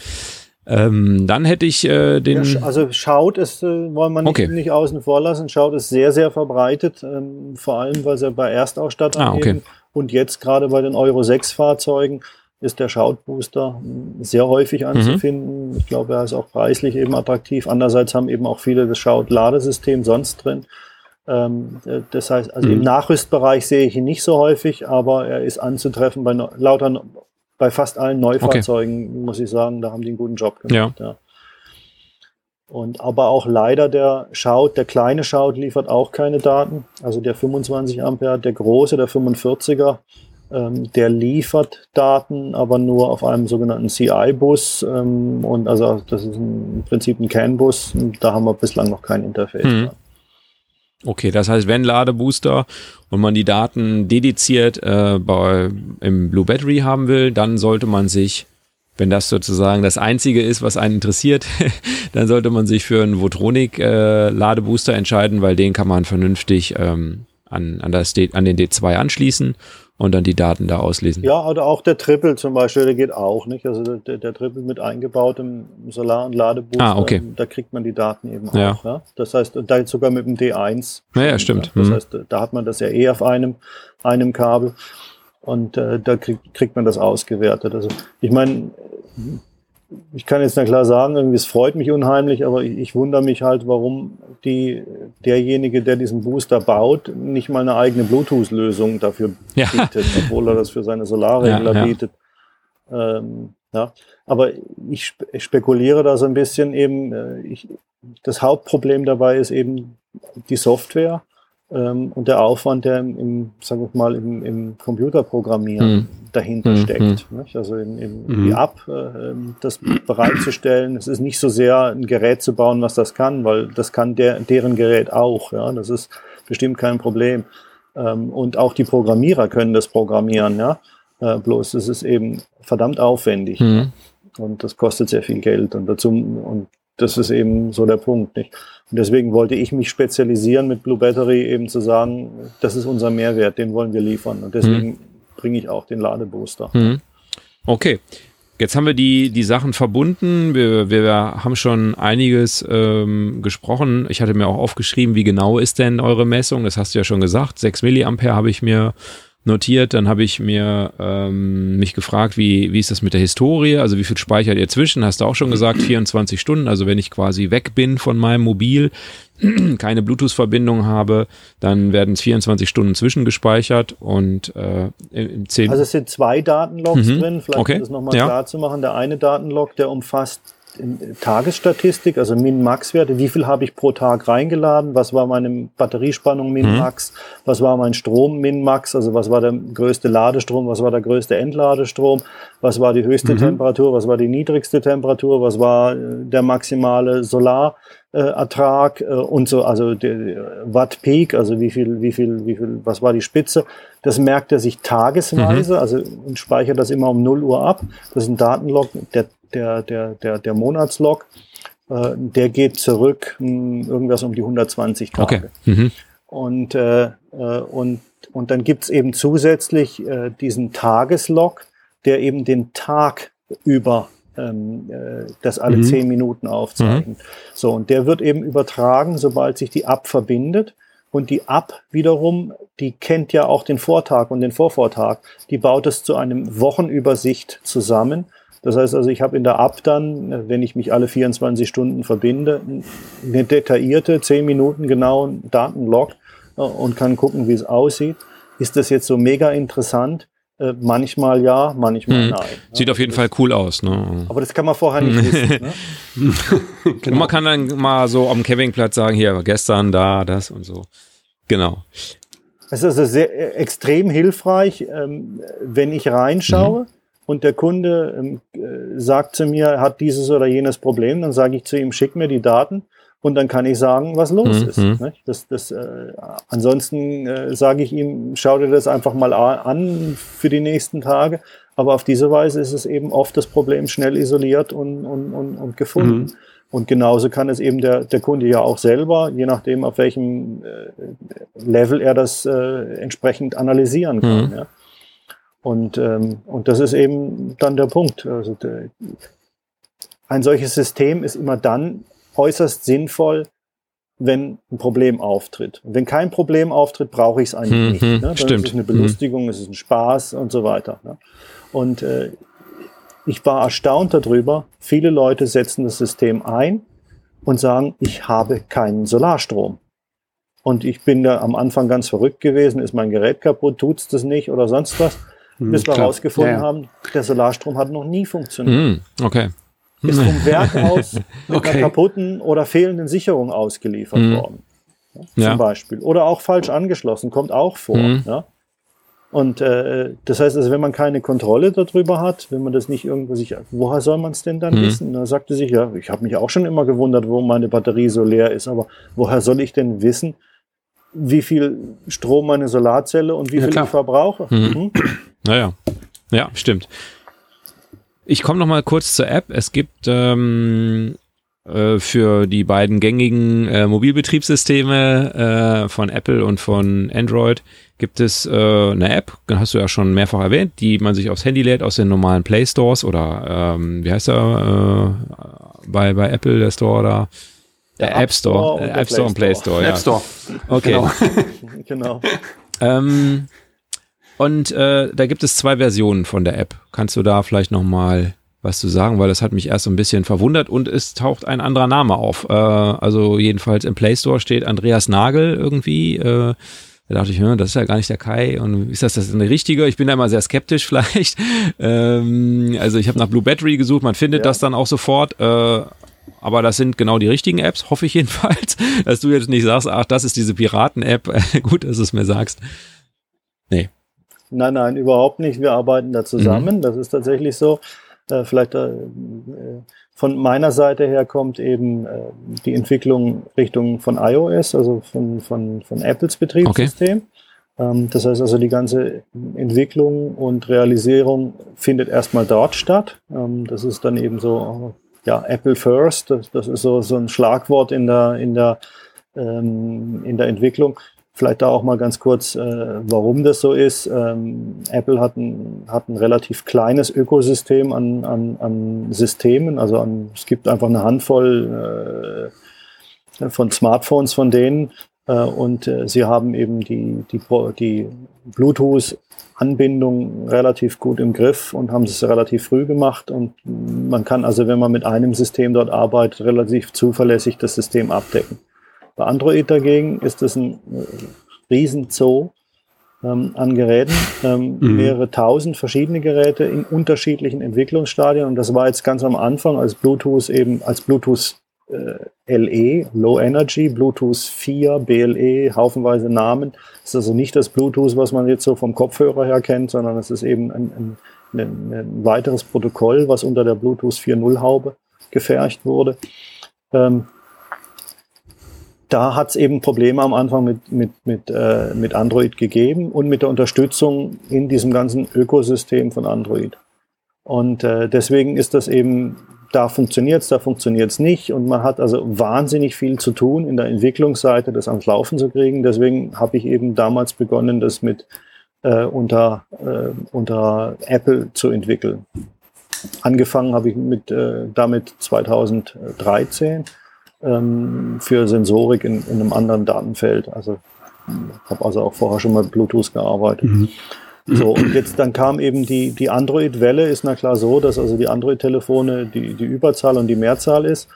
Ähm, dann hätte ich äh, den. Ja, also Schaut ist, äh, wollen wir nicht, okay. nicht außen vor lassen. Schaut ist sehr, sehr verbreitet, ähm, vor allem, weil sie bei Erstausstattern ah, okay. und jetzt gerade bei den Euro 6 Fahrzeugen ist der Shout-Booster sehr häufig anzufinden. Mhm. Ich glaube, er ist auch preislich eben attraktiv. Andererseits haben eben auch viele das Shout-Ladesystem sonst drin. Ähm, das heißt, also mhm. im Nachrüstbereich sehe ich ihn nicht so häufig, aber er ist anzutreffen bei lauter, bei fast allen Neufahrzeugen, okay. muss ich sagen, da haben die einen guten Job gemacht. Ja. ja. Und aber auch leider der Schaut, der kleine Schaut liefert auch keine Daten. Also der 25 Ampere, der große, der 45er, ähm, der liefert Daten, aber nur auf einem sogenannten CI-Bus. Ähm, und also das ist im Prinzip ein CAN-Bus. Da haben wir bislang noch kein Interface. Mhm. Okay, das heißt, wenn Ladebooster und man die Daten dediziert äh, bei, im Blue Battery haben will, dann sollte man sich, wenn das sozusagen das Einzige ist, was einen interessiert, dann sollte man sich für einen Votronic äh, Ladebooster entscheiden, weil den kann man vernünftig ähm, an, an, das D, an den D2 anschließen und dann die Daten da auslesen. Ja, oder auch der Triple zum Beispiel, der geht auch, nicht? Also der, der Triple mit eingebautem Solar- und Ladebooster, ah, okay. da kriegt man die Daten eben ja. auch. Ja? Das heißt, da jetzt sogar mit dem D1. Ja, ja stimmt. Ja? Das mhm. heißt, da hat man das ja eh auf einem, einem Kabel und äh, da kriegt, kriegt man das ausgewertet. Also ich meine, ich kann jetzt na klar sagen, irgendwie es freut mich unheimlich, aber ich, ich, wundere mich halt, warum die, derjenige, der diesen Booster baut, nicht mal eine eigene Bluetooth-Lösung dafür ja. bietet, obwohl er das für seine Solarregler ja, ja. bietet. Ähm, ja, aber ich, ich, spekuliere da so ein bisschen eben, äh, ich, das Hauptproblem dabei ist eben die Software ähm, und der Aufwand, der im, im sagen wir mal, im, im Computerprogrammieren mhm. dahinter mhm. steckt. Nicht? Also in, in mhm. die App, äh, das bereitzustellen. Es ist nicht so sehr ein Gerät zu bauen, was das kann, weil das kann der, deren Gerät auch. Ja? Das ist bestimmt kein Problem. Ähm, und auch die Programmierer können das programmieren. Ja? Äh, bloß es ist eben verdammt aufwendig. Mhm. Und das kostet sehr viel Geld. Und dazu, und das ist eben so der Punkt. Nicht? Und deswegen wollte ich mich spezialisieren mit Blue Battery, eben zu sagen, das ist unser Mehrwert, den wollen wir liefern. Und deswegen mhm. bringe ich auch den Ladebooster. Mhm. Okay. Jetzt haben wir die, die Sachen verbunden. Wir, wir haben schon einiges ähm, gesprochen. Ich hatte mir auch aufgeschrieben, wie genau ist denn eure Messung? Das hast du ja schon gesagt. 6 Milliampere habe ich mir notiert. Dann habe ich mir ähm, mich gefragt, wie, wie ist das mit der Historie? Also wie viel speichert ihr zwischen? Hast du auch schon gesagt, 24 Stunden. Also wenn ich quasi weg bin von meinem Mobil, keine Bluetooth-Verbindung habe, dann werden es 24 Stunden zwischengespeichert und äh, im 10 Also es sind zwei Datenlogs Mhm. drin, vielleicht Okay. um das nochmal Ja. klar zu machen. Der eine Datenlog, der umfasst in- Tagesstatistik, also Min-Max-Werte, wie viel habe ich pro Tag reingeladen, was war meine Batteriespannung Min-Max, was war mein Strom Min-Max, also was war der größte Ladestrom, was war der größte Entladestrom, was war die höchste Temperatur, was war die niedrigste Temperatur, was war äh, der maximale Solarertrag äh, und so, also der Watt Peak, also wie viel, wie viel, wie viel, was war die Spitze. Das merkt er sich tagesweise, also und speichert das immer um 0 Uhr ab. Das ist ein Datenlog, der, der, der, der, der Monatslog. Äh, der geht zurück mh, irgendwas um die 120 Tage. Okay. Mhm. Und, äh, äh, und, und dann gibt's eben zusätzlich äh, diesen Tageslog, der eben den Tag über ähm, äh, das alle Mhm. zehn Minuten aufzeichnet. So, und der wird eben übertragen, sobald sich die App verbindet. Und die App wiederum, die kennt ja auch den Vortag und den Vorvortag. Die baut es zu einem Wochenübersicht zusammen. Das heißt also, ich habe in der App dann, wenn ich mich alle 24 Stunden verbinde, eine detaillierte, 10 Minuten genauen Datenlog äh, und kann gucken, wie es aussieht. Ist das jetzt so mega interessant? Äh, Manchmal ja, manchmal Mhm. nein. Sieht auf jeden Fall cool aus. Ne? Aber das kann man vorher nicht wissen. Ne? Und man kann dann mal so am Campingplatz sagen, hier, gestern, da, das und so. Genau. Es ist also sehr äh, extrem hilfreich, ähm, wenn ich reinschaue und der Kunde ähm, äh, sagt zu mir, hat dieses oder jenes Problem, dann sage ich zu ihm, schick mir die Daten und dann kann ich sagen, was los Mhm. ist. nicht? Das, das, äh, ansonsten äh, sage ich ihm, schau dir das einfach mal an für die nächsten Tage. Aber auf diese Weise ist es eben oft das Problem schnell isoliert und, und, und, und gefunden. Und genauso kann es eben der, der Kunde ja auch selber, je nachdem, auf welchem äh, Level er das äh, entsprechend analysieren kann. Mhm. Ja. Und, ähm, und das ist eben dann der Punkt. Also der, ein solches System ist immer dann äußerst sinnvoll, wenn ein Problem auftritt. Und wenn kein Problem auftritt, brauche ich es eigentlich Mhm, nicht. Ne? Dann stimmt. ist es eine Belustigung, es ist ein Spaß und so weiter. Ne? Und äh, ich war erstaunt darüber, viele Leute setzen das System ein und sagen, ich habe keinen Solarstrom. Und ich bin da am Anfang ganz verrückt gewesen, ist mein Gerät kaputt, tut's das nicht oder sonst was. Bis wir klar. herausgefunden Ja, ja. haben, der Solarstrom hat noch nie funktioniert. Mhm. Okay. Ist vom Werk aus mit Okay. einer kaputten oder fehlenden Sicherung ausgeliefert Mhm. worden. Ja, Ja. Zum Beispiel. Oder auch falsch angeschlossen, kommt auch vor. Mhm. Ja? Und äh, das heißt also, wenn man keine Kontrolle darüber hat, wenn man das nicht irgendwo sich, woher soll man es denn dann Mhm. wissen? Da sagte sich, ja, ich habe mich auch schon immer gewundert, warum meine Batterie so leer ist, aber woher soll ich denn wissen, wie viel Strom meine Solarzelle und wie Ja, viel klar. ich verbrauche? Mhm. Naja. Ja, stimmt. Ich komme noch mal kurz zur App. Es gibt ähm, äh, für die beiden gängigen äh, Mobilbetriebssysteme äh, von Apple und von Android gibt es äh, eine App, hast du ja schon mehrfach erwähnt, die man sich aufs Handy lädt aus den normalen Play Stores oder ähm, wie heißt der äh, bei, bei Apple der Store da? Der, App Store, äh, App Store und Play Play Store, ja. App Store. Okay. Genau. Genau. Ähm, und äh, da gibt es zwei Versionen von der App. Kannst du da vielleicht noch mal was zu sagen, weil das hat mich erst so ein bisschen verwundert und es taucht ein anderer Name auf. Äh, also jedenfalls im Play Store steht Andreas Nagel irgendwie. Äh, da dachte ich, hm, das ist ja gar nicht der Kai. Und ist das das eine richtige? Ich bin da immer sehr skeptisch vielleicht. Ähm, also ich habe nach Blue Battery gesucht, man findet Ja. das dann auch sofort. Äh, aber das sind genau die richtigen Apps, hoffe ich jedenfalls, dass du jetzt nicht sagst, ach, das ist diese Piraten-App. Gut, dass du es mir sagst. Nein, nein, überhaupt nicht. Wir arbeiten da zusammen. Mhm. Das ist tatsächlich so. Äh, vielleicht äh, von meiner Seite her kommt eben äh, die Entwicklung Richtung von iOS, also von, von, von Apples Betriebssystem. Ähm, das heißt also, die ganze Entwicklung und Realisierung findet erstmal dort statt. Ähm, das ist dann eben so, ja, Apple First. Das, das ist so, so ein Schlagwort in der, in der, ähm, in der Entwicklung. Vielleicht da auch mal ganz kurz, äh, warum das so ist. Ähm, Apple hat ein, hat ein relativ kleines Ökosystem an, an, an Systemen. Also an, es gibt einfach eine Handvoll äh, von Smartphones von denen. Äh, und äh, sie haben eben die, die, die Bluetooth-Anbindung relativ gut im Griff und haben es relativ früh gemacht. Und man kann also, wenn man mit einem System dort arbeitet, relativ zuverlässig das System abdecken. Bei Android dagegen ist es ein äh, Riesenzoo ähm, an Geräten, ähm, mhm. mehrere tausend verschiedene Geräte in unterschiedlichen Entwicklungsstadien. Und das war jetzt ganz am Anfang, als Bluetooth eben als Bluetooth äh, LE, Low Energy, Bluetooth 4, BLE, haufenweise Namen. Das ist also nicht das Bluetooth, was man jetzt so vom Kopfhörer her kennt, sondern es ist eben ein, ein, ein, ein weiteres Protokoll, was unter der Bluetooth 4.0 Haube gefercht wurde. Ähm, da hat es eben Probleme am Anfang mit, mit, mit, äh, mit Android gegeben und mit der Unterstützung in diesem ganzen Ökosystem von Android. Und äh, deswegen ist das eben, da funktioniert es, da funktioniert es nicht. Und man hat also wahnsinnig viel zu tun in der Entwicklungsseite, das ans Laufen zu kriegen. Deswegen habe ich eben damals begonnen, das mit äh, unter, äh, unter Apple zu entwickeln. Angefangen habe ich mit, äh, damit 2013 ähm, für Sensorik in, in, einem anderen Datenfeld. Also ich habe also auch vorher schon mal mit Bluetooth gearbeitet. Mhm. So, und jetzt dann kam eben die, die Android-Welle, ist na klar so, dass also die Android-Telefone die, die Überzahl und die Mehrzahl ist,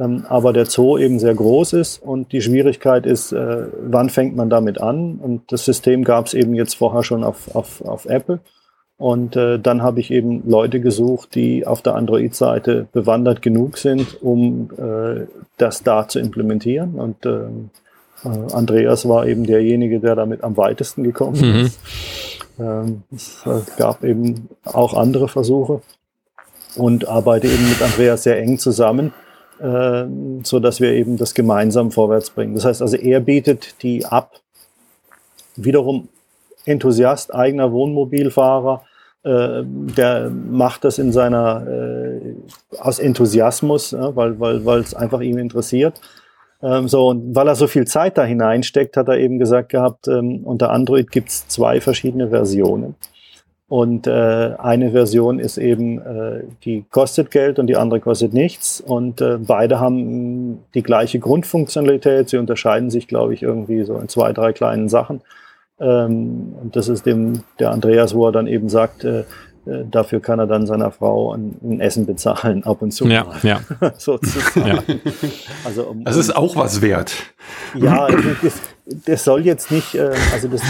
ähm, aber der Zoo eben sehr groß ist und die Schwierigkeit ist, äh, wann fängt man damit an? Und das System gab es eben jetzt vorher schon auf, auf, auf Apple. Und äh, dann habe ich eben Leute gesucht, die auf der Android-Seite bewandert genug sind, um äh, das da zu implementieren. Und äh, äh Andreas war eben derjenige, der damit am weitesten gekommen mhm. ist. Ähm, es äh, gab eben auch andere Versuche und arbeite eben mit Andreas sehr eng zusammen, äh, so dass wir eben das gemeinsam vorwärts bringen. Das heißt also, er bietet die ab. Wiederum Enthusiast, eigener Wohnmobilfahrer, äh, der macht das in seiner äh, aus Enthusiasmus, ja, weil weil weil es einfach ihm interessiert. Ähm, so und weil er so viel Zeit da hineinsteckt, hat er eben gesagt gehabt, ähm, unter Android gibt es zwei verschiedene Versionen. Und äh, eine Version ist eben, äh, die kostet Geld und die andere kostet nichts. Und äh, beide haben die gleiche Grundfunktionalität. Sie unterscheiden sich, glaube ich, irgendwie so in zwei, drei kleinen Sachen. Ähm, und das ist dem der Andreas, wo er dann eben sagt, äh, äh, dafür kann er dann seiner Frau ein, ein Essen bezahlen, ab und zu. Ja, mal. ja. Sozusagen. Ja. Also, um, das ist auch was wert. Ja, das, das soll jetzt nicht, äh, also das,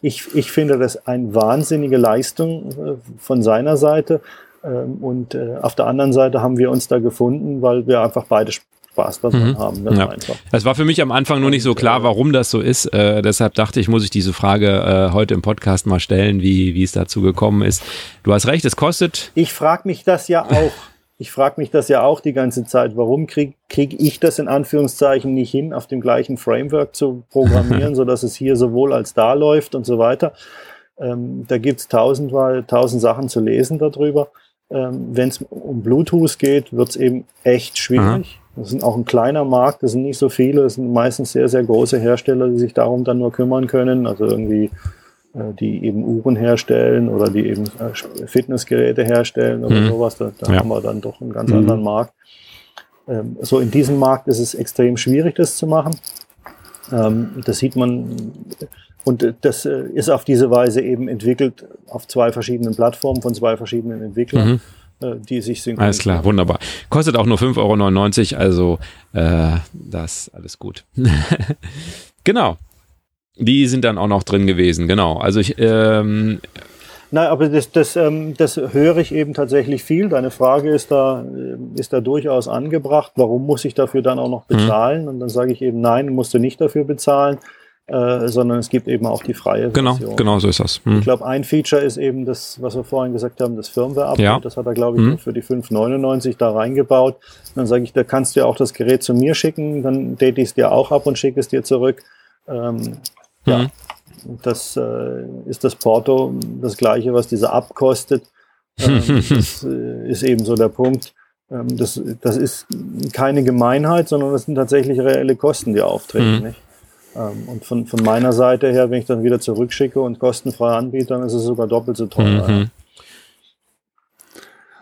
ich, ich finde das eine wahnsinnige Leistung äh, von seiner Seite. Ähm, und äh, auf der anderen Seite haben wir uns da gefunden, weil wir einfach beide Spaß daran mhm. haben. ja. einfach. Es war für mich am Anfang nur nicht so klar, warum das so ist. Äh, deshalb dachte ich, muss ich diese Frage äh, heute im Podcast mal stellen, wie, wie es dazu gekommen ist. Du hast recht, es kostet. Ich frage mich das ja auch. Ich frage mich das ja auch die ganze Zeit. Warum kriege krieg ich das in Anführungszeichen nicht hin, auf dem gleichen Framework zu programmieren, sodass es hier sowohl als da läuft und so weiter. Ähm, da gibt es tausend, tausend Sachen zu lesen darüber. Ähm, Wenn es um Bluetooth geht, wird es eben echt schwierig. Aha. Das ist auch ein kleiner Markt, das sind nicht so viele, das sind meistens sehr, sehr große Hersteller, die sich darum dann nur kümmern können. Also irgendwie, äh, die eben Uhren herstellen oder die eben äh, Fitnessgeräte herstellen oder mhm. sowas. Da, da ja. haben wir dann doch einen ganz mhm. anderen Markt. Ähm, so in diesem Markt ist es extrem schwierig, das zu machen. Ähm, das sieht man und das äh, ist auf diese Weise eben entwickelt auf zwei verschiedenen Plattformen von zwei verschiedenen Entwicklern. Mhm. Äh, die sich synchronisieren. Alles klar, wunderbar. Kostet auch nur 5,99 Euro, also äh, das alles gut. genau. Die sind dann auch noch drin gewesen, genau. Also ich, ähm, Nein, aber das, das, ähm, das höre ich eben tatsächlich viel. Deine Frage ist da, äh, ist da durchaus angebracht. Warum muss ich dafür dann auch noch mhm. bezahlen? Mhm. Und dann sage ich eben, nein, musst du nicht dafür bezahlen. Äh, sondern es gibt eben auch die freie genau, Version. Genau, genau so ist das. Hm. Ich glaube, ein Feature ist eben das, was wir vorhin gesagt haben, das Firmware-Update. Ja. Das hat er, glaube ich, hm. für die 599 da reingebaut. Dann sage ich, da kannst du ja auch das Gerät zu mir schicken, dann date ich es dir auch ab und schicke es dir zurück. Ähm, hm. Ja, das äh, ist das Porto, das gleiche, was diese App kostet. Ähm, das äh, ist eben so der Punkt. Ähm, das, das ist keine Gemeinheit, sondern das sind tatsächlich reelle Kosten, die auftreten. Hm. Nicht? Ähm, und von, von meiner Seite her, wenn ich dann wieder zurückschicke und kostenfrei anbiete, dann ist es sogar doppelt so teuer. Mhm.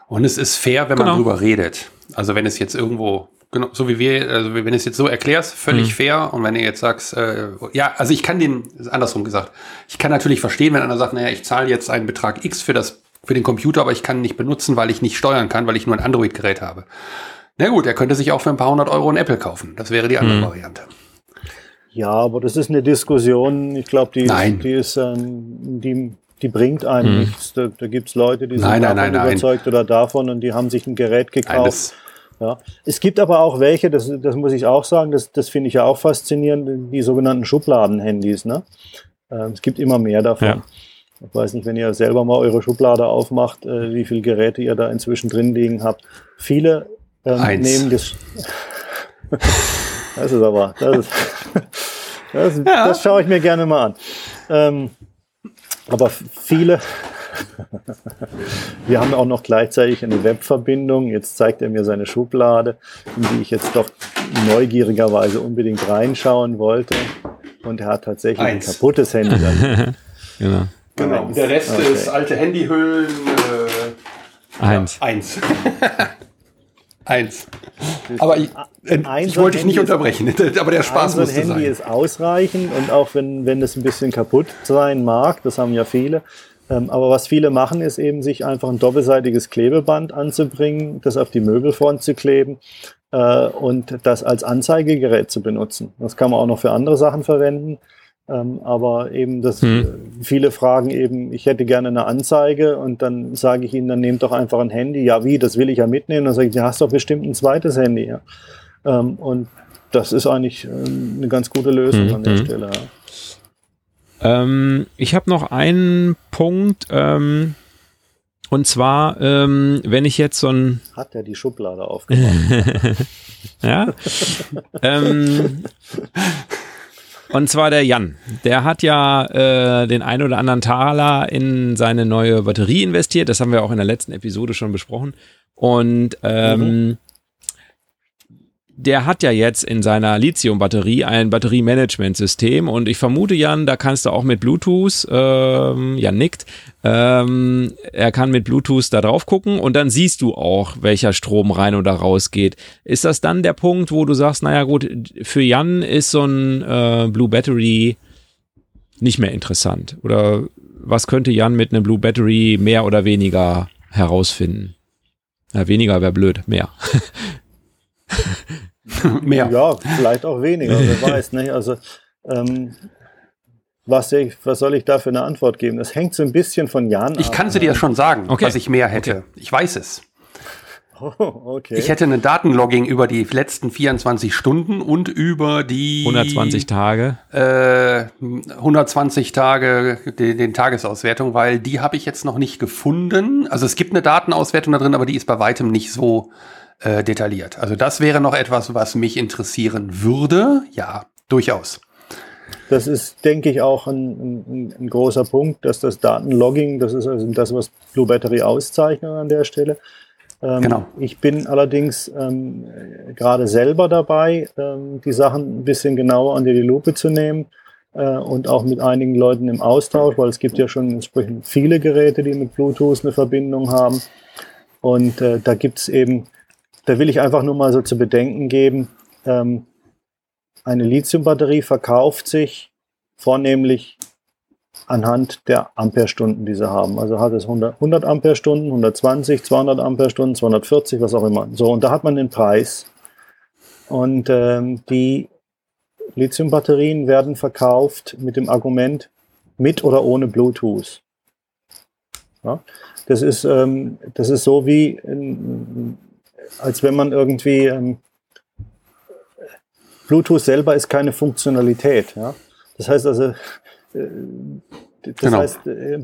Und es ist fair, wenn genau. man drüber redet. Also wenn es jetzt irgendwo genau, so wie wir, also wenn du es jetzt so erklärst, völlig mhm. fair. Und wenn du jetzt sagst, äh, ja, also ich kann den, andersrum gesagt, ich kann natürlich verstehen, wenn einer sagt, naja, ich zahle jetzt einen Betrag X für das, für den Computer, aber ich kann ihn nicht benutzen, weil ich nicht steuern kann, weil ich nur ein Android-Gerät habe. Na gut, er könnte sich auch für ein paar hundert Euro ein Apple kaufen. Das wäre die andere mhm. Variante. Ja, aber das ist eine Diskussion, ich glaube, die, die ist, ähm, die, die bringt einen hm. nichts. Da, da gibt es Leute, die sind nein, davon nein, nein, überzeugt oder davon und die haben sich ein Gerät gekauft. ja. Es gibt aber auch welche, das, das muss ich auch sagen, das, das finde ich ja auch faszinierend, die sogenannten Schubladenhandys. Ne? Ähm, es gibt immer mehr davon. Ja. Ich weiß nicht, wenn ihr selber mal eure Schublade aufmacht, äh, wie viele Geräte ihr da inzwischen drin liegen habt. Viele ähm, nehmen das. das ist aber, das ist, das, ja. das schaue ich mir gerne mal an. Ähm, aber viele, wir haben auch noch gleichzeitig eine Webverbindung. Jetzt zeigt er mir seine Schublade, in die ich jetzt doch neugierigerweise unbedingt reinschauen wollte. Und er hat tatsächlich Eins. ein kaputtes Handy. genau. Genau. Der Rest okay. ist alte Handyhüllen. Äh, Eins. Ja, eins. Eins. Aber ich, äh, ich wollte dich nicht unterbrechen, aber der Spaß muss sein. Handy ist ausreichend und auch wenn, wenn es ein bisschen kaputt sein mag, das haben ja viele, ähm, aber was viele machen, ist eben sich einfach ein doppelseitiges Klebeband anzubringen, das auf die Möbelfront zu kleben äh, und das als Anzeigegerät zu benutzen. Das kann man auch noch für andere Sachen verwenden. Ähm, aber eben, dass hm. viele fragen eben, ich hätte gerne eine Anzeige und dann sage ich ihnen, dann nehmt doch einfach ein Handy. Ja, wie, das will ich ja mitnehmen. Dann sage ich, du hast doch bestimmt ein zweites Handy. Ja. Ähm, und das ist eigentlich äh, eine ganz gute Lösung hm. an der hm. Stelle. Ja. Ähm, ich habe noch einen Punkt. Ähm, und zwar, ähm, wenn ich jetzt so ein. Hat er die Schublade aufgemacht? ja. ähm, und zwar der Jan. Der hat ja äh, den ein oder anderen Taler in seine neue Batterie investiert. Das haben wir auch in der letzten Episode schon besprochen. Und ähm, mhm der hat ja jetzt in seiner Lithium-Batterie ein Batteriemanagementsystem und ich vermute, Jan, da kannst du auch mit Bluetooth, ähm, Jan nickt, ähm, er kann mit Bluetooth da drauf gucken und dann siehst du auch, welcher Strom rein oder raus geht. Ist das dann der Punkt, wo du sagst, naja gut, für Jan ist so ein äh, Blue Battery nicht mehr interessant? Oder was könnte Jan mit einem Blue Battery mehr oder weniger herausfinden? Ja, weniger wäre blöd, mehr. Mehr. Ja, vielleicht auch weniger, wer weiß. Nicht? Also, ähm, was, ich, was soll ich da für eine Antwort geben? Das hängt so ein bisschen von Jan ab. Ich kann sie dir schon sagen, okay. was ich mehr hätte. Okay. Ich weiß es. Oh, okay. Ich hätte eine Datenlogging über die letzten 24 Stunden und über die 120 Tage. Äh, 120 Tage den, den Tagesauswertung, weil die habe ich jetzt noch nicht gefunden. Also es gibt eine Datenauswertung da drin, aber die ist bei weitem nicht so äh, detailliert. Also das wäre noch etwas, was mich interessieren würde. Ja, durchaus. Das ist, denke ich, auch ein, ein, ein, großer Punkt, dass das Datenlogging, das ist also das, was Blue Battery auszeichnet an der Stelle. Ähm, genau. Ich bin allerdings ähm, gerade selber dabei, ähm, die Sachen ein bisschen genauer unter die Lupe zu nehmen äh, und auch mit einigen Leuten im Austausch, weil es gibt ja schon entsprechend viele Geräte, die mit Bluetooth eine Verbindung haben. Und äh, da gibt es eben da will ich einfach nur mal so zu bedenken geben, ähm, eine Lithiumbatterie verkauft sich vornehmlich anhand der Amperestunden, die sie haben. Also hat es 100, 100 Amperestunden, 120, 200 Amperestunden, 240, was auch immer. So, und da hat man den Preis. Und ähm, die Lithiumbatterien werden verkauft mit dem Argument mit oder ohne Bluetooth. Ja, das, ist, ähm, das ist so wie ein, als wenn man irgendwie ähm, Bluetooth selber ist keine Funktionalität. Ja? Das heißt also, äh, das genau. heißt, äh,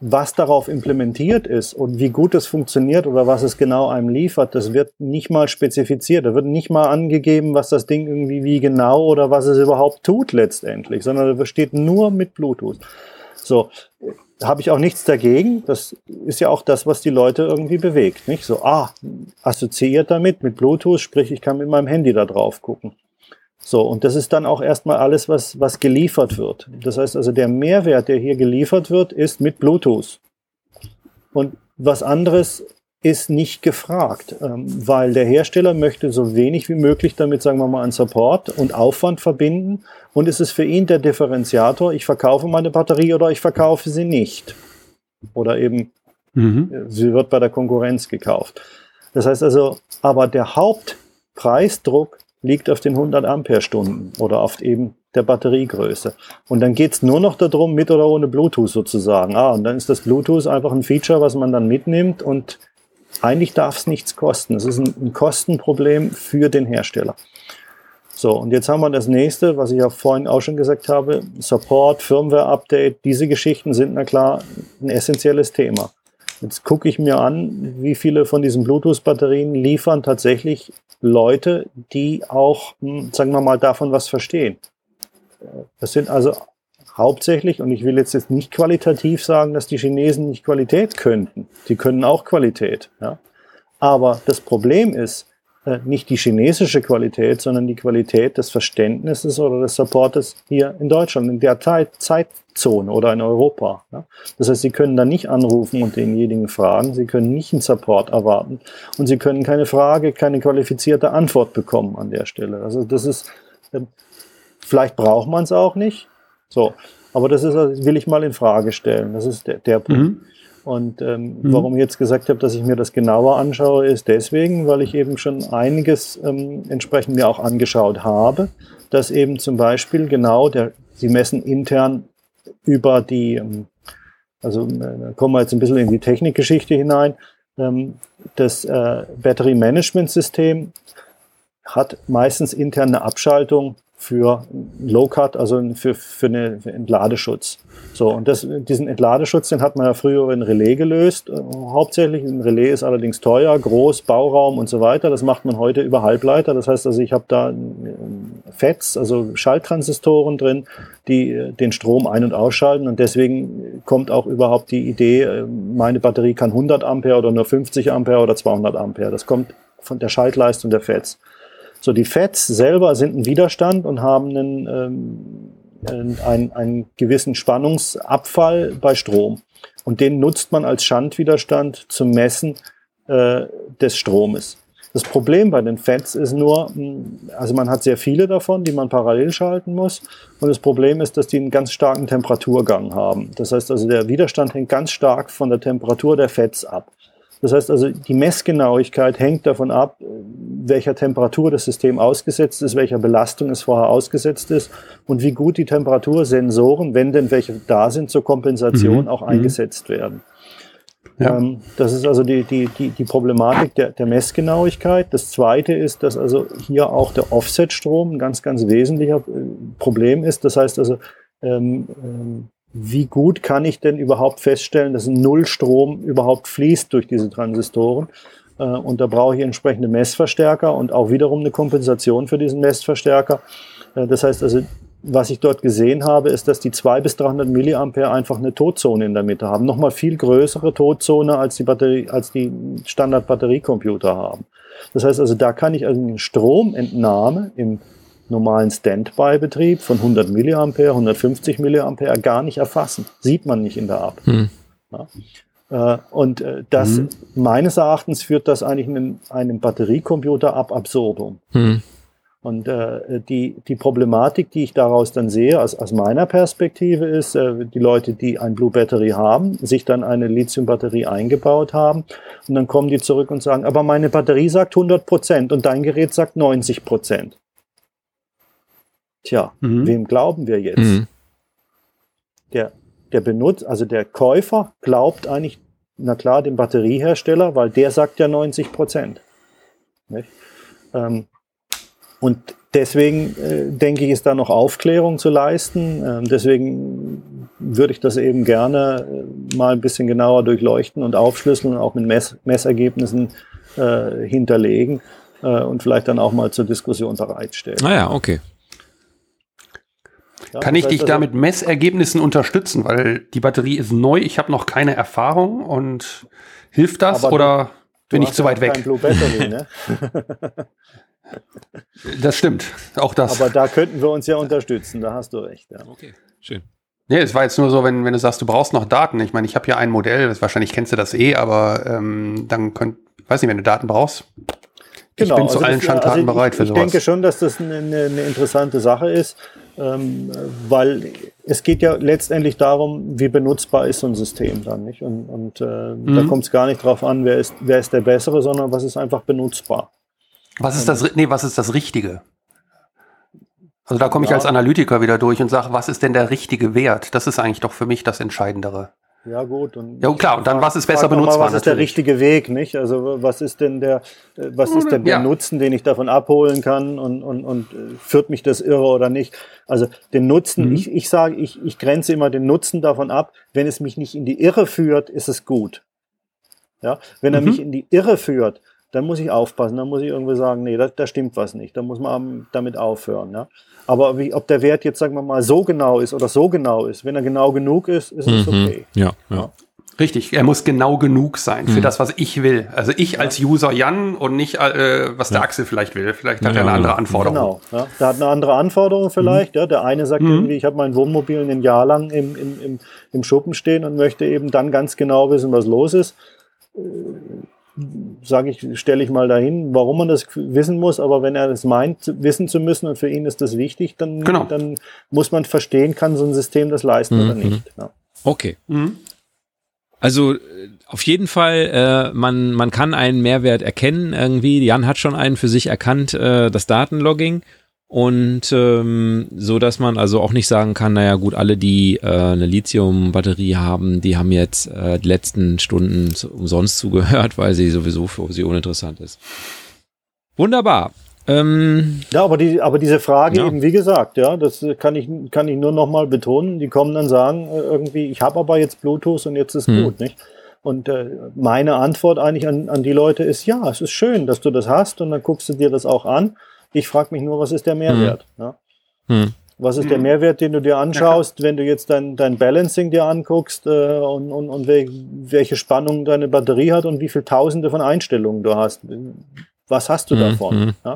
was darauf implementiert ist und wie gut es funktioniert oder was es genau einem liefert, das wird nicht mal spezifiziert. Da wird nicht mal angegeben, was das Ding irgendwie wie genau oder was es überhaupt tut letztendlich, sondern da steht nur mit Bluetooth. So, habe ich auch nichts dagegen. Das ist ja auch das, was die Leute irgendwie bewegt. Nicht so, ah, assoziiert damit mit Bluetooth, sprich, ich kann mit meinem Handy da drauf gucken. So, und das ist dann auch erstmal alles, was, was geliefert wird. Das heißt also, der Mehrwert, der hier geliefert wird, ist mit Bluetooth. Und was anderes ist nicht gefragt, ähm, weil der Hersteller möchte so wenig wie möglich damit, sagen wir mal, an Support und Aufwand verbinden. Und es ist für ihn der Differenziator, ich verkaufe meine Batterie oder ich verkaufe sie nicht. Oder eben, mhm. Äh, sie wird bei der Konkurrenz gekauft. Das heißt also, aber der Hauptpreisdruck liegt auf den 100 Ampere-Stunden oder auf eben der Batteriegröße. Und dann geht's nur noch darum, mit oder ohne Bluetooth sozusagen. Ah, und dann ist das Bluetooth einfach ein Feature, was man dann mitnimmt und eigentlich darf es nichts kosten. Es ist ein, ein, Kostenproblem für den Hersteller. So, und jetzt haben wir das nächste, was ich ja vorhin auch schon gesagt habe, Support, Firmware-Update, diese Geschichten sind na klar ein essentielles Thema. Jetzt gucke ich mir an, wie viele von diesen Bluetooth-Batterien liefern tatsächlich Leute, die auch, hm, sagen wir mal, davon was verstehen. Das sind also hauptsächlich, und ich will jetzt, nicht qualitativ sagen, dass die Chinesen nicht Qualität könnten. Die können auch Qualität. Ja? Aber das Problem ist äh, nicht die chinesische Qualität, sondern die Qualität des Verständnisses oder des Supportes hier in Deutschland, in der Zeit, Zeitzone oder in Europa. Ja? Das heißt, Sie können da nicht anrufen und denjenigen fragen, Sie können nicht einen Support erwarten und Sie können keine Frage, keine qualifizierte Antwort bekommen an der Stelle. Also das ist, äh, vielleicht braucht man es auch nicht, so, aber das ist, will ich mal in Frage stellen. Das ist der, der Punkt. Mhm. Und ähm, mhm. warum ich jetzt gesagt habe, dass ich mir das genauer anschaue, ist deswegen, weil ich eben schon einiges ähm, entsprechend mir auch angeschaut habe, dass eben zum Beispiel genau der, sie messen intern über die, ähm, also äh, kommen wir jetzt ein bisschen in die Technikgeschichte hinein, ähm, das äh, Battery Management System hat meistens intern eine Abschaltung für Low Cut, also für, für, eine, Entladeschutz. So, und das, diesen Entladeschutz, den hat man ja früher in Relais gelöst, äh, hauptsächlich. Ein Relais ist allerdings teuer, groß, Bauraum und so weiter. Das macht man heute über Halbleiter. Das heißt also, ich habe da FETs, also Schalttransistoren drin, die äh, den Strom ein- und ausschalten. Und deswegen kommt auch überhaupt die Idee, äh, meine Batterie kann 100 Ampere oder nur 50 Ampere oder 200 Ampere. Das kommt von der Schaltleistung der FETs. So, die FETs selber sind ein Widerstand und haben einen, ähm, einen, einen gewissen Spannungsabfall bei Strom. Und den nutzt man als Schandwiderstand zum Messen äh, des Stromes. Das Problem bei den FETs ist nur, hm, also man hat sehr viele davon, die man parallel schalten muss. Und das Problem ist, dass die einen ganz starken Temperaturgang haben. Das heißt also, der Widerstand hängt ganz stark von der Temperatur der FETs ab. Das heißt also, die Messgenauigkeit hängt davon ab, welcher Temperatur das System ausgesetzt ist, welcher Belastung es vorher ausgesetzt ist und wie gut die Temperatursensoren, wenn denn welche da sind, zur Kompensation mhm. auch mhm. eingesetzt werden. Ja. Ähm, das ist also die, die, die, die Problematik der, der Messgenauigkeit. Das zweite ist, dass also hier auch der Offset-Strom ein ganz, ganz wesentlicher äh, Problem ist. Das heißt also, ähm, ähm, wie gut kann ich denn überhaupt feststellen, dass ein Nullstrom überhaupt fließt durch diese Transistoren? Äh, und da brauche ich entsprechende Messverstärker und auch wiederum eine Kompensation für diesen Messverstärker. Äh, das heißt also, was ich dort gesehen habe, ist, dass die 200 bis 300 Milliampere einfach eine Todzone in der Mitte haben. Nochmal viel größere Todzone als die Batterie, als die Standard-Batteriecomputer haben. Das heißt also, da kann ich also eine Stromentnahme im normalen Standby-Betrieb von 100 Milliampere, 150 Milliampere gar nicht erfassen. Sieht man nicht in der App. Hm. Ja. Äh, und äh, das, hm. meines Erachtens führt das eigentlich in einem Batteriecomputer ab absurdum. Hm. Und äh, die, die Problematik, die ich daraus dann sehe, aus, aus meiner Perspektive, ist, äh, die Leute, die ein Blue Battery haben, sich dann eine Lithium-Batterie eingebaut haben und dann kommen die zurück und sagen, aber meine Batterie sagt 100 Prozent und dein Gerät sagt 90 Prozent. Tja, mhm. wem glauben wir jetzt? Mhm. Der, der Benutzer, also der Käufer glaubt eigentlich, na klar, dem Batteriehersteller, weil der sagt ja 90 Prozent. Ähm, und deswegen äh, denke ich, ist da noch Aufklärung zu leisten. Ähm, deswegen würde ich das eben gerne äh, mal ein bisschen genauer durchleuchten und aufschlüsseln und auch mit Mess Messergebnissen äh, hinterlegen äh, und vielleicht dann auch mal zur Diskussion bereitstellen. Naja, ah okay. Ja, Kann ich dich da mit Messergebnissen unterstützen? Weil die Batterie ist neu, ich habe noch keine Erfahrung und hilft das oder bin ich zu weit weg? Battery, ne? das stimmt, auch das. Aber da könnten wir uns ja unterstützen, da hast du recht. Ja. Okay, schön. Nee, es war jetzt nur so, wenn, wenn du sagst, du brauchst noch Daten. Ich meine, ich habe ja ein Modell, wahrscheinlich kennst du das eh, aber ähm, dann könnt, weiß nicht, wenn du Daten brauchst. Genau, ich bin zu also allen das- Schandtaten also ich, bereit für ich sowas. denke schon, dass das eine, eine interessante Sache ist, ähm, weil es geht ja letztendlich darum, wie benutzbar ist so ein System dann, nicht? Und, und äh, Mhm. da kommt es gar nicht drauf an, wer ist, wer ist der Bessere, sondern was ist einfach benutzbar. Was ist das, nee, was ist das Richtige? Also da komme ich Ja. als Analytiker wieder durch und sage, was ist denn der richtige Wert? Das ist eigentlich doch für mich das Entscheidendere. Ja gut. Und Ja, klar, und dann, was ist besser benutzbar, Was ist der richtige Weg, nicht? Also was ist denn der, äh, was ist denn der Ja. Nutzen, den ich davon abholen kann und, und, und äh, führt mich das irre oder nicht? Also den Nutzen, Mhm. ich, ich sage, ich, ich grenze immer den Nutzen davon ab, wenn es mich nicht in die Irre führt, ist es gut. Ja, wenn er Mhm. mich in die Irre führt, dann muss ich aufpassen, dann muss ich irgendwie sagen, nee, da, da stimmt was nicht, da muss man am- damit aufhören. Ja? Aber wie, ob der Wert jetzt, sagen wir mal, so genau ist oder so genau ist, wenn er genau genug ist, ist es Mhm. okay. Ja, ja. Richtig, er muss genau genug sein Mhm. für das, was ich will. Also ich als User Jan und nicht, äh, was der Axel vielleicht will. Vielleicht hat Ja, er eine andere genau. Anforderung. Genau. Ja. Der hat eine andere Anforderung vielleicht. Ja. Der eine sagt Mhm. irgendwie, ich habe mein Wohnmobil ein Jahr lang im, im, im, im Schuppen stehen und möchte eben dann ganz genau wissen, was los ist. Sage ich, stelle ich mal dahin, warum man das wissen muss, aber wenn er das meint, wissen zu müssen und für ihn ist das wichtig, dann, Genau. dann muss man verstehen, kann so ein System das leisten oder Mhm. nicht. Ja. Okay. Mhm. Also äh, auf jeden Fall, äh, man, man kann einen Mehrwert erkennen irgendwie. Jan hat schon einen für sich erkannt, äh, das Datenlogging. Und ähm, so, dass man also auch nicht sagen kann, naja gut, alle, die äh, eine Lithium-Batterie haben, die haben jetzt äh, die letzten Stunden zu, umsonst zugehört, weil sie sowieso für sie uninteressant ist. Wunderbar. Ähm, Ja, aber, die, aber diese Frage Ja. eben, wie gesagt, ja, das kann ich, kann ich nur noch mal betonen. Die kommen dann sagen, äh, irgendwie, ich habe aber jetzt Bluetooth und jetzt ist Hm. gut, nicht? Und äh, meine Antwort eigentlich an, an die Leute ist, ja, es ist schön, dass du das hast und dann guckst du dir das auch an. Ich frage mich nur, was ist der Mehrwert? Ja? hm. Was ist der Mhm. Mehrwert, den du dir anschaust, wenn du jetzt dein, dein Balancing dir anguckst äh, und, und, und wel, welche Spannung deine Batterie hat und wie viele Tausende von Einstellungen du hast? Was hast du Mhm, davon? mhm. Ja?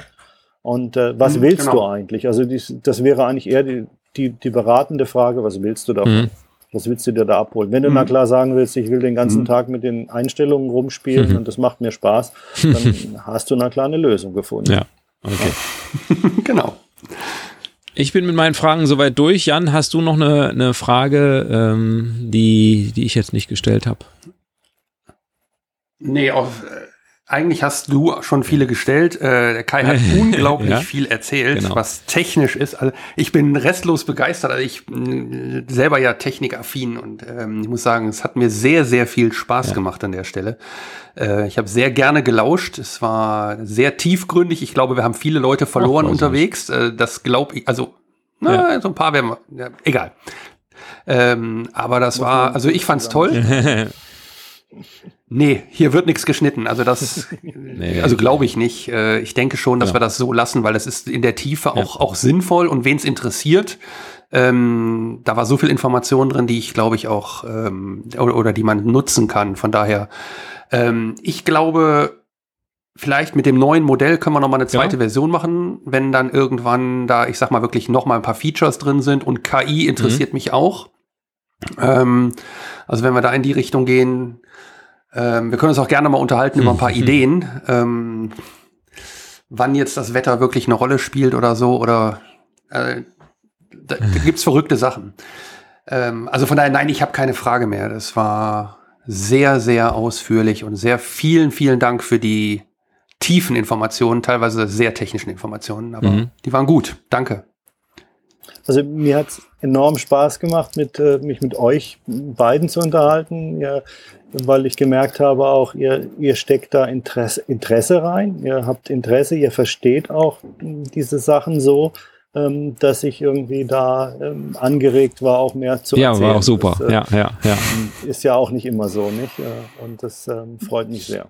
Und äh, was willst du genau. eigentlich? Also dies, das wäre eigentlich eher die, die, die beratende Frage, was willst du davon? Was willst du dir da abholen? Wenn du Mhm. na klar sagen willst, ich will den ganzen Mhm. Tag mit den Einstellungen rumspielen Mhm. und das macht mir Spaß, dann hast du na klar eine Lösung gefunden. Ja, okay. genau. Ich bin mit meinen Fragen soweit durch. Jan, hast du noch eine, eine Frage, ähm, die, die ich jetzt nicht gestellt habe? Nee, auf, eigentlich hast du schon viele gestellt. Äh, der Kai hat unglaublich Ja. viel erzählt, Genau. was technisch ist. Also ich bin restlos begeistert. Also ich bin selber ja technikaffin und ähm, ich muss sagen, es hat mir sehr, sehr viel Spaß Ja. gemacht an der Stelle. Äh, ich habe sehr gerne gelauscht. Es war sehr tiefgründig. Ich glaube, wir haben viele Leute verloren weiß unterwegs. Äh, das glaube ich. Also na, so ein paar werden wir. Ja, egal. Ähm, aber das war, also ich fand's toll. Nee, hier wird nichts geschnitten. Also das, also glaube ich nicht. Äh, Ich denke schon, dass Ja. wir das so lassen, weil das ist in der Tiefe auch, auch sinnvoll und wen es interessiert. Ähm, da war so viel Information drin, die ich glaube ich auch ähm, oder, oder die man nutzen kann. Von daher, ähm, ich glaube, vielleicht mit dem neuen Modell können wir noch mal eine zweite Ja. Version machen, wenn dann irgendwann da, ich sag mal wirklich noch mal ein paar Features drin sind und KI interessiert mich auch. Ähm, also wenn wir da in die Richtung gehen, ähm, wir können uns auch gerne mal unterhalten über ein paar Ideen, ähm, wann jetzt das Wetter wirklich eine Rolle spielt oder so oder äh, da, da gibt's verrückte Sachen. Ähm, also von daher, nein, ich habe keine Frage mehr. Das war sehr, sehr ausführlich und sehr vielen, vielen Dank für die tiefen Informationen, teilweise sehr technischen Informationen, aber Mhm. die waren gut. Danke. Also mir hat es enorm Spaß gemacht, mit, äh, mich mit euch beiden zu unterhalten, ja, weil ich gemerkt habe, auch ihr, ihr steckt da Interesse, Interesse rein, ihr habt Interesse, ihr versteht auch diese Sachen so, ähm, dass ich irgendwie da ähm, angeregt war, auch mehr zu Ja, erzählen. war auch super. Das, äh, ja, ja, ja. Ist ja auch nicht immer so, nicht? Und das ähm, freut mich sehr.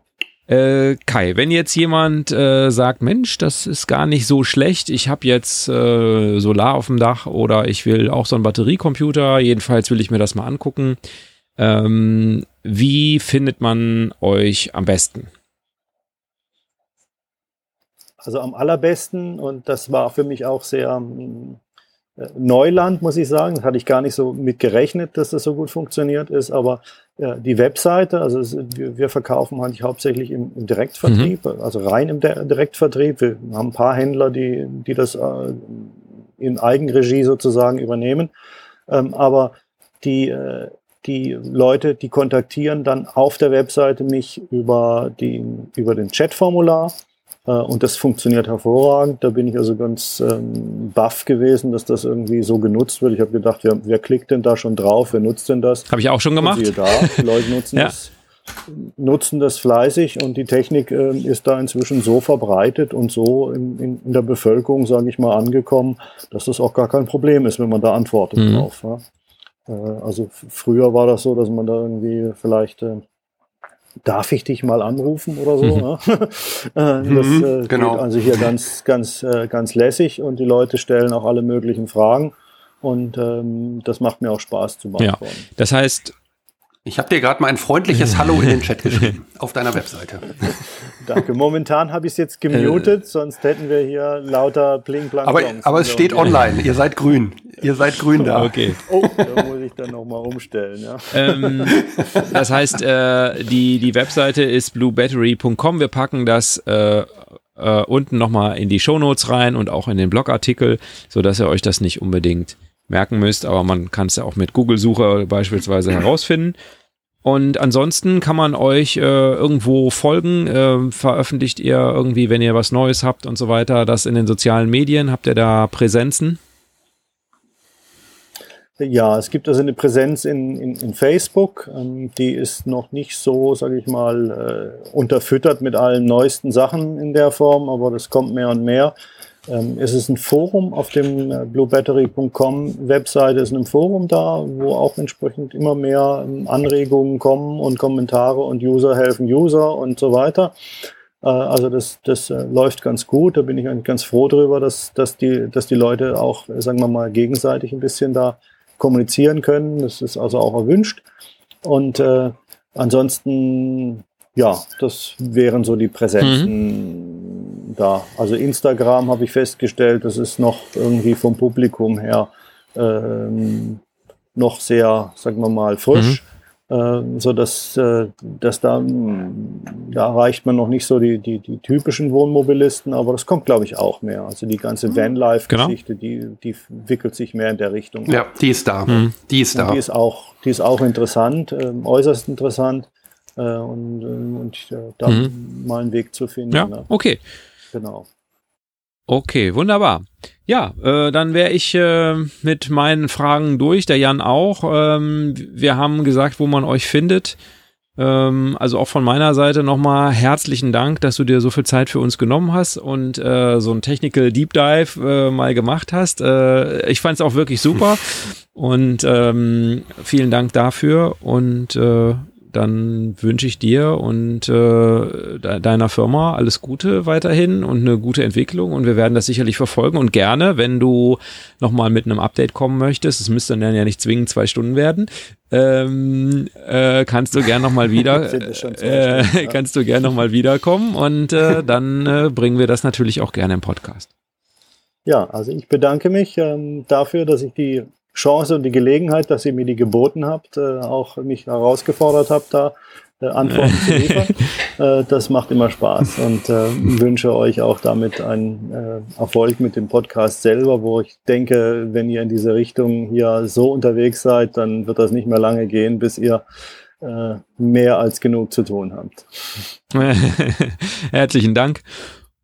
Äh, Kai, wenn jetzt jemand äh, sagt, Mensch, das ist gar nicht so schlecht, ich habe jetzt äh, Solar auf dem Dach oder ich will auch so einen Batteriecomputer, jedenfalls will ich mir das mal angucken. Ähm, wie findet man euch am besten? Also am allerbesten, und das war für mich auch sehr, ähm, äh, Neuland, muss ich sagen. Das hatte ich gar nicht so mit gerechnet, dass das so gut funktioniert ist. Aber äh, die Webseite, also es, wir, wir, verkaufen eigentlich hauptsächlich im, im Direktvertrieb, mhm. also rein im Direktvertrieb. Wir haben ein paar Händler, die, die das äh, in Eigenregie sozusagen übernehmen. Ähm, aber die, äh, die Leute, die kontaktieren dann auf der Webseite mich über, die, über den Chatformular äh, und das funktioniert hervorragend. Da bin ich also ganz ähm, baff gewesen, dass das irgendwie so genutzt wird. Ich habe gedacht, wer, wer klickt denn da schon drauf? Wer nutzt denn das? Habe ich auch schon gemacht. Da, die Leute nutzen ja. das nutzen das fleißig und die Technik äh, ist da inzwischen so verbreitet und so in, in, in der Bevölkerung, sage ich mal, angekommen, dass das auch gar kein Problem ist, wenn man da antwortet mhm. drauf. Ja? Äh, also früher war das so, dass man da irgendwie vielleicht äh, darf ich dich mal anrufen oder so. Mhm. Ne? Äh, das mhm, äh, genau. also hier ganz, ganz, äh, ganz lässig und die Leute stellen auch alle möglichen Fragen und ähm, das macht mir auch Spaß zu beantworten. Ja. Das heißt, ich habe dir gerade mal ein freundliches Hallo in den Chat geschrieben auf deiner Webseite. Danke. Momentan habe ich es jetzt gemutet, äh, sonst hätten wir hier lauter Bling Blank. Aber, aber es steht online. Ihr seid grün. Ihr seid grün da. Okay. Oh, da muss ich dann nochmal umstellen. Ja. Ähm, das heißt, äh, die, die Webseite ist bluebattery.com. Wir packen das äh, äh, unten nochmal in die Shownotes rein und auch in den Blogartikel, sodass ihr euch das nicht unbedingt merken müsst, aber man kann es ja auch mit Google-Suche beispielsweise herausfinden. Und ansonsten kann man euch äh, irgendwo folgen. Äh, veröffentlicht ihr irgendwie, wenn ihr was Neues habt und so weiter, das in den sozialen Medien? Habt ihr da Präsenzen? Ja, es gibt also eine Präsenz in, in, in Facebook. Ähm, die ist noch nicht so, sage ich mal, äh, unterfüttert mit allen neuesten Sachen in der Form, aber das kommt mehr und mehr. Ähm, es ist ein Forum auf dem äh, bluebattery.com Webseite ist ein Forum da, wo auch entsprechend immer mehr ähm, Anregungen kommen und Kommentare und User helfen User und so weiter. Äh, also das, das äh, läuft ganz gut. Da bin ich eigentlich ganz froh drüber, dass, dass, die, dass die Leute auch, sagen wir mal, gegenseitig ein bisschen da kommunizieren können. Das ist also auch erwünscht. Und äh, ansonsten, ja, das wären so die Präsenzen. Mhm da. Also Instagram habe ich festgestellt, das ist noch irgendwie vom Publikum her ähm, noch sehr, sagen wir mal, frisch. Mhm. Äh, so dass, äh, dass da, da erreicht man noch nicht so die, die, die typischen Wohnmobilisten, aber das kommt, glaube ich, auch mehr. Also die ganze mhm. Vanlife-Geschichte, genau. die, die wickelt sich mehr in der Richtung. Ja, die ist da. Mhm. Die ist da. die ist auch, die ist auch interessant, äh, äußerst interessant. Äh, und, äh, und da mhm. mal einen Weg zu finden. Ja, ne? okay. Genau. Okay, wunderbar. Ja, äh, dann wäre ich äh, mit meinen Fragen durch, der Jan auch. Ähm, wir haben gesagt, wo man euch findet. Ähm, also auch von meiner Seite nochmal herzlichen Dank, dass du dir so viel Zeit für uns genommen hast und äh, so ein Technical Deep Dive äh, mal gemacht hast. Äh, ich fand es auch wirklich super und ähm, vielen Dank dafür und äh, dann wünsche ich dir und äh, deiner Firma alles Gute weiterhin und eine gute Entwicklung und wir werden das sicherlich verfolgen und gerne, wenn du nochmal mit einem Update kommen möchtest, es müsste dann ja nicht zwingend zwei Stunden werden, ähm, äh, kannst du gern nochmal wieder, äh, kannst du gern nochmal wiederkommen und äh, dann äh, bringen wir das natürlich auch gerne im Podcast. Ja, also ich bedanke mich ähm, dafür, dass ich die Chance und die Gelegenheit, dass ihr mir die geboten habt, äh, auch mich herausgefordert habt, da äh, Antworten zu liefern. Äh, das macht immer Spaß und äh, wünsche euch auch damit einen äh, Erfolg mit dem Podcast selber, wo ich denke, wenn ihr in diese Richtung hier so unterwegs seid, dann wird das nicht mehr lange gehen, bis ihr äh, mehr als genug zu tun habt. Herzlichen Dank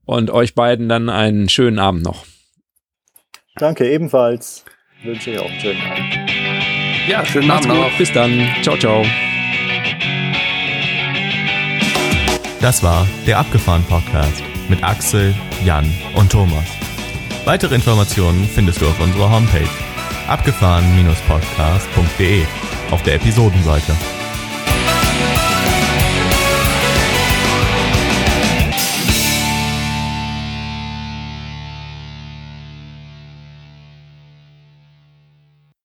und euch beiden dann einen schönen Abend noch. Danke, ebenfalls wünsche ich auch einen schönen Abend. Ja, schönen Abend gut. noch. Bis dann. Ciao, ciao. Das war der Abgefahren Podcast mit Axel, Jan und Thomas. Weitere Informationen findest du auf unserer Homepage abgefahren-podcast.de auf der Episodenseite.